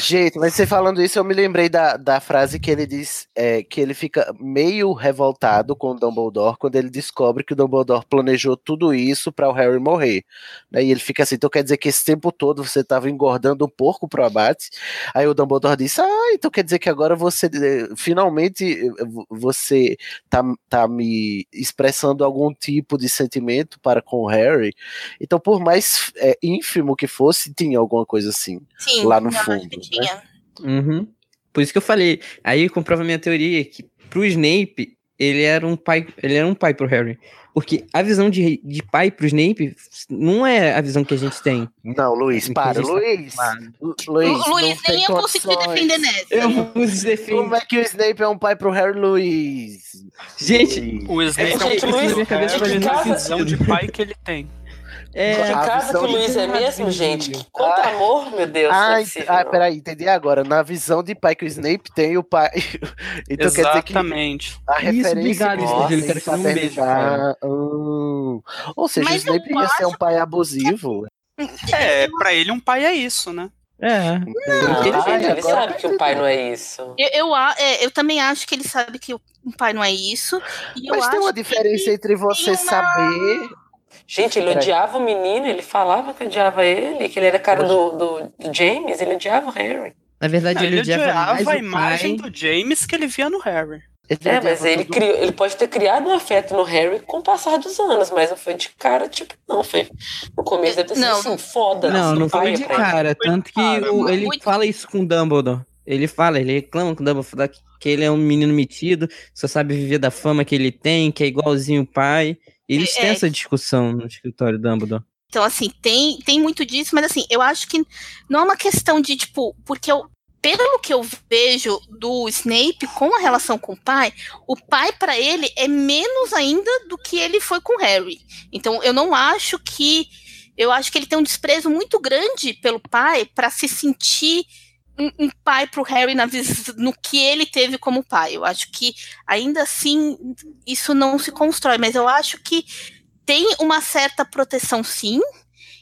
Gente, mas você falando isso, eu me lembrei da, da frase que ele diz é, que ele fica meio revoltado com o Dumbledore quando ele descobre que o Dumbledore planejou tudo isso para o Harry morrer. Né? E ele fica assim, então quer dizer que esse tempo todo você estava engordando um porco pro abate? Aí o Dumbledore disse, ah, então quer dizer que agora você, eh, finalmente, eh, você tá, tá me expressando algum tipo de sentimento para com o Harry? Então, por mais é, ínfimo que fosse, tinha alguma coisa assim, Sim, lá no fundo. Que né? Uhum. Por isso que eu falei. Aí comprova minha teoria que pro Snape, ele era um pai, ele era um pai pro Harry. Porque a visão de, de pai pro Snape não é a visão que a gente tem. Não, Luiz, para, gente tá Luiz. Luiz, Luiz, nem eu consegui defender nessa. Eu vos defendo. Como é que o Snape é um pai pro Harry Luiz? Gente, O Snape é, É, um Luiz, filho de que Harry na casa- visão de pai que ele tem. É. De A casa visão que o de Luiz é mesmo, gente? Que Quanto Ah. amor, meu Deus. não é Ah, ah, peraí, entendi agora. Na visão de pai que o Snape tem, o pai. (laughs) então quer dizer que Exatamente. a Isso, referência obrigado, que Snape, ele que você não beije, paternidade- Hum. Ou seja, Mas o Snape ia ser um pai abusivo. É, pra ele um pai é isso, né? É. Não, ele Agora sabe que o pai não é isso. Eu, eu, a- é, eu também acho que ele sabe que o pai não é isso. E eu Mas tem acho uma que diferença ele entre você uma- saber. Gente, ele odiava o menino, ele falava que odiava ele, que ele era cara do, do, do James, ele odiava o Harry. Na verdade, Não, ele, ele odiava odiava mais a imagem do James que ele via no Harry. Ele É, mas ele, todo criou, ele pode ter criado um afeto no Harry com o passar dos anos, mas não foi de cara, tipo, não, foi. No começo deve ter sido Não. assim, foda. Não, não foi de cara. Tanto que cara, o- ele muito- fala isso com o Dumbledore. Ele fala, ele reclama com o Dumbledore que ele é um menino metido, só sabe viver da fama que ele tem, que é igualzinho o pai. Eles É, têm é. essa discussão no escritório do Dumbledore. Então, assim, tem, tem muito disso, mas assim, eu acho que não é uma questão de, tipo, porque eu, pelo que eu vejo do Snape com a relação com o pai, o pai, pra ele, é menos ainda do que ele foi com o Harry. Então, eu não acho que. Eu acho que ele tem um desprezo muito grande pelo pai pra se sentir um, um pai pro Harry na no que ele teve como pai. Eu acho que ainda assim isso não se constrói, mas eu acho que tem uma certa proteção, sim.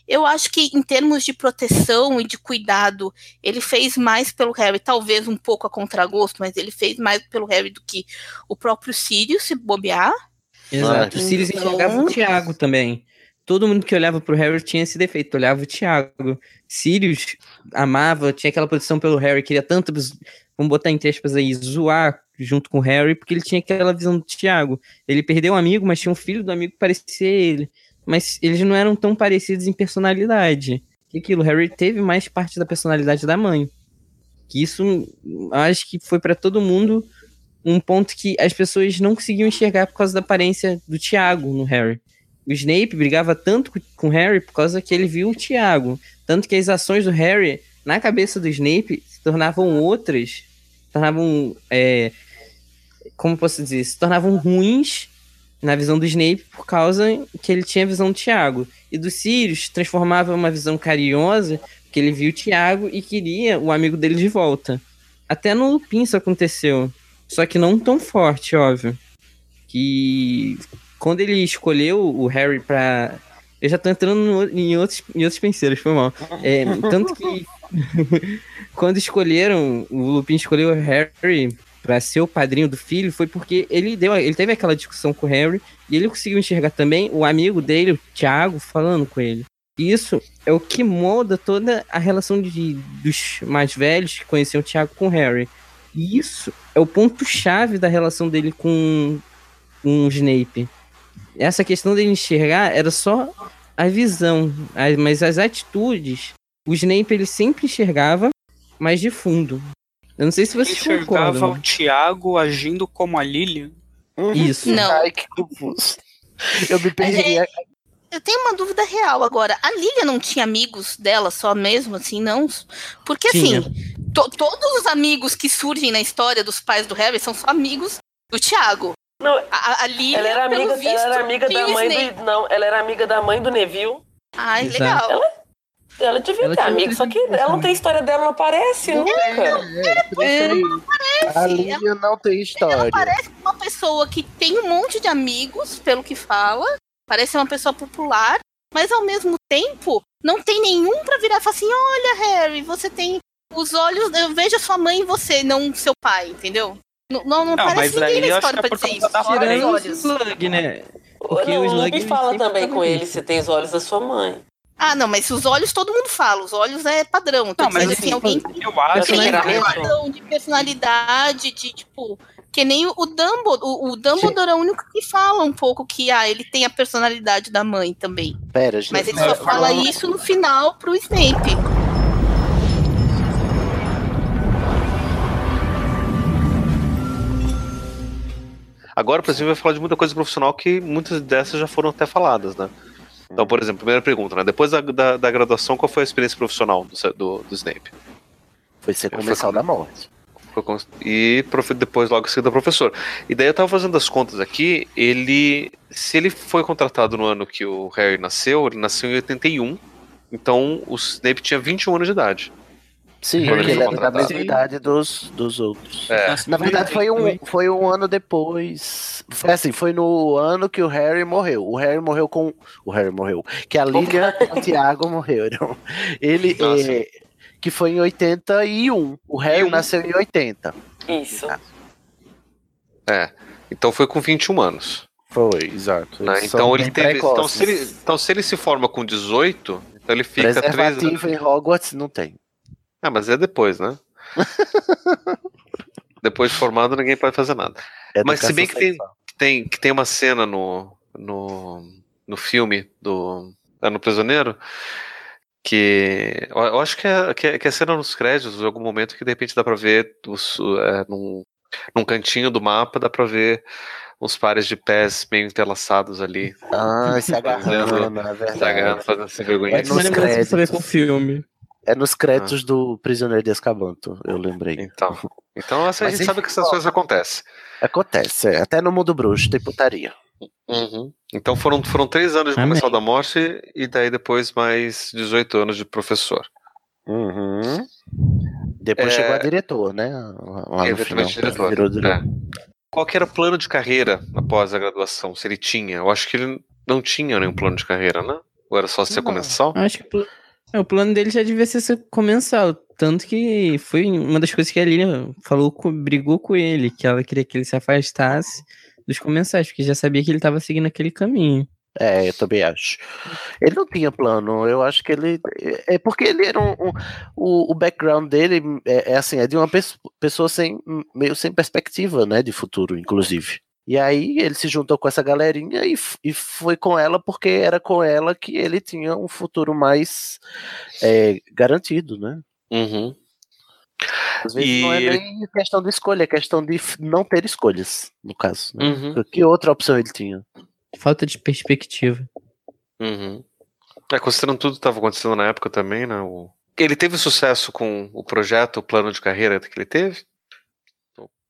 Eu acho que em termos de proteção e de cuidado, ele fez mais pelo Harry, talvez um pouco a contragosto, mas ele fez mais pelo Harry do que o próprio Sirius, se bobear. Exato. O Sirius então- enxergava o Thiago também. Todo mundo que olhava pro Harry tinha esse defeito, olhava o Thiago. Sirius amava, tinha aquela proteção pelo Harry, queria tanto, vamos botar entre aspas aí, zoar junto com o Harry, porque ele tinha aquela visão do Thiago. Ele perdeu um amigo, mas tinha um filho do amigo que parecia ele. Mas eles não eram tão parecidos em personalidade. Que aquilo, Harry teve mais parte da personalidade da mãe. Que isso, acho que foi pra todo mundo um ponto que as pessoas não conseguiam enxergar por causa da aparência do Tiago no Harry. O Snape brigava tanto com- o Harry por causa que ele viu o Tiago. Tanto que as ações do Harry, na cabeça do Snape, se tornavam outras. Se tornavam. é, como posso dizer? Se tornavam ruins na visão do Snape por causa que ele tinha a visão do Tiago. E do Sirius transformava uma visão carinhosa, porque ele viu o Tiago e queria o amigo dele de volta. Até no Lupin isso aconteceu. Só que não tão forte, óbvio. Que quando ele escolheu o Harry pra. Eu já tô entrando no- em outros, em outros penseiros, foi mal. É, tanto que (laughs) quando escolheram, o Lupin escolheu o Harry pra ser o padrinho do filho, foi porque ele deu, ele teve aquela discussão com o Harry e ele conseguiu enxergar também o amigo dele, o Thiago, falando com ele. E isso é o que molda toda a relação de, dos mais velhos que conheciam o Thiago com o Harry. E isso é o ponto-chave da relação dele com, com o Snape. Essa questão dele enxergar era só a visão, mas as atitudes, o Snape ele sempre enxergava, mas de fundo. Eu não sei se vocês Enxergava concordam. o Tiago agindo como a Lilian. Isso. Não. Ai, que confuso. Eu me perdi. Eu tenho uma dúvida real agora. A Lilia não tinha amigos dela só mesmo, assim, não? Porque, Tinha. assim, to- todos os amigos que surgem na história dos pais do Harry são só amigos do Thiago. Não, A, a Lilia, ela era pelo amiga, visto, ela era amiga da mãe do. Não, ela era amiga da mãe do Neville. Ai, Exato. legal. Ela, ela devia Ela ter amigo, só que ela não tem história dela, não aparece nunca. A Lilian não tem história. Parece uma pessoa que tem um monte de amigos, pelo que fala. Parece uma pessoa popular, mas ao mesmo tempo não tem nenhum pra virar e falar assim: olha, Harry, você tem Os olhos, eu vejo a sua mãe em você, não seu pai, entendeu? Não, não, não parece ninguém na eu acho história que é pra por dizer causa isso. os Tirando o olhos. Slug, né? Porque não, o Slug fala também fala com ele, você tem os olhos da sua mãe. Ah, não, mas os olhos todo mundo fala. Os olhos é padrão. Tô Não, mas assim, assim, alguém eu acho tem que padrão de personalidade, de tipo. Que nem o Dumbledore. O, o Dumbledore é o único que fala um pouco que ah, ele tem a personalidade da mãe também. Pera, gente. Mas ele é, só fala falando- isso no final pro Snape. Agora, por exemplo, vai falar de muita coisa profissional que muitas dessas já foram até faladas, né? Então, por exemplo, primeira pergunta, né? Depois da, da, da graduação, qual foi a experiência profissional do, do, do Snape? Foi ser foi- da morte. E depois, logo em seguida, professor. E daí eu tava fazendo as contas aqui, ele. Se ele foi contratado no ano que o Harry nasceu, ele nasceu em 81. Então o Snape tinha 21 anos de idade. Sim, porque ele era da contratado. mesma idade dos, dos outros. É. Na verdade, foi um, foi um ano depois. Foi assim, foi no ano que o Harry morreu. O Harry morreu com. O Harry morreu. Que a Lilian e o Tiago morreram. Ele. É, que foi em 81. O Harry um. nasceu em 80. Isso. É. Então foi com 21 anos. Foi, exato. né? Então ele teve. Então se ele, então se ele se forma com 18, então ele fica 3 Preservativo em Hogwarts não tem. Ah, mas é depois, né? (laughs) depois de formado, ninguém pode fazer nada. Mas se bem que tem, que tem, que tem uma cena no, no, no filme do é no Prisioneiro que eu acho que é, que é, que é cena nos créditos, em algum momento que de repente dá pra ver os, é, num, num cantinho do mapa, dá pra ver uns pares de pés meio entrelaçados ali. Ah, se agarrando, Fazendo- é verdade. se agarrando, fazendo sem vergonha. É nos créditos. com o filme. É nos Ah. créditos do Prisioneiro de Azkabanto, eu lembrei. Então, então essa, a gente sabe que essas coisas acontecem. Acontece, é. até no mundo bruxo tem putaria. Uhum. Então foram, foram três anos de Amém. Comensal da Morte e daí depois mais 18 anos de professor. Uhum. Depois É, chegou a diretor, né? Lá no Eventualmente final, diretor. virou diretor. É. Qual que era o plano de carreira após a graduação? Se ele tinha? Eu acho que ele não tinha nenhum plano de carreira, né? Ou era só ser Não. comensal? Acho que é, o plano dele já devia ser comensal. Tanto que foi uma das coisas que a Lilian falou, brigou com ele, que ela queria que ele se afastasse dos comensais, porque já sabia que ele estava seguindo aquele caminho. É, eu também acho. Ele não tinha plano, eu acho que ele. É porque ele era um. um- o, o background dele é, é assim, é de uma pes- pessoa sem, meio sem perspectiva, né? De futuro, inclusive. E aí ele se juntou com essa galerinha e, e foi com ela porque era com ela que ele tinha um futuro mais é, garantido, né? Uhum. Às vezes E não é nem questão de escolha, é questão de não ter escolhas, no caso. né? Uhum. Que outra opção ele tinha? Falta de perspectiva. Uhum. É, considerando tudo que estava acontecendo na época também, né? o- Ele teve sucesso com o projeto, o plano de carreira que ele teve?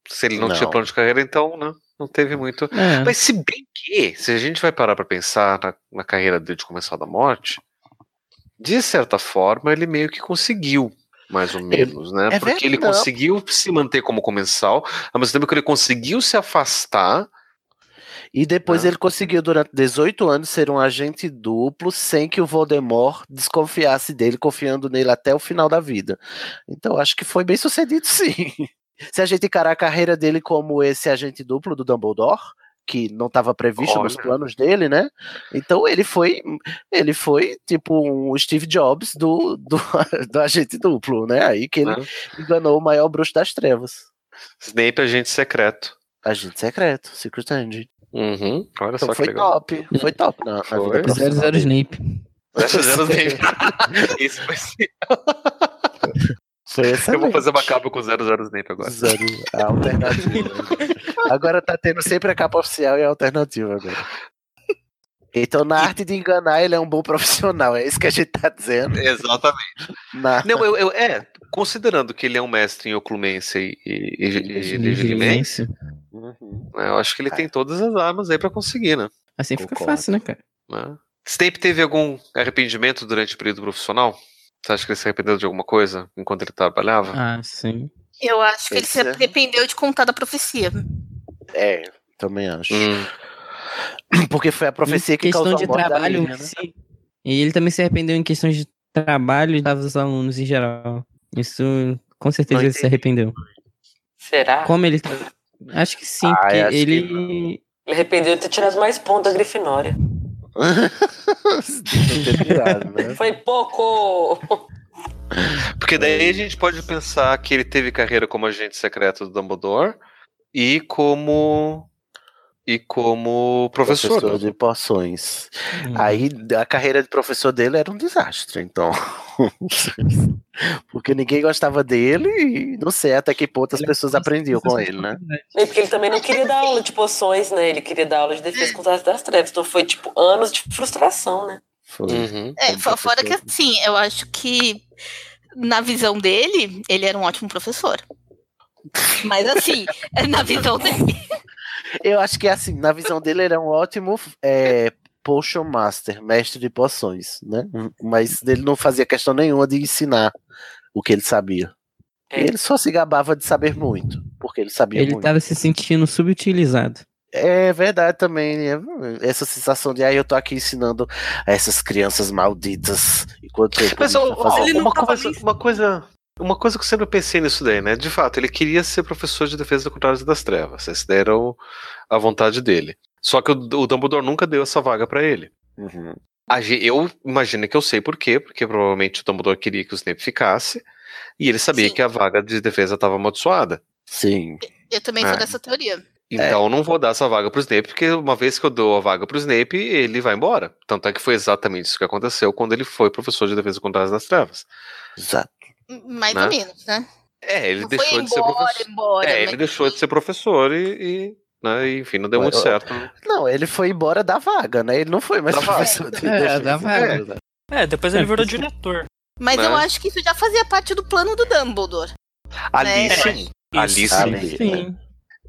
Se ele não, tinha Não. plano de carreira, então, né? Não teve muito. É. Mas se bem que, se a gente vai parar pra pensar na, na carreira dele de Comensal da Morte, de certa forma ele meio que conseguiu, mais ou menos, né? é Porque ele verdade. conseguiu se manter como comensal, ao mesmo tempo que ele conseguiu se afastar. E depois Ah. ele conseguiu, durante 18 anos, ser um agente duplo sem que o Voldemort desconfiasse dele, confiando nele até o final da vida. Então, acho que foi bem sucedido, (laughs) sim. Se a gente encarar a carreira dele como esse agente duplo do Dumbledore, que não estava previsto nos Olha. planos dele, né? Então ele foi, ele foi tipo um Steve Jobs do, do, (laughs) do agente duplo, né? Aí que ele Né? enganou o maior bruxo das trevas. Snape agente secreto. Agente secreto, Secret Agent. Uhum. Olha Então só que foi legal. top, foi top na, na Foi. vida profissional. Zero, zero dele. Snape. Zero, zero (laughs) Snape. (laughs) Isso vai ser. Eu vou fazer uma capa com 00 Snape agora. Zero, a alternativa. agora tá tendo sempre a capa oficial e a alternativa agora. Então, na arte de enganar, ele é um bom profissional, é isso que a gente tá dizendo. Exatamente. Na- Não, eu, eu- é, considerando que ele é um mestre em oclumência e, e, e, e legilimência, Uhum. né, eu acho que ele tem todas as armas aí pra conseguir, né? Assim fica Concordo. fácil, né, cara? né? Snape teve algum arrependimento durante o período profissional? Você acha que ele se arrependeu de alguma coisa enquanto ele trabalhava? Ah, sim. Eu acho que ele se é- arrependeu de contar da profecia. É, também acho. Hum, (clears throat) Porque foi a profecia Em que questão causou de a morte da trabalho Lilian, em né? E ele também se arrependeu em questões de trabalho e dos alunos em geral. Isso, com certeza ele se arrependeu. Será? Como ele. Acho que sim, Ah, porque que ele... Ele arrependeu de ter tirado mais pontos da Grifinória. Né? Foi pouco! Porque daí a gente pode pensar que ele teve carreira como agente secreto do Dumbledore e como e como professor. Professor de poções. Hum. Aí a carreira de professor dele era um desastre, então. (laughs) Porque ninguém gostava dele e não sei até que ponto as pessoas aprendiam com ele, né? É porque ele também não queria dar aula de poções, né? Ele queria dar aula de defesa contra as das trevas. Então foi, tipo, anos de frustração, né? Foi. Uhum. É, fora que assim, eu acho que na visão dele, ele era um ótimo professor. Mas assim, (laughs) na visão dele. Eu acho que assim, na visão dele, ele é um ótimo é, Potion Master, mestre de poções, né? Mas ele não fazia questão nenhuma de ensinar o que ele sabia. É. Ele só se gabava de saber muito, porque ele sabia Ele muito. tava se sentindo subutilizado. É verdade também, né? essa sensação de, ah, eu tô aqui ensinando a essas crianças malditas, enquanto eu Mas ó, ele uma, coisa, uma coisa. Uma coisa que eu sempre pensei nisso daí, né? De fato, ele queria ser professor de defesa contra as das trevas. Essa daí era o- a vontade dele. Só que o, o Dumbledore nunca deu essa vaga pra ele. Uhum. Eu imagino que eu sei por quê, porque provavelmente o Dumbledore queria que o Snape ficasse, e ele sabia Sim. que a vaga de defesa estava amaldiçoada. Sim. Eu também sou É. dessa teoria. Então eu não vou dar essa vaga pro Snape, porque uma vez que eu dou a vaga pro Snape, ele vai embora. Tanto é que foi exatamente isso que aconteceu quando ele foi professor de defesa contra as das trevas. Exato. Mais Né? ou menos, né? É, ele Não deixou foi de ser embora, professor. embora. É, ele deixou de ser professor e, e, né, e, enfim, não deu muito certo. Não, ele foi embora da vaga, né? Ele não foi mais Da vaga. professor de É, defesa. da vaga. né? É, depois É, ele virou porque- diretor. Mas né? eu acho que isso já fazia parte do plano do Dumbledore. Ali né? sim. Ali sim. Ali, Sim.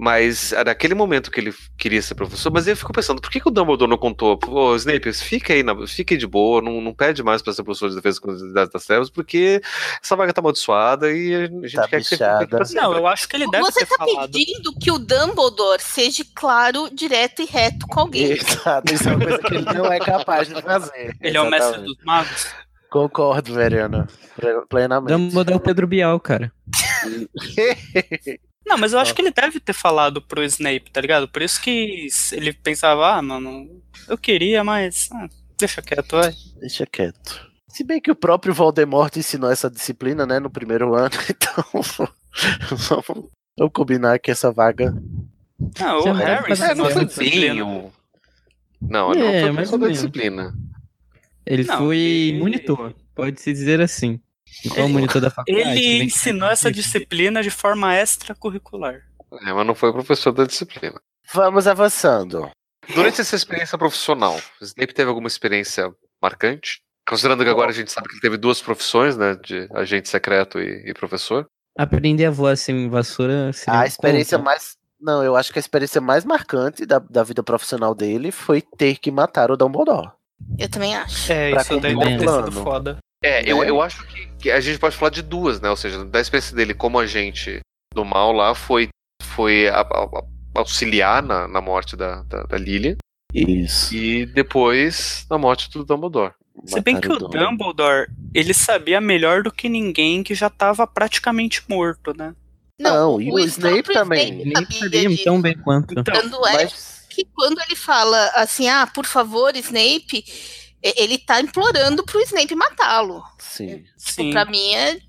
Mas é naquele momento que ele queria ser professor, mas eu fico pensando, por que, que o Dumbledore não contou? Pô, Snape, fica aí, na, fica aí de boa, não, não pede mais pra ser professor de defesa contra as entidades das trevas, porque essa vaga tá amaldiçoada e a gente Tá quer que você fique bichada. pra sempre. Não, eu acho que ele deve Você ter tá falado. pedindo que o Dumbledore seja claro, direto e reto com alguém. Exato, isso é uma coisa que ele não é capaz de fazer. Ele é o mestre Exatamente. dos magos. Concordo, Veriana. Pre- Plenamente. Dumbledore é o Pedro Bial, cara. (laughs) Não, mas eu acho que ele deve ter falado pro Snape, tá ligado? Por isso que ele pensava, ah, mano, eu queria, mas ah, deixa quieto, vai. Deixa quieto. Se bem que o próprio Voldemort ensinou essa disciplina, né, no primeiro (laughs) ano, então vamos, vamos combinar que essa vaga. Ah, o Harry É, não foi bem. Não, ele É, não foi mais professor ou da disciplina. Ele Não, foi ele- monitor, pode-se dizer assim. Igual Ele- monitor da faculdade. Ele ensinou essa disciplina de forma extracurricular. É, mas não foi professor da disciplina. Vamos avançando. Durante essa experiência profissional, o Snape teve alguma experiência marcante? Considerando que agora a gente sabe que ele teve duas profissões, né? De agente secreto e, e professor. Aprender a voar sem vassoura seria A experiência conto. mais. Não, eu acho que a experiência mais marcante da, da vida profissional dele foi ter que matar o Dumbledore. Eu também acho. É, Pra isso deve o ter sido foda. É, eu, Né? eu acho que, que a gente pode falar de duas, né? Ou seja, da experiência dele como agente do mal lá foi, foi a- a- a- auxiliar na, na morte da, da, da Lilian Isso. e depois na morte do Dumbledore. Se bem que o Dumbledore, ele sabia melhor do que ninguém que já tava praticamente morto, né? Não, e o Snape próprio também. Snape Nem sabia tão bem quanto. Então, Tanto é Mas que quando ele fala assim, ah, por favor, Snape, ele tá implorando pro Snape matá-lo. sim. sim. Pra mim é,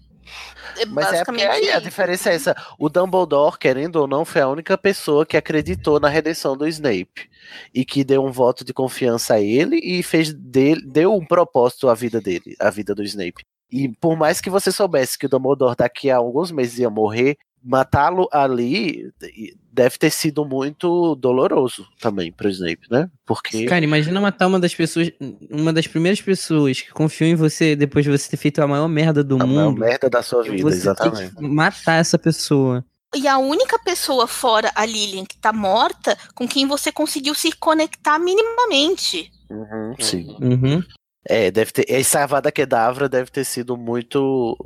é Mas é basicamente aí a diferença é essa. O Dumbledore, querendo ou não, foi a única pessoa que acreditou na redenção do Snape. E que deu um voto de confiança a ele e fez dele, deu um propósito à vida dele, à vida do Snape. E por mais que você soubesse que o Dumbledore daqui a alguns meses ia morrer, matá-lo ali deve ter sido muito doloroso também pro Snape, né? Porque Cara, imagina matar uma das pessoas, uma das primeiras pessoas que confiou em você depois de você ter feito a maior merda do a maior mundo. merda da sua vida, você exatamente. matar essa pessoa. E a única pessoa fora a Lilian que tá morta com quem você conseguiu se conectar minimamente. Uhum, sim. Uhum. É, deve ter. Essa Avada Kedavra deve ter sido muito,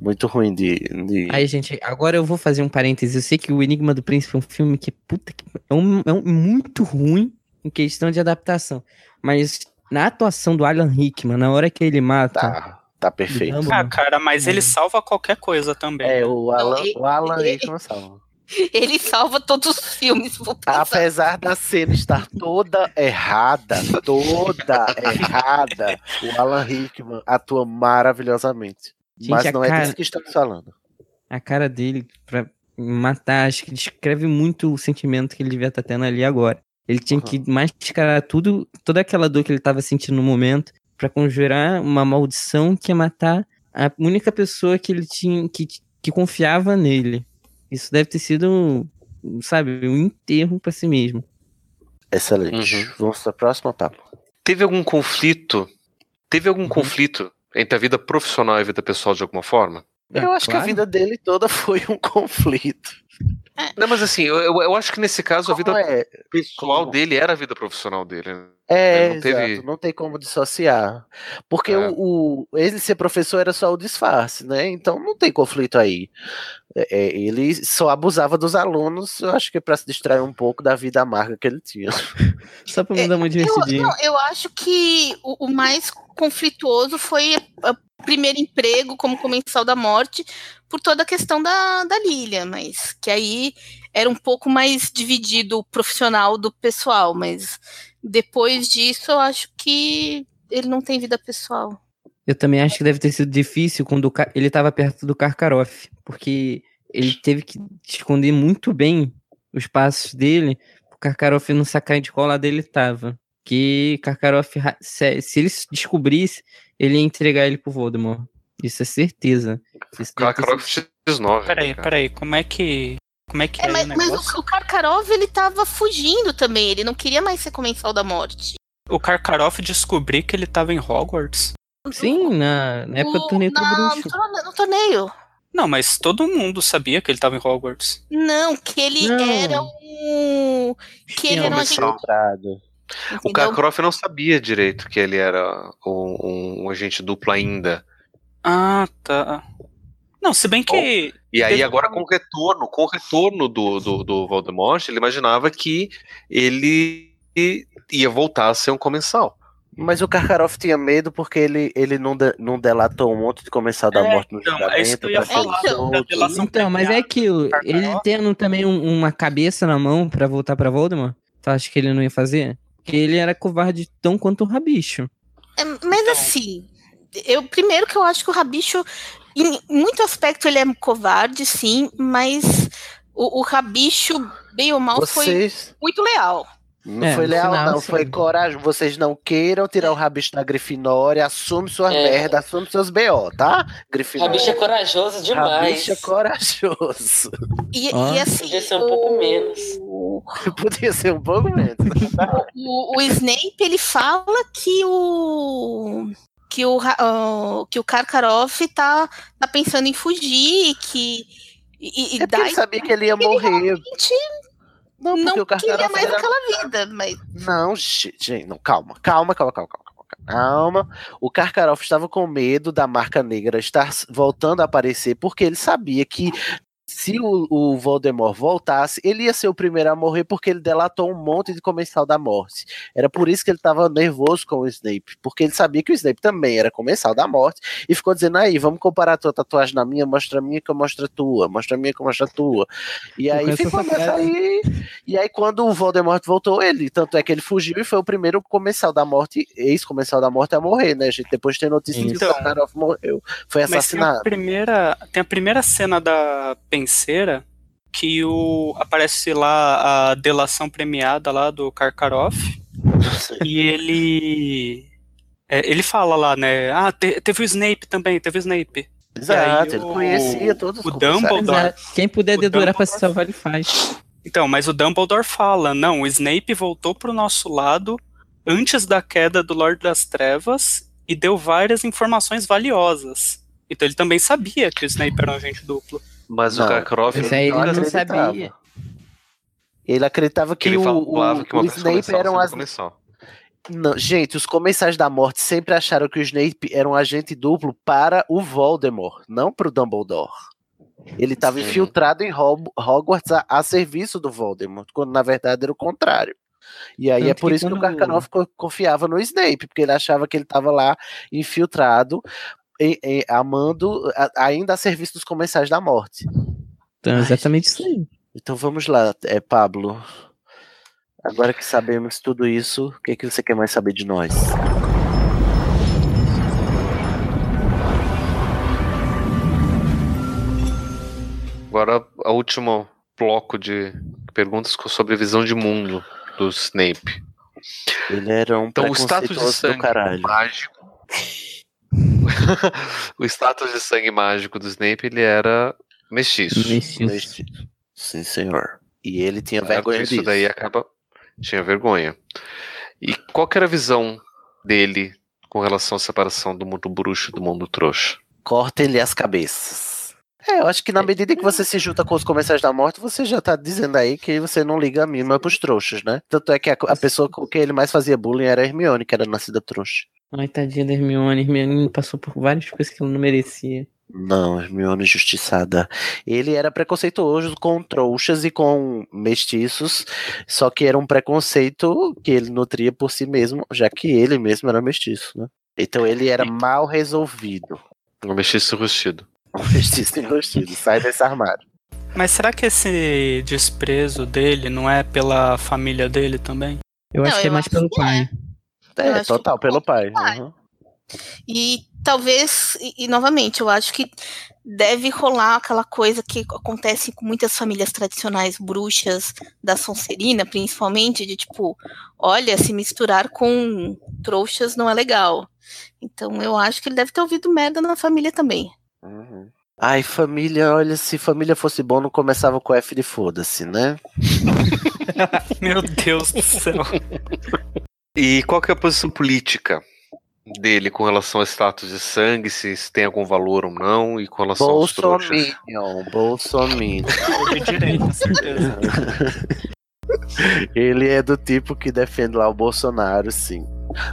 muito ruim de. de... Aí, gente, agora eu vou fazer um parêntese. Eu sei que o Enigma do Príncipe é um filme que, puta que. É, um, é um muito ruim em questão de adaptação. Mas na atuação do Alan Rickman, na hora que ele mata Tá, Tá perfeito. Ah, cara, mas ele salva qualquer coisa também. É, o Alan, o Alan Rickman salva. (laughs) Ele salva todos os filmes. Apesar da cena estar toda errada, toda (laughs) errada, o Alan Rickman atua maravilhosamente. Gente, Mas não é cara- disso que estamos falando. A cara dele pra matar, acho que descreve muito o sentimento que ele devia estar tendo ali agora. Ele tinha que mascarar tudo, toda aquela dor que ele estava sentindo no momento, pra conjurar uma maldição que ia matar a única pessoa que ele tinha, que, que confiava nele. Isso deve ter sido, sabe, um enterro pra si mesmo. Excelente. Uhum. Vamos para a próxima, Pablo. Teve algum conflito? Teve Uhum. algum conflito entre a vida profissional e a vida pessoal de alguma forma? Eu acho que a claro. vida dele toda (laughs) foi um conflito. Não, mas assim, eu, eu- eu acho que nesse caso a vida é? pessoal dele era a vida profissional dele. né? É, Ele não teve- exato, não tem como dissociar. Porque É. o, o- ele ser professor era só o disfarce, né? Então não tem conflito aí. É, é, ele só abusava dos alunos, eu acho que para se distrair um pouco da vida amarga que ele tinha. (laughs) Só pra me dar uma Eu, divertidinha. não, eu acho que o, o mais conflituoso foi primeiro emprego como comensal da morte, por toda a questão da, da Lilia, mas que aí era um pouco mais dividido o profissional do pessoal, mas depois disso eu acho que ele não tem vida pessoal. Eu também acho que deve ter sido difícil quando ele estava perto do Karkaroff, porque ele teve que esconder muito bem os passos dele, o Karkaroff não sacar de qual lado ele estava. Que Karkaroff, se, ele se descobrisse, ele ia entregar ele pro Voldemort. Isso é certeza. Isso Karkaroff X9. Peraí, cara. peraí, como é que. Como é que É, é, mas, o mas negócio? o, o Karkarov ele tava fugindo também, ele não queria mais ser comensal da morte. O Karkaroff descobriu que ele tava em Hogwarts? Sim, na, na época do O- torneio do na- bruxo. no no torneio. Não, mas todo mundo sabia que ele tava em Hogwarts. Não, que ele Não. era um. Que ele era um agente. Infiltrado. O entendeu? Karkaroff não sabia direito que ele era um, um agente duplo ainda. Ah, tá. Não, se bem que. E aí agora com o retorno, com o retorno do, do, do Voldemort, ele imaginava que ele ia voltar a ser um comensal. Mas o Karkaroff tinha medo porque ele, ele não, de- não delatou um monte de comensal da É, morte no então, é isso que eu ia julgamento. falar, Então, Então, mas é Karkaroff. Ele tendo também um- uma cabeça na mão pra voltar pra Voldemort, tu acha que ele não ia fazer? Porque ele era covarde tão quanto o Rabicho. É, mas assim, eu primeiro que eu acho que o Rabicho, em muito aspecto, ele é covarde, sim, mas o, o Rabicho, bem ou mal, foi Vocês. muito leal. Não É, foi leal, final, não. sim. Foi coragem. Vocês não queiram tirar o rabicho da Grifinória, assume suas É. merda, assume seus BO, tá? Grifinória. bicha é corajoso demais. Rabicho é corajoso. E, e assim. Podia ser um pouco (laughs) o-. Podia ser um pouco menos. O, o Snape ele fala que o que o ó, que o Karkaroff tá, tá pensando em fugir, que e, e É daí ele sabia que ele ia morrer. Não, porque não o queria mais era... aquela vida, mas Não, gente, não, calma, calma, calma, calma, calma, calma. O Karkaroff estava com medo da marca negra estar voltando a aparecer, porque ele sabia que se o, o Voldemort voltasse, ele ia ser o primeiro a morrer, porque ele delatou um monte de comensal da morte. Era por isso que ele estava nervoso com o Snape, porque ele sabia que o Snape também era comensal da morte, e ficou dizendo: aí, vamos comparar a tua tatuagem na minha, mostra a minha que eu mostro a tua, mostra a minha que eu mostro a tua. E Eu aí ficou essa nessa aí. E aí, quando o Voldemort voltou, ele, tanto é que ele fugiu e foi o primeiro comensal da morte, ex-comensal da morte a morrer, né, gente? Depois tem notícia que Então. o Karkaroff morreu, foi Mas tem a, assassinado. primeira, tem a primeira cena da penseira que o, aparece lá a delação premiada lá do Karkaroff e ele é, ele fala lá, né? Ah, te- teve o Snape também, teve o Snape. Exato, ele o- conhecia todos os o. Dumbledore- Exato. Quem puder dedurar pra se salvar, ele faz. Então, mas o Dumbledore fala, não, o Snape voltou pro nosso lado antes da queda do Lorde das Trevas e deu várias informações valiosas. Então ele também sabia que o Snape era um agente duplo. Mas Não, o Karkaroff Esse aí ele não acreditava. sabia. Ele acreditava que ele o, falava o, que uma o Snape era um. Não, gente, os comensais da morte sempre acharam que o Snape era um agente duplo para o Voldemort, não para o Dumbledore. Ele estava infiltrado em Hog- Hogwarts a, a serviço do Voldemort, quando na verdade era o contrário. E aí Tanto é por que isso que o quando- Karkaroff co- confiava no Snape, porque ele achava que ele estava lá infiltrado em- em- amando a- ainda a serviço dos comensais da morte. Então, é exatamente isso aí. Então vamos lá, é, Pablo. Agora que sabemos tudo isso, o que, que você quer mais saber de nós? Agora, a último bloco de perguntas sobre visão de mundo do Snape. Ele era um Então, o status de sangue caralho. mágico. (laughs) o status de sangue mágico do Snape, ele era mestiço. Mestiço. Sim, senhor. E ele tinha vergonha Isso disso. daí acaba. Tinha vergonha. E qual que era a visão dele com relação à separação do mundo bruxo e do mundo trouxa? Corta-lhe as cabeças. É, eu acho que na medida que você se junta com os comensais da morte, você já tá dizendo aí que você não liga a mínima pros trouxas, né? Tanto é que a, a pessoa com quem ele mais fazia bullying era a Hermione, que era nascida trouxa. Ai, tadinha da Hermione. Hermione passou por várias coisas que ela não merecia. Não, Hermione justiçada. Ele era preconceituoso com trouxas e com mestiços, só que era um preconceito que ele nutria por si mesmo, já que ele mesmo era mestiço, né? Então ele era mal resolvido. Um mestiço rustido. (laughs) Um mestiço enrustido. Sai desse armário. Mas será que esse desprezo dele não é pela família dele também? Eu acho Não, que é mais acho pelo que pai. Eu É, total, pelo pai. uhum. E talvez, e, e, novamente, eu acho que deve rolar aquela coisa que acontece com muitas famílias tradicionais bruxas da Sonserina, principalmente, de tipo, olha, se misturar com trouxas não é legal. Então eu acho que ele deve ter ouvido merda na família também. Uhum. Ai, família, olha, se família fosse bom, não começava com F de foda-se, né? (laughs) Meu Deus do céu. (laughs) E qual que é a posição política dele com relação ao status de sangue, se tem algum valor ou não, e com relação aos trouxas? Bolsominion, Bolsominion. De direita, certeza. (laughs) Ele é do tipo que defende lá o Bolsonaro, sim.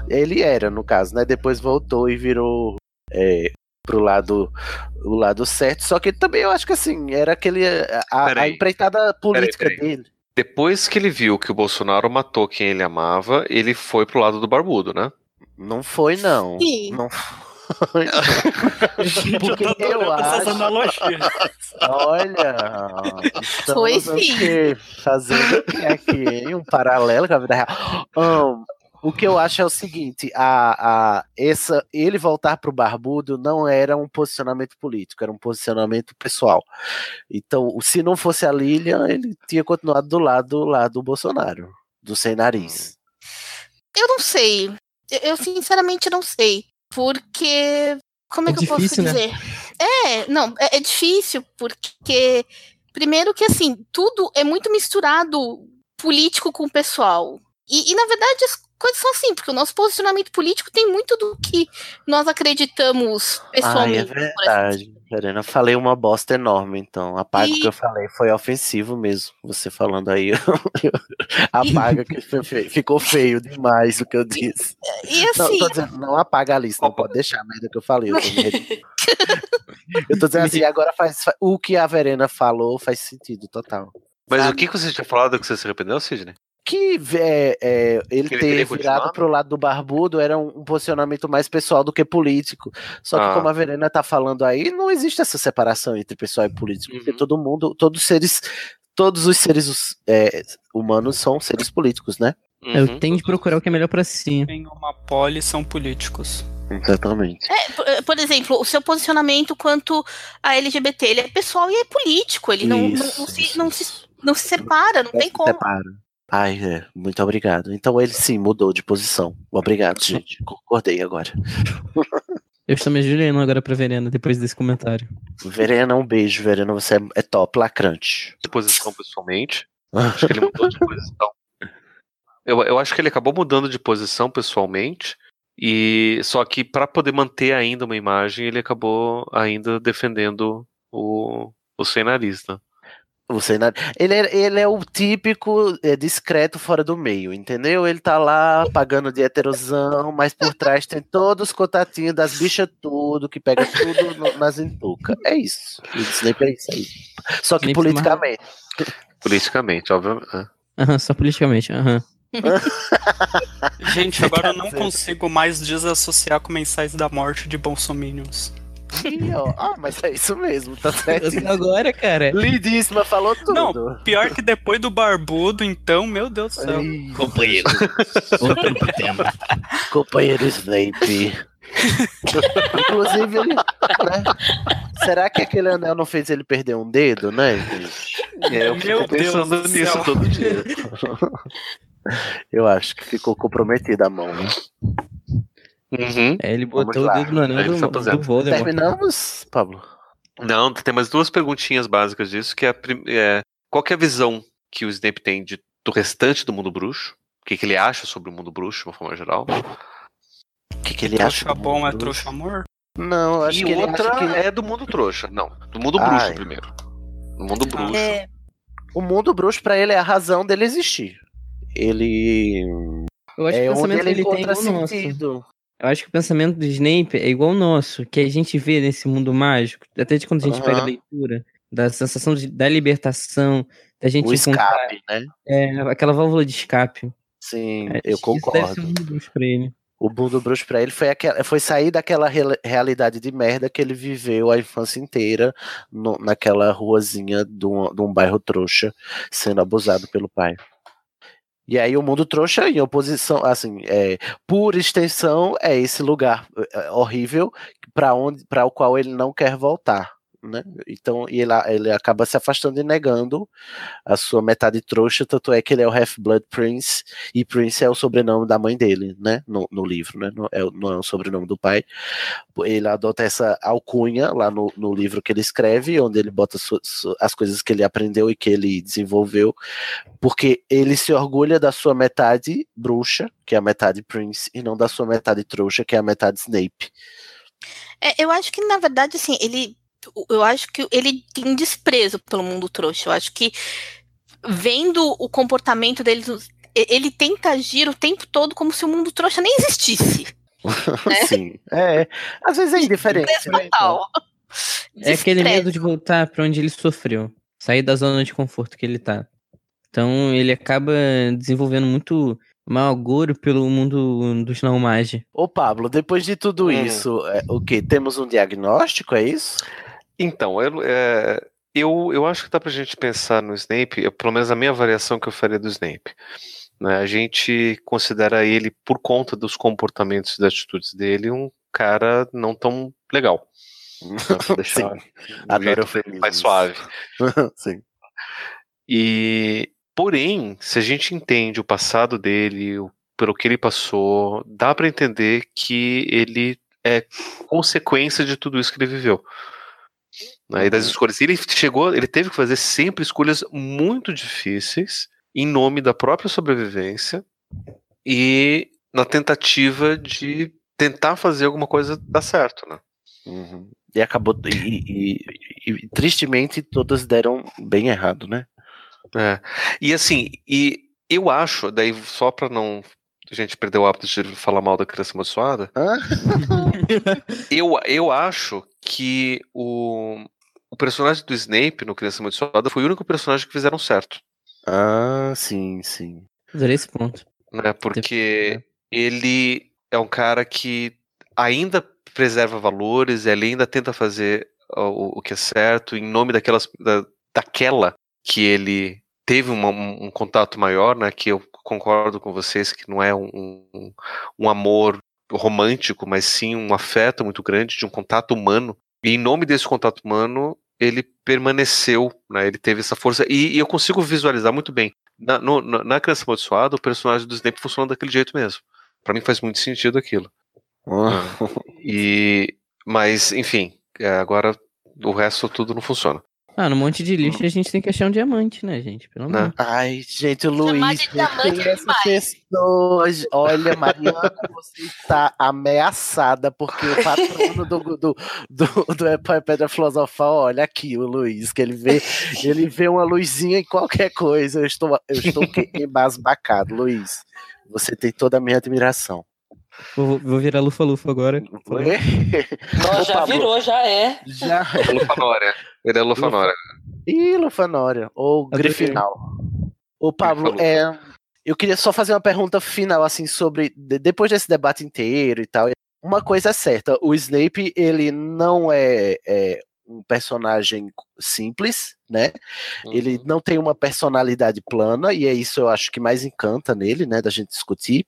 Ele era, no caso, né? Depois voltou e virou é, pro lado o lado certo. Só que também eu acho que assim, era aquele. A, a Peraí. empreitada política Peraí, dele. Depois que ele viu que o Bolsonaro matou quem ele amava, ele foi pro lado do barbudo, né? Não foi, não. Sim. Não foi. (laughs) Gente, eu eu essas acho- analogias. Olha, Foi sim. fazendo o que aqui, hein? um paralelo com a vida real. Ahn, o que eu acho é o seguinte, a, a, essa, ele voltar pro Barbudo não era um posicionamento político, era um posicionamento pessoal. Então, se não fosse a Lilian, ele tinha continuado do lado lá do Bolsonaro, do sem nariz. Eu não sei. Eu, eu sinceramente não sei. Porque. Como é, É que eu difícil, posso né? dizer? É, não, é, é difícil, porque. Primeiro que assim, tudo é muito misturado político com pessoal. E, e, na verdade as coisas são assim, porque o nosso posicionamento político tem muito do que nós acreditamos Ai, é pessoalmente. assim verdade, Verena. Falei uma bosta enorme, então. Apaga o E- que eu falei. Foi ofensivo mesmo. Você falando aí. (laughs) apaga que ficou feio demais o que eu disse. E Não, assim, tô dizendo, não apaga a lista, não pode deixar a merda que eu falei. Eu tô. Eu tô dizendo assim, (laughs) agora faz, fa- o que a Verena falou faz sentido total. Mas Sabe? o que, que você tinha falado que você se arrependeu, Sidney? Que é, é, ele Que ter virado pro lado do barbudo era um, um posicionamento mais pessoal do que político. Só que Ah. como a Verena tá falando aí, não existe essa separação entre pessoal e político, Uhum. porque todo mundo, todos os seres, todos os seres é, humanos são seres políticos, né? Uhum. Eu tenho de procurar o que é melhor pra si. Em uma poli são políticos. Exatamente. é, por, por exemplo, o seu posicionamento quanto a LGBT, ele é pessoal e é político. Ele não, não, não se, não, se, não se separa, não tem como. Separa. Ai, é, muito obrigado. Então ele sim mudou de posição. Obrigado, gente. Concordei agora. (laughs) Eu estou me ajoelhando agora pra Verena, depois desse comentário. Verena, um beijo, Verena. Você é, é top, lacrante. De posição pessoalmente. (laughs) Acho que ele mudou de posição. Eu, eu acho que ele acabou mudando de posição pessoalmente. E só que para poder manter ainda uma imagem, ele acabou ainda defendendo o, o sem né? Você, né? ele, é, ele é o típico é, discreto fora do meio, entendeu? Ele tá lá pagando de heterosão, mas por trás tem todos os contatinhos das bichas tudo, que pega tudo no- nas entucas. É isso. O Snape é isso aí. Só que Snape politicamente. Politicamente, obviamente. é. Aham, só politicamente, aham. Gente, agora eu não consigo mais desassociar com mensais da morte de Bolsominions. Ó, Ah, mas é isso mesmo, tá (laughs) certo. Agora, cara. Lindíssima, falou tudo. Não, pior que depois do barbudo, então, meu Deus do céu. Companheiro. Companheiro Snape. Inclusive, ele, né? Será que aquele anel não fez ele perder um dedo, né? É, eu fico pensando nisso todo dia. Eu acho que ficou comprometida a mão, né? Uhum. É, ele botou o dedo no anel ele do, do Voldemort. Terminamos, Pablo? Não, tem mais duas perguntinhas básicas disso, que é, a prim- é, qual que é a visão que o Snape tem de- do restante do mundo bruxo? O que, que ele acha sobre o mundo bruxo, de uma forma geral? O que, que ele acha? Trouxa do bom é mundo? trouxa amor? Não, eu acho e que ele outra acha que é do mundo trouxa. Não, do mundo Ai. bruxo primeiro. Do mundo bruxo. É, o mundo bruxo pra ele é a razão dele existir. Ele Eu acho que é o onde pensamento ele que ele tem é encontra igual o nosso. Eu acho que o pensamento do Snape é igual o nosso, que a gente vê nesse mundo mágico, até de quando a gente pega a leitura, da sensação de- da libertação, da gente O encontrar escape, né? é, aquela válvula de escape. Sim, É, eu concordo. um ele. O mundo bruxo pra ele foi, aquela, foi sair daquela real- realidade de merda que ele viveu a infância inteira no- naquela ruazinha de um, de um bairro trouxa, sendo abusado pelo pai. E aí o mundo trouxa, em oposição, assim, é, por extensão, é esse lugar é, horrível para onde, para o qual ele não quer voltar. Né? Então, ele, ele acaba se afastando e negando a sua metade trouxa, tanto é que ele é o Half-Blood Prince, e Prince é o sobrenome da mãe dele, né? No, no livro, né? Não é, não é o sobrenome do pai. Ele adota essa alcunha lá no, no livro que ele escreve, onde ele bota su- su- as coisas que ele aprendeu e que ele desenvolveu, porque ele se orgulha da sua metade bruxa, que é a metade Prince, e não da sua metade trouxa, que é a metade Snape. é, eu acho que, na verdade, assim, ele. Eu acho que ele tem desprezo pelo mundo trouxa. Eu acho que, vendo o comportamento deles, e- ele tenta agir o tempo todo como se o mundo trouxa nem existisse. (laughs) Sim. É. Às vezes é indiferente. Né? total. É aquele medo de voltar pra onde ele sofreu, sair da zona de conforto que ele tá. Então ele acaba desenvolvendo muito mau agouro pelo mundo dos não magi. Ô Pablo, depois de tudo Hum. isso, é, o que? Temos um diagnóstico, é isso? Então, eu, é, eu, eu acho que dá pra gente pensar no Snape, eu- pelo menos a minha avaliação que eu faria do Snape. né, a gente considera ele, por conta dos comportamentos e das atitudes dele, um cara não tão legal. pra (laughs) deixar Sim. Adoro mais suave. (laughs) Sim. E, porém, se a gente entende o passado dele, o, pelo que ele passou, dá pra entender que ele é consequência de tudo isso que ele viveu. Né, e das escolhas. Ele chegou, ele teve que fazer sempre escolhas muito difíceis em nome da própria sobrevivência e na tentativa de tentar fazer alguma coisa dar certo, né? Uhum. E acabou. E, e- e- e, tristemente todas deram bem errado, né? É. E assim, e eu acho, daí só pra não a gente perder o hábito de falar mal da criança amaldiçoada, (laughs) eu, eu acho que o, o personagem do Snape no Criança Amaldiçoada foi o único personagem que fizeram certo. Ah, sim, sim. Adorei esse ponto. Né? Porque ele é um cara que ainda preserva valores, ele ainda tenta fazer o, o que é certo em nome daquelas, da, daquela que ele teve uma- um, um contato maior, né? Que eu concordo com vocês que não é um, um, um amor romântico, mas sim um afeto muito grande de um contato humano. E em nome desse contato humano, ele permaneceu, né? Ele teve essa força e, e eu consigo visualizar muito bem. Na, no- na, na Criança Amaldiçoada, o personagem do Snape funciona daquele jeito mesmo. Pra mim faz muito sentido aquilo. E mas enfim, é, agora o resto tudo não funciona. Ah, no monte de lixo a gente tem que achar um diamante, né, gente? Pelo Né? amor. Ai, gente, o Chamar Luiz. de diamante é essas pessoas. Olha, Mariana, você está ameaçada, porque o patrono do, do, do, do e Pedra Filosofal, olha aqui o Luiz, que ele vê, ele vê uma luzinha em qualquer coisa. Eu estou, eu estou (laughs) embasbacado, Luiz. Você tem toda a minha admiração. Vou, vou virar lufa-lufa agora. Nossa, já Pablo. virou, já é. Já. Lufanória. Ele é Lufanória. Ih, Lufanória. Ou. Grifinal. Ô, Pablo, é. Eu queria só fazer uma pergunta final, assim, sobre. de- Depois desse debate inteiro e tal. Uma coisa é certa: o Snape, ele não é, é um personagem simples, né? Ele não tem uma personalidade plana, e é isso eu acho que mais encanta nele, né? Da gente discutir.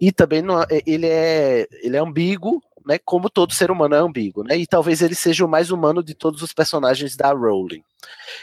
E também não, é- ele, é, ele é ambíguo, né? Como todo ser humano é ambíguo, né? E talvez ele seja o mais humano de todos os personagens da Rowling.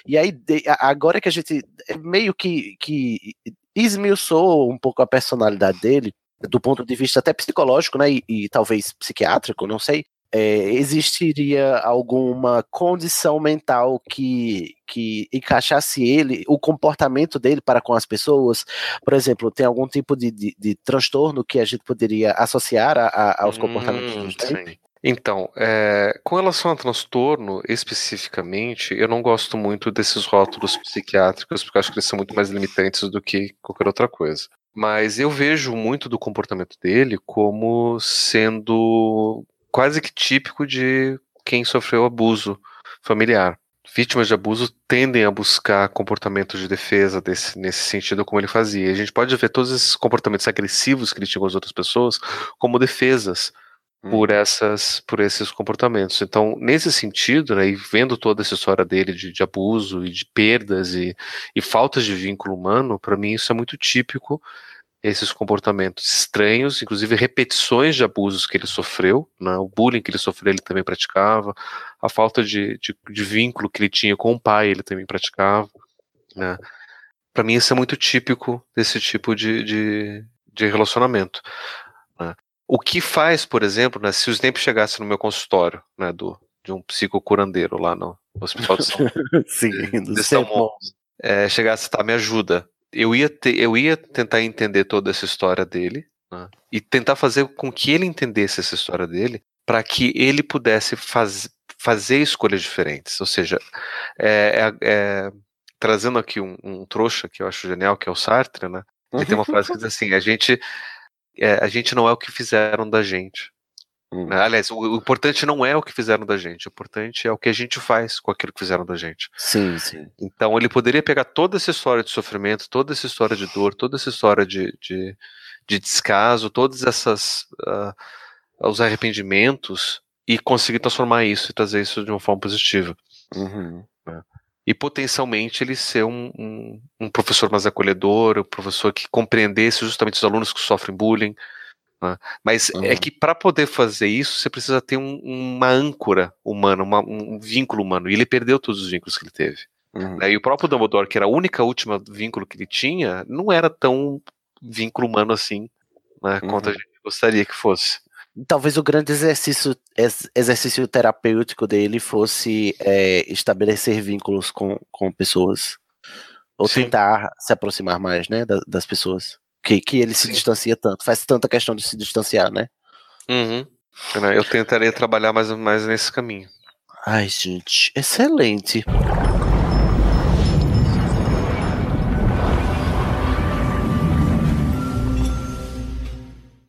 E aí, agora que a gente é meio que, que esmiuçou um pouco a personalidade dele, do ponto de vista até psicológico, né? E, e talvez psiquiátrico, não sei. É, existiria alguma condição mental que, que encaixasse ele, o comportamento dele para com as pessoas? Por exemplo, tem algum tipo de, de, de transtorno que a gente poderia associar a- a- aos comportamentos Hum, do sim. Então, é, com relação a transtorno, especificamente, eu não gosto muito desses rótulos psiquiátricos, porque eu acho que eles são muito mais limitantes do que qualquer outra coisa. Mas eu vejo muito do comportamento dele como sendo quase que típico de quem sofreu abuso familiar. Vítimas de abuso tendem a buscar comportamentos de defesa desse, nesse sentido, como ele fazia. A gente pode ver todos esses comportamentos agressivos que ele tinha com as outras pessoas como defesas por essas por esses comportamentos. Então, nesse sentido, né, e vendo toda essa história dele de, de abuso e de perdas e, e faltas de vínculo humano, para mim isso é muito típico esses comportamentos estranhos, inclusive repetições de abusos que ele sofreu, né, o bullying que ele sofreu ele também praticava, a falta de, de, de vínculo que ele tinha com o pai ele também praticava, né. Para mim isso é muito típico desse tipo de, de, de relacionamento. né. O que faz, por exemplo, né, se o Snape chegasse no meu consultório, né, do, de um psicocurandeiro lá no Hospital de São, (laughs) Sim, do de São Saint Mons, é, chegasse, tá, me ajuda. Eu ia, ter, eu ia tentar entender toda essa história dele né, e tentar fazer com que ele entendesse essa história dele para que ele pudesse faz, fazer escolhas diferentes. Ou seja, é, é- é, trazendo aqui um, um trouxa que eu acho genial, que é o Sartre, né? Ele tem uma frase que diz assim: a gente, é, a gente não é o que fizeram da gente. Né? Aliás, o, importante não é o que fizeram da gente, o importante é o que a gente faz com aquilo que fizeram da gente. Sim, sim. Então ele poderia pegar toda essa história de sofrimento, toda essa história de dor, toda essa história de, de, de descaso, todos essas ah, os arrependimentos e conseguir transformar isso e trazer isso de uma forma positiva. né? E potencialmente ele ser um, um, um professor mais acolhedor, um professor que compreendesse justamente os alunos que sofrem bullying. Né? Mas é que para poder fazer isso, você precisa ter um- uma âncora humana, uma- um vínculo humano. E ele perdeu todos os vínculos que ele teve. né? E o próprio Dumbledore, que era a única última vínculo que ele tinha, não era tão vínculo humano assim, né, quanto a gente gostaria que fosse. Talvez o grande exercício, ex- exercício terapêutico dele fosse é, estabelecer vínculos com, com pessoas. Ou tentar se aproximar mais, né, da- das pessoas. Que, que ele se distancia tanto, faz tanta questão de se distanciar, né? Uhum. Eu tentaria trabalhar mais, mais nesse caminho. Ai, gente, excelente.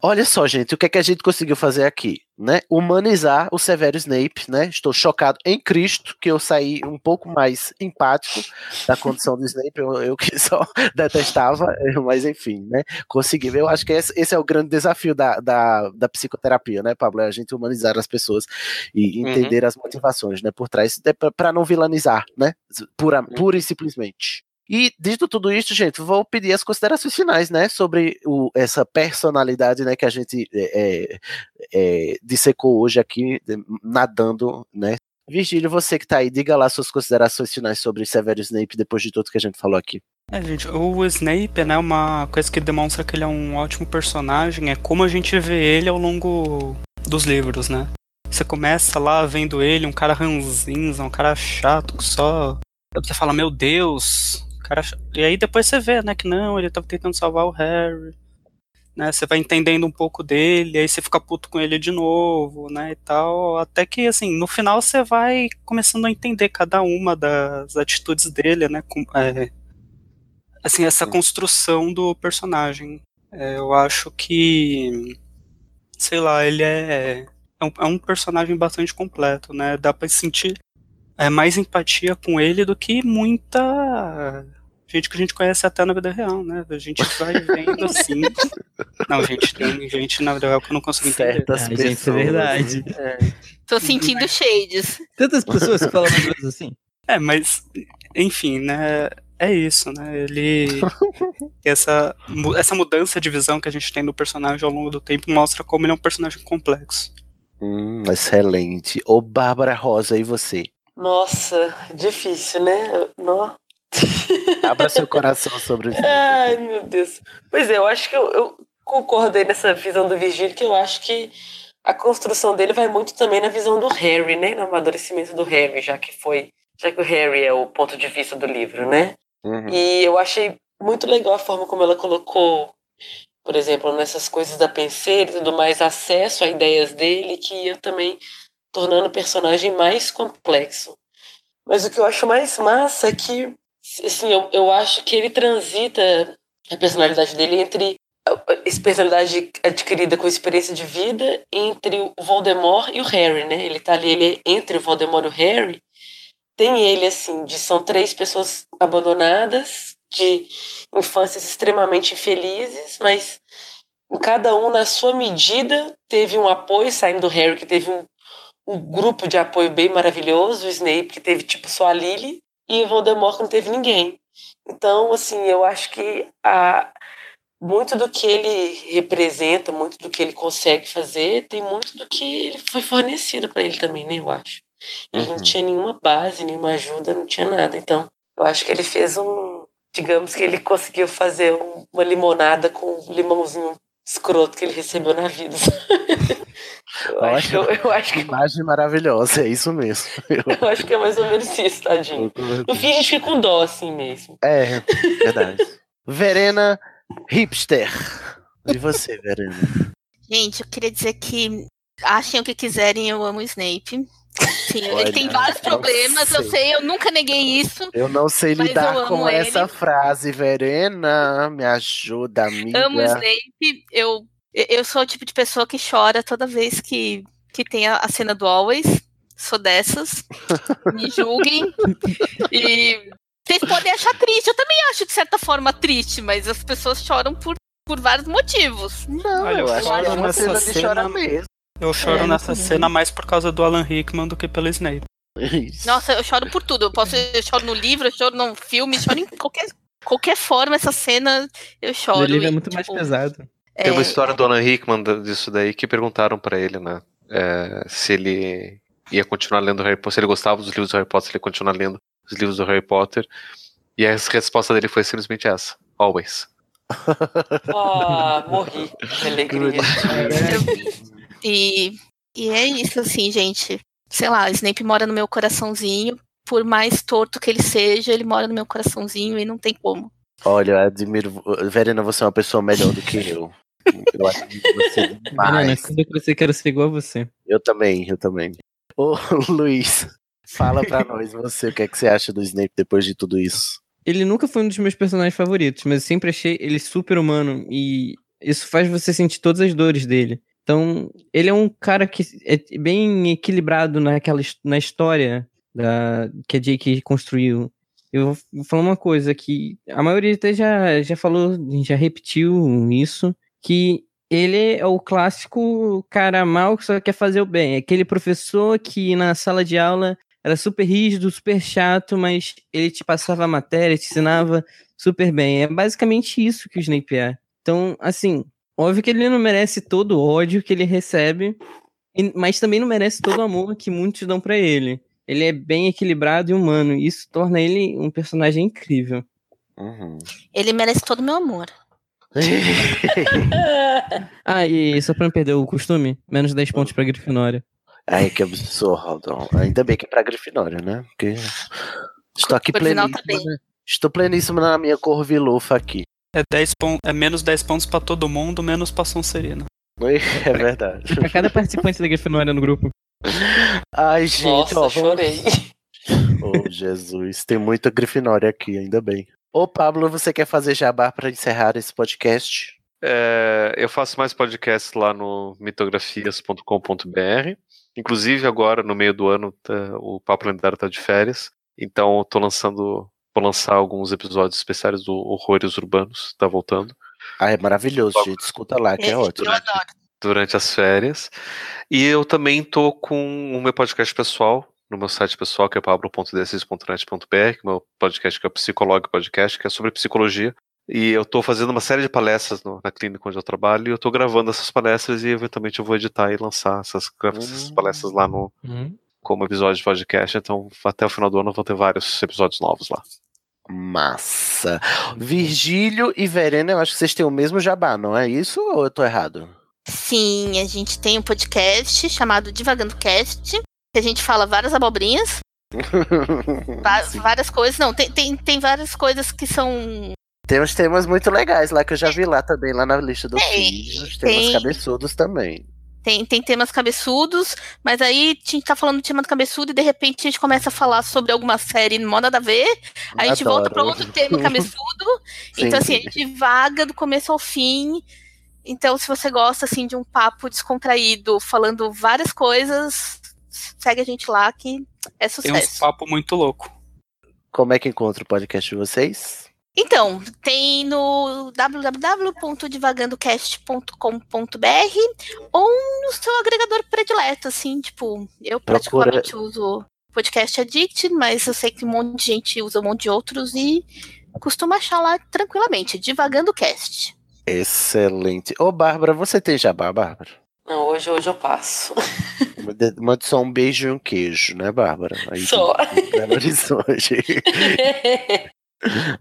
Olha só, gente, o que é que a gente conseguiu fazer aqui, né? Humanizar o Severo Snape, né? Estou chocado em Cristo que eu saí um pouco mais empático da condição do Snape, eu, eu que só (laughs) detestava, mas enfim, né? Consegui. Eu acho que esse, esse é o grande desafio da, da, da psicoterapia, né, Pablo? É a gente humanizar as pessoas e Uhum. entender as motivações, né, por trás, para não vilanizar, né? Pura, pura e simplesmente. E dito tudo isso, gente, vou pedir as considerações finais, né, sobre o, essa personalidade, né, que a gente é, é, é, dissecou hoje aqui, nadando, né. Virgílio, você que tá aí, diga lá suas considerações finais sobre Severo Snape depois de tudo que a gente falou aqui. É, gente, o Snape, né, uma coisa que demonstra que ele é um ótimo personagem é como a gente vê ele ao longo dos livros, né? Você começa lá vendo ele, um cara ranzinza, um cara chato, que só. Você fala, meu Deus, cara. cha-" E aí depois você vê, né, que não, ele tava tentando salvar o Harry. Né, você vai entendendo um pouco dele, aí você fica puto com ele de novo, né, e tal, até que, assim, no final você vai começando a entender cada uma das atitudes dele, né, com, é, assim, essa construção do personagem. É, eu acho que, sei lá, ele é, é, um, é um personagem bastante completo, né? Dá pra sentir é, mais empatia com ele do que muita Gente que a gente conhece até na vida real, né? A gente (laughs) vai vendo assim. Não, gente, tem gente na vida real que eu não consigo entender. Certas Ah, gente, isso é verdade. É. Tô sentindo shades. Tantas pessoas que falam mais assim. É, mas, enfim, né? É isso, né? Ele. essa, essa mudança de visão que a gente tem do personagem ao longo do tempo mostra como ele é um personagem complexo. Hum, excelente. Ô, Bárbara Rosa, e você? Nossa, difícil, né? Nó. (laughs) Abra seu coração sobre isso. Ai, meu Deus. Pois é, eu acho que eu, eu concordei nessa visão do Virgílio, que eu acho que a construção dele vai muito também na visão do Harry, né? No amadurecimento do Harry, já que foi. Já que o Harry é o ponto de vista do livro, né? Uhum. E eu achei muito legal a forma como ela colocou, por exemplo, nessas coisas da penseira e tudo mais, acesso a ideias dele, que ia também tornando o personagem mais complexo. Mas o que eu acho mais massa é que, assim, eu, eu acho que ele transita a personalidade dele entre a a personalidade adquirida com experiência de vida entre o Voldemort e o Harry, né? Ele tá ali, ele entre o Voldemort e o Harry. Tem ele, assim, de são três pessoas abandonadas, de infâncias extremamente infelizes, mas cada um, na sua medida, teve um apoio, saindo do Harry, que teve um, um grupo de apoio bem maravilhoso, o Snape, que teve, tipo, só a Lily, e o Voldemort, não teve ninguém. Então, assim, eu acho que a, muito do que ele representa, muito do que ele consegue fazer, tem muito do que ele foi fornecido para ele também, né? Eu acho. Ele não Uhum. tinha nenhuma base, nenhuma ajuda, não tinha nada. Então, eu acho que ele fez um. Digamos que ele conseguiu fazer um- uma limonada com um limãozinho escroto que ele recebeu na vida. (laughs) eu, acho, que- eu, eu acho que, Imagem maravilhosa, é isso mesmo. (laughs) eu acho que é mais ou menos isso, tadinho. No fim, a gente fica com dó assim mesmo. É, verdade. Verena Hipster. E você, Verena? Gente, eu queria dizer que achem o que quiserem, eu amo o Snape. Sim, Olha, ele tem vários problemas, eu sei. sei, eu nunca neguei isso. Eu não sei lidar com ele. essa frase, Verena. Me ajuda, amiga. Amo o Snape. Eu, eu sou o tipo de pessoa que chora toda vez que, que tem a, a cena do Always. Sou dessas. Me (laughs) julguem. E vocês podem achar triste. Eu também acho, de certa forma, triste, mas as pessoas choram por, por vários motivos. Não, Olha, eu eu acho que é choro uma nessa cena de chorar mesmo. Eu choro É, nessa também. cena mais por causa do Alan Rickman do que pelo Snape. Isso. Nossa, eu choro por tudo. Eu, posso, eu choro no livro, eu choro no filme, eu choro em qualquer, qualquer forma. Essa cena eu choro. O livro é E, muito mais tipo, pesado. Tem uma é, história do Alan Rickman disso daí que perguntaram pra ele, né? é, se ele ia continuar lendo Harry Potter, se ele gostava dos livros do Harry Potter, se ele ia continuar lendo os livros do Harry Potter. E a resposta dele foi simplesmente essa: Always. (laughs) Ah, morri de alegria. (laughs) E, e é isso, assim, gente. Sei lá, o Snape mora no meu coraçãozinho. Por mais torto que ele seja, ele mora no meu coraçãozinho e não tem como. Olha, eu admiro. Verena, você é uma pessoa melhor do que eu. (laughs) Eu admiro você (laughs) Verena, demais. eu crescer, quero ser igual a você. Eu também, eu também. Ô, (laughs) Luiz, fala pra nós, você, o que é que você acha do Snape depois de tudo isso? Ele nunca foi um dos meus personagens favoritos, mas eu sempre achei ele super humano e isso faz você sentir todas as dores dele. Então, ele é um cara que é bem equilibrado naquela na história da, que a J.K. construiu. Eu vou- vou falar uma coisa que a maioria até já, já falou, já repetiu isso, que ele é o clássico cara mal que só quer fazer o bem. Aquele professor que na sala de aula era super rígido, super chato, mas ele te passava a matéria, te ensinava super bem. É basicamente isso que o Snape é. Então, assim, óbvio que ele não merece todo o ódio que ele recebe, mas também não merece todo o amor que muitos dão pra ele. Ele é bem equilibrado e humano, e isso torna ele um personagem incrível. Uhum. Ele merece todo o meu amor. (laughs) Ah, e só pra não perder o costume, menos 10 pontos pra Grifinória. Ai, que absurdo. Ainda bem que é pra Grifinória, né? Porque estou aqui pleníssimo, tá né? Estou pleníssimo na minha corvilufa aqui. É, 10 pon é menos 10 pontos pra todo mundo, menos pra Sonserina. (laughs) É verdade. Pra cada participante da Grifinória no grupo. Ai, gente, Nossa, ó, vamos... chorei. Oh, Jesus, tem muita Grifinória aqui, ainda bem. Ô, Pablo, você quer fazer jabá pra encerrar esse podcast? É, eu faço mais podcasts lá no mitografias.com.br. Inclusive, agora, no meio do ano, tá- o Papo Lendário tá de férias. Então, eu tô lançando Vou lançar alguns episódios especiais do Horrores Urbanos, tá voltando. Ah, é maravilhoso, gente. Escuta lá, que é ótimo. Eu adoro. durante as férias. E eu também tô com o meu podcast pessoal, no meu site pessoal, que é pablo.decis.net.br, que é o meu podcast que é o Psicologue Podcast, que é sobre psicologia. E eu tô fazendo uma série de palestras no- na clínica onde eu trabalho, e eu tô gravando essas palestras e eventualmente eu vou editar e lançar essas, essas palestras lá no como episódio de podcast. Então, até o final do ano eu vou ter vários episódios novos lá. Massa. Virgílio e Verena, eu acho que vocês têm o mesmo jabá, não é isso ou eu tô errado? Sim, a gente tem um podcast chamado Divagando Cast, que a gente fala várias abobrinhas, (laughs) várias coisas. Não, tem, tem, tem várias coisas que são. Tem uns temas muito legais lá que eu já vi lá também, lá na lista dos Tem. Os temas tem. cabeçudos também. Tem, tem temas cabeçudos, mas aí a gente tá falando do tema do cabeçudo e de repente a gente começa a falar sobre alguma série não nada a ver, aí a gente volta para Adoro. outro tema cabeçudo. Sim. (laughs) então, assim, a gente vaga do começo ao fim. Então, se você gosta assim de um papo descontraído, falando várias coisas, segue a gente lá que é Tem uns sucesso. papo muito louco. Como é que encontra o podcast de vocês? Então, tem no www.divagandocast.com.br ou no seu agregador predileto, assim, tipo, eu Procura- particularmente uso Podcast Addict, mas eu sei que um monte de gente usa um monte de outros e costuma achar lá tranquilamente, Divagando Cast. Excelente. Ô, Bárbara, você tem jabá, Bárbara? Não, hoje, hoje eu passo. (laughs) Mande- só um beijo e um queijo, né, Bárbara? Aí Só. Horizonte. (laughs)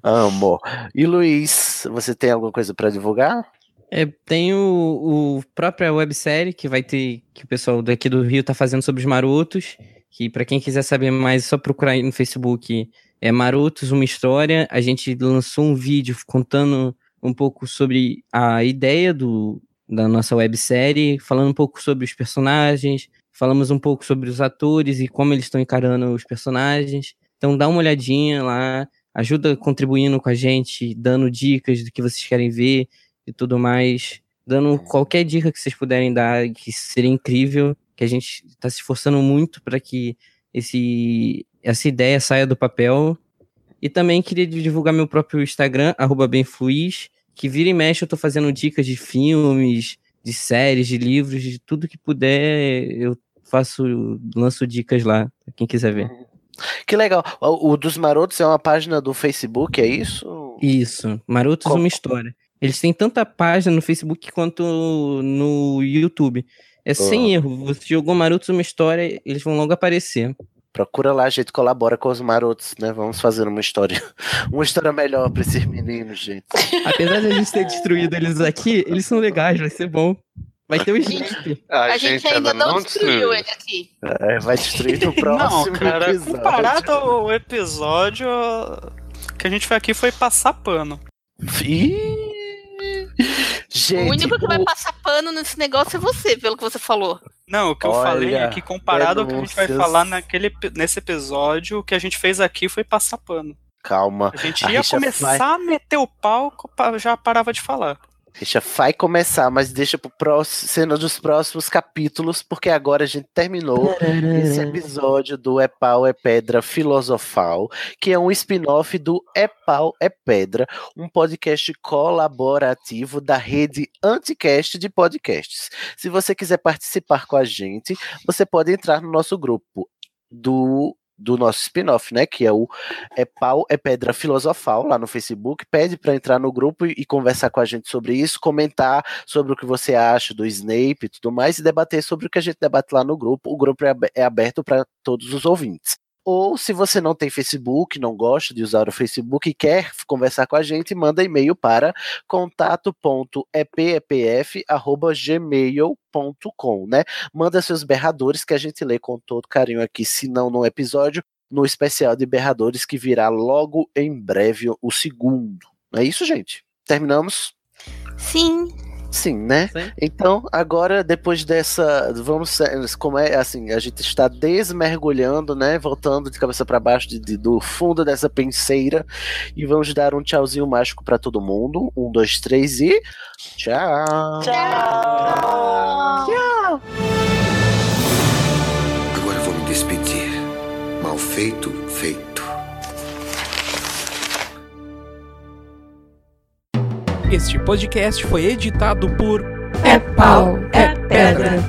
Amo. E Luiz, você tem alguma coisa pra divulgar? É, tem o, o própria websérie que vai ter, que o pessoal daqui do Rio tá fazendo sobre os marotos, que pra quem quiser saber mais, é só procurar aí no Facebook, é Marotos, uma história. A gente lançou um vídeo contando um pouco sobre a ideia do, da nossa websérie, falando um pouco sobre os personagens, falamos um pouco sobre os atores e como eles estão encarando os personagens. Então dá uma olhadinha lá, ajuda contribuindo com a gente, dando dicas do que vocês querem ver e tudo mais, dando qualquer dica que vocês puderem dar, que seria incrível, que a gente está se esforçando muito para que esse, essa ideia saia do papel. E também queria divulgar meu próprio Instagram, arroba benfluiz, que vira e mexe eu tô fazendo dicas de filmes, de séries, de livros, de tudo que puder, eu faço, lanço dicas lá, pra quem quiser ver. Que legal. O, o dos Marotos é uma página do Facebook, é isso? Isso, Marotos Qual- Uma História. Eles têm tanta página no Facebook quanto no YouTube. É sem erro. Você jogou Marotos Uma História, eles vão logo aparecer. Procura lá, a gente colabora com os marotos, né? Vamos fazer uma história. (laughs) Uma história melhor pra esses meninos, gente. Apesar de a gente ter destruído eles aqui, eles são legais, vai ser bom. Vai ter o Snape. A, gente, ainda não destruiu ele aqui. É, vai destruir no (laughs) Não, próximo cara, episódio. comparado ao episódio que a gente foi aqui foi passar pano. Gente, o único que vai passar pano nesse negócio é você, pelo que você falou. Não, o que eu Olha, falei é que comparado ao que a gente vai falar naquele, nesse episódio, o que a gente fez aqui foi passar pano. calma. A gente A ia começar vai- a meter o pau, pa- já parava de falar. Deixa, vai começar, mas deixa pro próximo, cena dos próximos capítulos, porque agora a gente terminou esse episódio do É Pau é Pedra Filosofal, que é um spin-off do É Pau é Pedra, um podcast colaborativo da rede Anticast de podcasts. Se você quiser participar com a gente, você pode entrar no nosso grupo do do nosso spin-off, né, que é o É Pau é Pedra Filosofal lá no Facebook, pede para entrar no grupo e, e conversar com a gente sobre isso, comentar sobre o que você acha do Snape e tudo mais e debater sobre o que a gente debate lá no grupo. O grupo é é aberto para todos os ouvintes. Ou se você não tem Facebook, não gosta de usar o Facebook e quer conversar com a gente, manda e-mail para contato.epepf@gmail.com, né? Manda seus berradores que a gente lê com todo carinho aqui, se não no episódio, no especial de berradores que virá logo em breve o segundo. É isso, gente? Terminamos? Sim. Sim, né? Então, agora, depois dessa. Vamos. Como é assim, a gente está desmergulhando, né? Voltando de cabeça para baixo de- de- do fundo dessa penseira. E vamos dar um tchauzinho mágico para todo mundo. Um, dois, três e. Tchau! Tchau! Agora vou me despedir. Mal feito. Este podcast foi editado por É pau, é pedra.